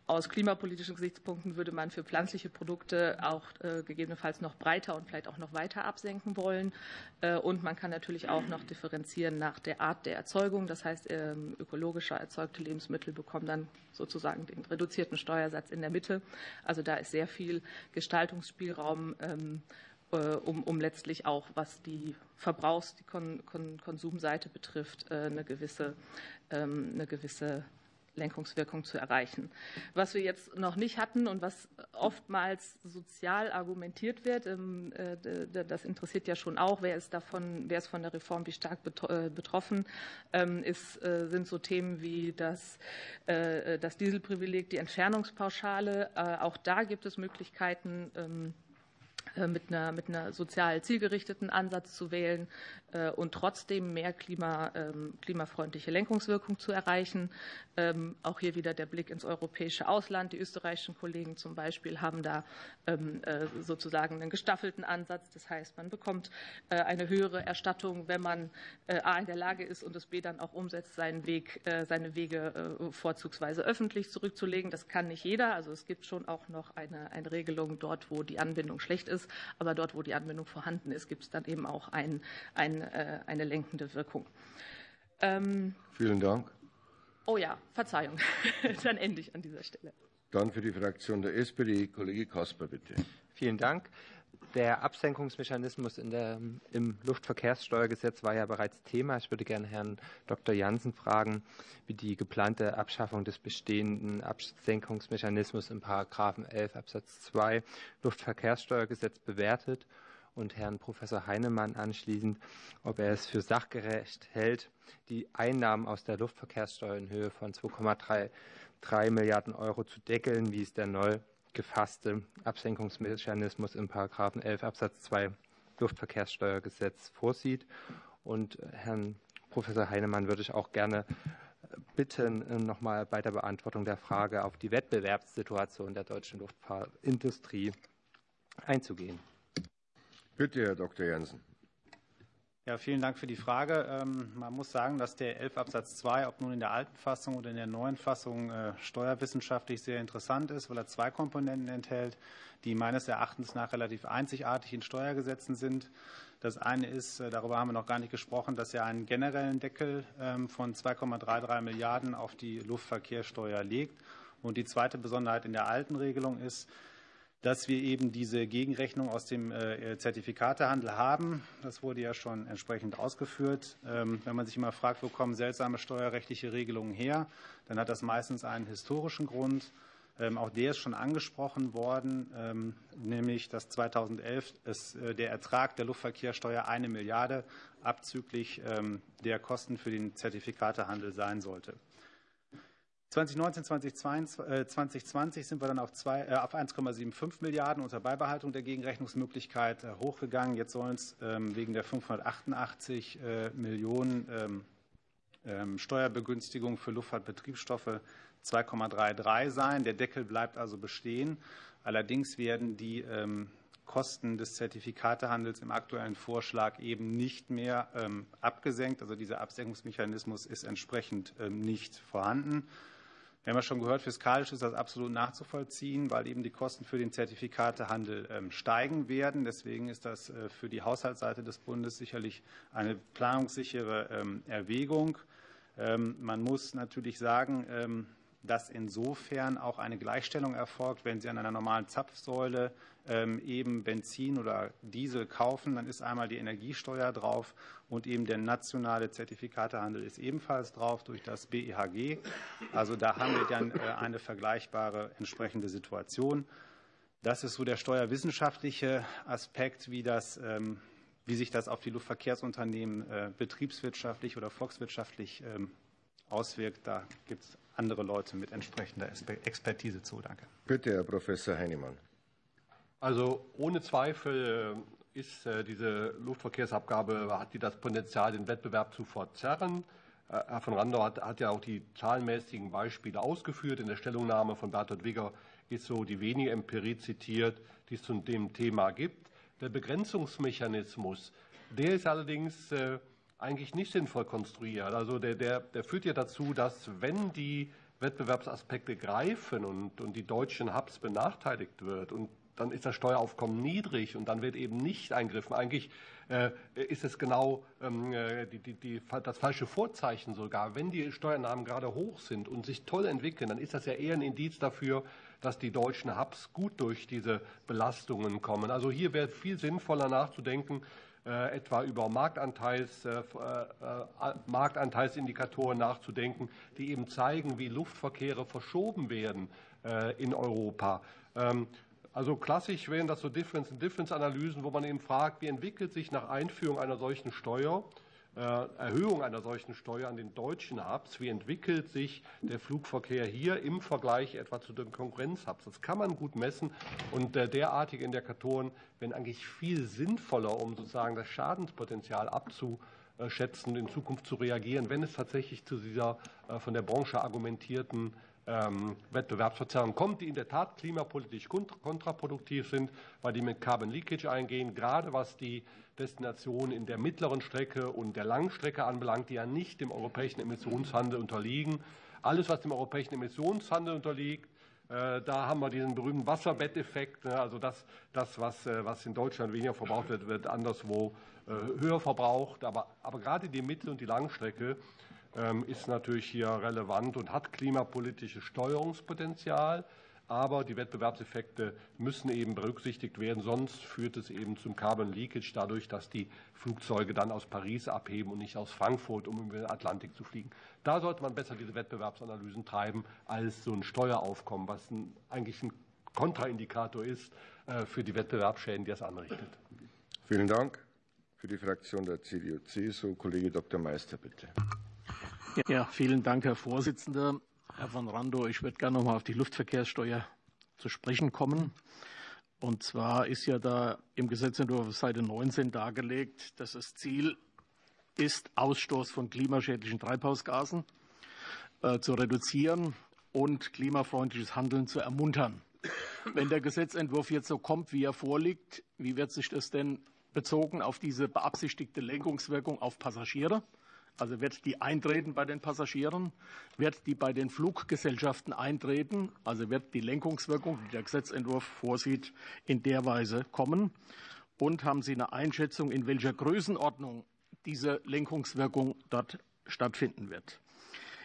[SPEAKER 7] Aus klimapolitischen Gesichtspunkten würde man für pflanzliche Produkte auch äh, gegebenenfalls noch breiter und vielleicht auch noch weiter absenken wollen. Äh, und man kann natürlich auch noch differenzieren nach der Art der Erzeugung. Das heißt, ähm, ökologischer erzeugte Lebensmittel bekommen dann sozusagen den reduzierten Steuersatz in der Mitte. Also da ist sehr viel Gestaltungsspielraum. Ähm, äh, um, um letztlich auch, was die Verbrauchs-, die Kon Kon Konsumseite betrifft, eine gewisse, ähm, eine gewisse Lenkungswirkung zu erreichen. Was wir jetzt noch nicht hatten und was oftmals sozial argumentiert wird, ähm, äh, das interessiert ja schon auch, wer ist davon, wer ist von der Reform wie stark äh, betroffen, ähm, ist, äh, sind so Themen wie das, das Dieselprivileg, die Entfernungspauschale. Auch da gibt es Möglichkeiten, ähm, mit einer, mit einer sozial zielgerichteten Ansatz zu wählen und trotzdem mehr Klima, klimafreundliche Lenkungswirkung zu erreichen. Ähm, auch hier wieder der Blick ins europäische Ausland. Die österreichischen Kollegen zum Beispiel haben da ähm, äh, sozusagen einen gestaffelten Ansatz. Das heißt, man bekommt äh, eine höhere Erstattung, wenn man äh, A in der Lage ist und es B dann auch umsetzt, seinen Weg, seine Wege vorzugsweise öffentlich zurückzulegen. Das kann nicht jeder. Also es gibt schon auch noch eine, eine Regelung dort, wo die Anbindung schlecht ist. Aber dort, wo die Anbindung vorhanden ist, gibt es dann eben auch ein, ein, eine lenkende Wirkung.
[SPEAKER 1] Ähm, Vielen Dank.
[SPEAKER 7] Oh ja, Verzeihung. *laughs* Dann ende ich an dieser Stelle.
[SPEAKER 1] Dann für die Fraktion der SPD, Kollege Kasper, bitte.
[SPEAKER 13] Vielen Dank. Der Absenkungsmechanismus der, im Luftverkehrssteuergesetz war ja bereits Thema. Ich würde gerne Herrn Dr. Jansen fragen, wie die geplante Abschaffung des bestehenden Absenkungsmechanismus im Paragraphen 11 Absatz 2 Luftverkehrssteuergesetz bewertet und Herrn Professor Heinemann anschließend, ob er es für sachgerecht hält, die Einnahmen aus der Luftverkehrssteuer in Höhe von 2,33 Milliarden Euro zu deckeln, wie es der neu gefasste Absenkungsmechanismus im Paragraphen 11 Absatz 2 Luftverkehrssteuergesetz vorsieht. Und Herrn Professor Heinemann würde ich auch gerne bitten, nochmal bei der Beantwortung der Frage auf die Wettbewerbssituation der deutschen Luftfahrtindustrie einzugehen.
[SPEAKER 1] Bitte, Herr Dr. Jansen.
[SPEAKER 17] Ja, vielen Dank für die Frage. Ähm, man muss sagen, dass der 11 Absatz 2, ob nun in der alten Fassung oder in der neuen Fassung, äh, steuerwissenschaftlich sehr interessant ist, weil er zwei Komponenten enthält, die meines Erachtens nach relativ einzigartig in Steuergesetzen sind. Das eine ist, äh, darüber haben wir noch gar nicht gesprochen, dass er einen generellen Deckel ähm, von 2,33 Milliarden auf die Luftverkehrssteuer legt. Und die zweite Besonderheit in der alten Regelung ist, dass wir eben diese Gegenrechnung aus dem äh, Zertifikatehandel haben. Das wurde ja schon entsprechend ausgeführt. Ähm, wenn man sich immer fragt, wo kommen seltsame steuerrechtliche Regelungen her, dann hat das meistens einen historischen Grund. Ähm, auch der ist schon angesprochen worden, ähm, nämlich dass 2011 äh, der Ertrag der Luftverkehrssteuer eine Milliarde abzüglich der Kosten für den Zertifikatehandel sein sollte. 2019, 2020 sind wir dann auf, äh, auf 1,75 Milliarden unter Beibehaltung der Gegenrechnungsmöglichkeit äh, hochgegangen. Jetzt sollen es ähm, wegen der 588 äh, Millionen ähm, ähm, Steuerbegünstigung für Luftfahrtbetriebsstoffe 2,33 sein. Der Deckel bleibt also bestehen. Allerdings werden die Kosten des Zertifikatehandels im aktuellen Vorschlag eben nicht mehr abgesenkt. Also dieser Absenkungsmechanismus ist entsprechend nicht vorhanden. Wir haben ja schon gehört, fiskalisch ist das absolut nachzuvollziehen, weil eben die Kosten für den Zertifikatehandel ähm, steigen werden. Deswegen ist das äh, für die Haushaltsseite des Bundes sicherlich eine planungssichere ähm, Erwägung. Ähm, man muss natürlich sagen, dass insofern auch eine Gleichstellung erfolgt. Wenn Sie an einer normalen Zapfsäule ähm, eben Benzin oder Diesel kaufen, dann ist einmal die Energiesteuer drauf und eben der nationale Zertifikatehandel ist ebenfalls drauf durch das BEHG. Also da haben wir dann äh, eine vergleichbare entsprechende Situation. Das ist so der steuerwissenschaftliche Aspekt, wie, das, ähm, wie sich das auf die Luftverkehrsunternehmen äh, betriebswirtschaftlich oder volkswirtschaftlich ähm, auswirkt. Da gibt es andere Leute mit entsprechender Expertise zu. Danke.
[SPEAKER 1] Bitte, Herr Professor Heinemann.
[SPEAKER 14] Also ohne Zweifel äh, ist äh, diese Luftverkehrsabgabe, hat die das Potenzial, den Wettbewerb zu verzerren. Äh, Herr von Randau hat, hat ja auch die zahlenmäßigen Beispiele ausgeführt. In der Stellungnahme von Bertolt Wigger ist so die wenige Empirie zitiert, die es zu dem Thema gibt. Der Begrenzungsmechanismus, der ist allerdings eigentlich nicht sinnvoll konstruiert. Also der, der, der führt ja dazu, dass wenn die Wettbewerbsaspekte greifen und, und die deutschen Hubs benachteiligt wird und dann ist das Steueraufkommen niedrig und dann wird eben nicht eingriffen. Eigentlich äh, ist es genau ähm, äh, die, die, die, das falsche Vorzeichen sogar. Wenn die Steuernahmen gerade hoch sind und sich toll entwickeln, dann ist das ja eher ein Indiz dafür, dass die deutschen Hubs gut durch diese Belastungen kommen. Also hier wäre viel sinnvoller nachzudenken, etwa über Marktanteils, äh, äh, Marktanteilsindikatoren nachzudenken, die eben zeigen, wie Luftverkehre verschoben werden in Europa. Ähm, also klassisch wären das so Difference-in-Difference-Analysen, wo man eben fragt, wie entwickelt sich nach Einführung einer solchen Steuer, äh, Erhöhung einer solchen Steuer an den deutschen Hubs, wie entwickelt sich der Flugverkehr hier im Vergleich etwa zu den Konkurrenzhubs. Das kann man gut messen und äh, derartige Indikatoren wären eigentlich viel sinnvoller, um sozusagen das Schadenspotenzial abzuschätzen, in Zukunft zu reagieren, wenn es tatsächlich zu dieser äh, von der Branche argumentierten ähm, Wettbewerbsverzerrungen kommt, die in der Tat klimapolitisch kontraproduktiv sind, weil die mit Carbon Leakage eingehen, gerade was die Destinationen in der mittleren Strecke und der Langstrecke anbelangt, die ja nicht dem europäischen Emissionshandel unterliegen. Alles, was dem europäischen Emissionshandel unterliegt, äh, da haben wir diesen berühmten Wasserbetteffekt. Ne? Also das, das was, äh, was in Deutschland weniger verbraucht wird, wird anderswo äh, höher verbraucht. Aber, aber gerade die Mittel- und die Langstrecke ist natürlich hier relevant und hat klimapolitisches Steuerungspotenzial. Aber die Wettbewerbseffekte müssen eben berücksichtigt werden, sonst führt es eben zum Carbon Leakage dadurch, dass die Flugzeuge dann aus Paris abheben und nicht aus Frankfurt, um über den Atlantik zu fliegen. Da sollte man besser diese Wettbewerbsanalysen treiben als so ein Steueraufkommen, was eigentlich ein Kontraindikator ist äh, für die Wettbewerbsschäden, die es anrichtet.
[SPEAKER 1] Vielen Dank. Für die Fraktion der CDU-CSU, Kollege Dr. Meister, bitte.
[SPEAKER 12] Ja, vielen Dank, Herr Vorsitzender. Herr van Rando, ich würde gerne noch mal auf die Luftverkehrssteuer zu sprechen kommen. Und zwar ist ja da im Gesetzentwurf auf Seite 19 dargelegt, dass das Ziel ist, Ausstoß von klimaschädlichen Treibhausgasen äh, zu reduzieren und klimafreundliches Handeln zu ermuntern. Wenn der Gesetzentwurf jetzt so kommt, wie er vorliegt, wie wird sich das denn bezogen auf diese beabsichtigte Lenkungswirkung auf Passagiere also wird die eintreten bei den Passagieren, wird die bei den Fluggesellschaften eintreten, also wird die Lenkungswirkung, die der Gesetzentwurf vorsieht, in der Weise kommen. Und haben Sie eine Einschätzung, in welcher Größenordnung diese Lenkungswirkung dort stattfinden wird?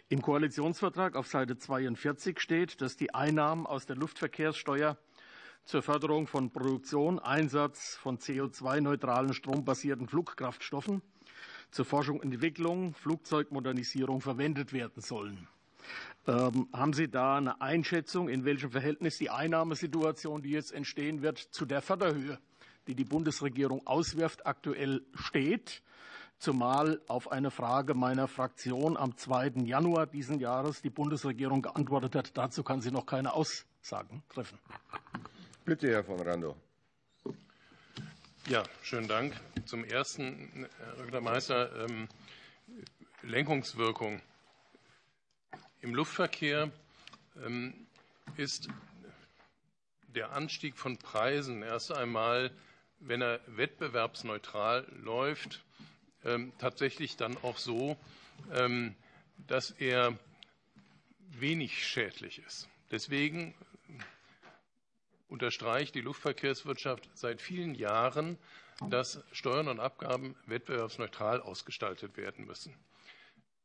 [SPEAKER 12] Im Koalitionsvertrag auf Seite 42 steht, dass die Einnahmen aus der Luftverkehrssteuer zur Förderung von Produktion, Einsatz von CO2-neutralen strombasierten Flugkraftstoffen zur Forschung und Entwicklung, Flugzeugmodernisierung verwendet werden sollen. Ähm, haben Sie da eine Einschätzung, in welchem Verhältnis die Einnahmesituation, die jetzt entstehen wird, zu der Förderhöhe, die die Bundesregierung auswirft, aktuell steht? Zumal auf eine Frage meiner Fraktion am 2. Januar diesen Jahres die Bundesregierung geantwortet hat, dazu kann sie noch keine Aussagen treffen.
[SPEAKER 1] Bitte, Herr von Rando.
[SPEAKER 19] Ja, schönen Dank. Zum Ersten, Herr Dr. Meister, ähm, Lenkungswirkung. Im Luftverkehr ähm, ist der Anstieg von Preisen erst einmal, wenn er wettbewerbsneutral läuft, ähm, tatsächlich dann auch so, ähm, dass er wenig schädlich ist. Deswegen unterstreicht die Luftverkehrswirtschaft seit vielen Jahren, dass Steuern und Abgaben wettbewerbsneutral ausgestaltet werden müssen.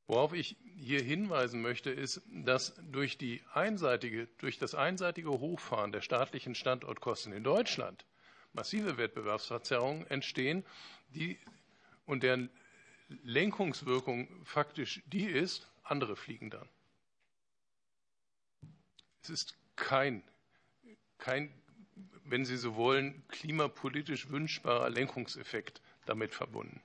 [SPEAKER 19] Worauf ich hier hinweisen möchte, ist, dass durch, durch das einseitige Hochfahren der staatlichen Standortkosten in Deutschland massive Wettbewerbsverzerrungen entstehen, die, und deren Lenkungswirkung faktisch die ist, andere fliegen dann. Es ist kein kein, wenn Sie so wollen, klimapolitisch wünschbarer Lenkungseffekt damit verbunden.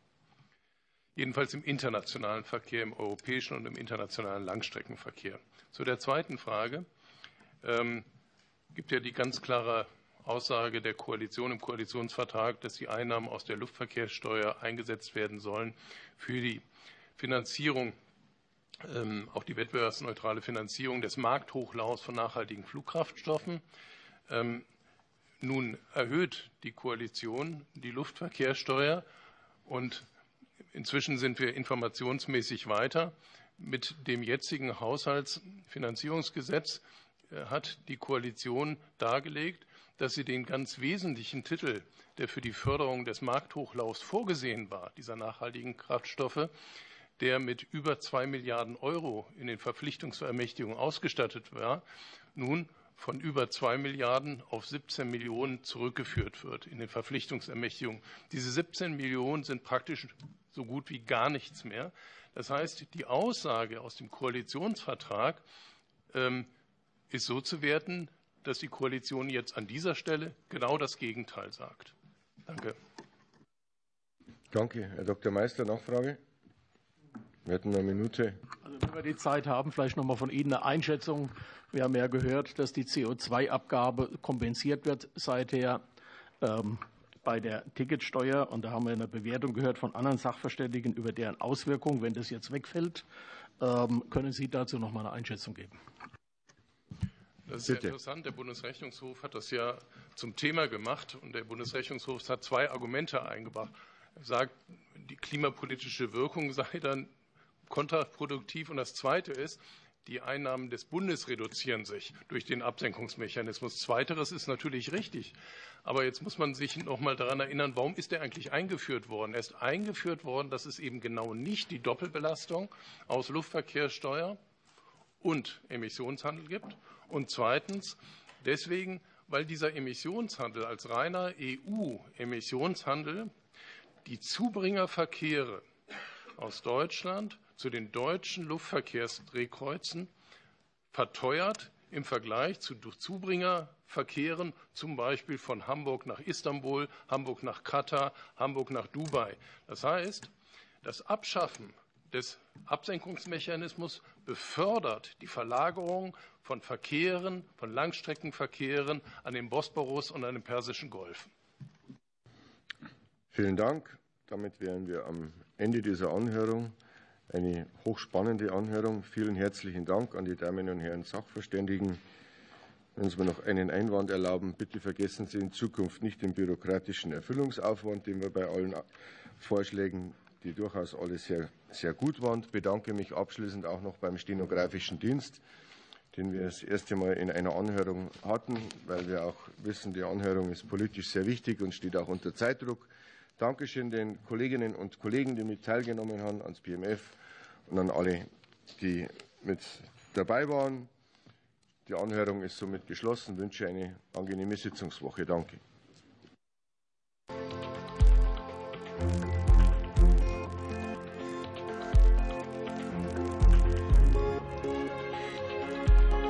[SPEAKER 19] Jedenfalls im internationalen Verkehr, im europäischen und im internationalen Langstreckenverkehr. Zu der zweiten Frage ähm, gibt ja die ganz klare Aussage der Koalition im Koalitionsvertrag, dass die Einnahmen aus der Luftverkehrssteuer eingesetzt werden sollen für die Finanzierung, ähm, auch die wettbewerbsneutrale Finanzierung des Markthochlaufs von nachhaltigen Flugkraftstoffen. Ähm, nun erhöht die Koalition die Luftverkehrssteuer und inzwischen sind wir informationsmäßig weiter. Mit dem jetzigen Haushalts Finanzierungsgesetz äh, hat die Koalition dargelegt, dass sie den ganz wesentlichen Titel, der für die Förderung des Markthochlaufs vorgesehen war, dieser nachhaltigen Kraftstoffe, der mit über zwei Milliarden Euro in den Verpflichtungsermächtigungen ausgestattet war, nun von über zwei Milliarden auf 17 Millionen zurückgeführt wird in den Verpflichtungsermächtigungen. Diese 17 Millionen sind praktisch so gut wie gar nichts mehr. Das heißt, die Aussage aus dem Koalitionsvertrag ähm, ist so zu werten, dass die Koalition jetzt an dieser Stelle genau das Gegenteil sagt. Danke.
[SPEAKER 1] Danke. Herr Dr. Meister, Nachfrage? Wir hatten eine Minute.
[SPEAKER 23] Also wenn wir die Zeit haben, vielleicht noch mal von Ihnen eine Einschätzung. Wir haben ja gehört, dass die CO2-Abgabe kompensiert wird seither ähm, bei der Ticketsteuer. Und da haben wir eine Bewertung gehört von anderen Sachverständigen über deren Auswirkungen, wenn das jetzt wegfällt. Ähm, können Sie dazu noch mal eine Einschätzung geben?
[SPEAKER 19] Das ist Bitte. interessant. Der Bundesrechnungshof hat das ja zum Thema gemacht und der Bundesrechnungshof hat zwei Argumente eingebracht. Er sagt, die klimapolitische Wirkung sei dann kontraproduktiv und das Zweite ist, die Einnahmen des Bundes reduzieren sich durch den Absenkungsmechanismus. Zweiteres ist natürlich richtig. Aber jetzt muss man sich noch mal daran erinnern, warum ist der eigentlich eingeführt worden? Er ist eingeführt worden, dass es eben genau nicht die Doppelbelastung aus Luftverkehrssteuer und Emissionshandel gibt. Und zweitens deswegen, weil dieser Emissionshandel als reiner EU-Emissionshandel die Zubringerverkehre aus Deutschland zu den deutschen Luftverkehrsdrehkreuzen verteuert im Vergleich zu Zubringerverkehren, zum Beispiel von Hamburg nach Istanbul, Hamburg nach Katar, Hamburg nach Dubai. Das heißt, das Abschaffen des Absenkungsmechanismus befördert die Verlagerung von Verkehren, von Langstreckenverkehren an den Bosporus und an den Persischen Golf.
[SPEAKER 1] Vielen Dank. Damit wären wir am Ende dieser Anhörung. Eine hochspannende Anhörung. Vielen herzlichen Dank an die Damen und Herren Sachverständigen. Wenn Sie mir noch einen Einwand erlauben, bitte vergessen Sie in Zukunft nicht den bürokratischen Erfüllungsaufwand, den wir bei allen Vorschlägen, die durchaus alle sehr, sehr gut waren. Ich bedanke mich abschließend auch noch beim stenografischen Dienst, den wir das erste Mal in einer Anhörung hatten, weil wir auch wissen, die Anhörung ist politisch sehr wichtig und steht auch unter Zeitdruck. Dankeschön den Kolleginnen und Kollegen, die mit teilgenommen haben, ans BMF und an alle, die mit dabei waren. Die Anhörung ist somit geschlossen. Ich wünsche eine angenehme Sitzungswoche. Danke.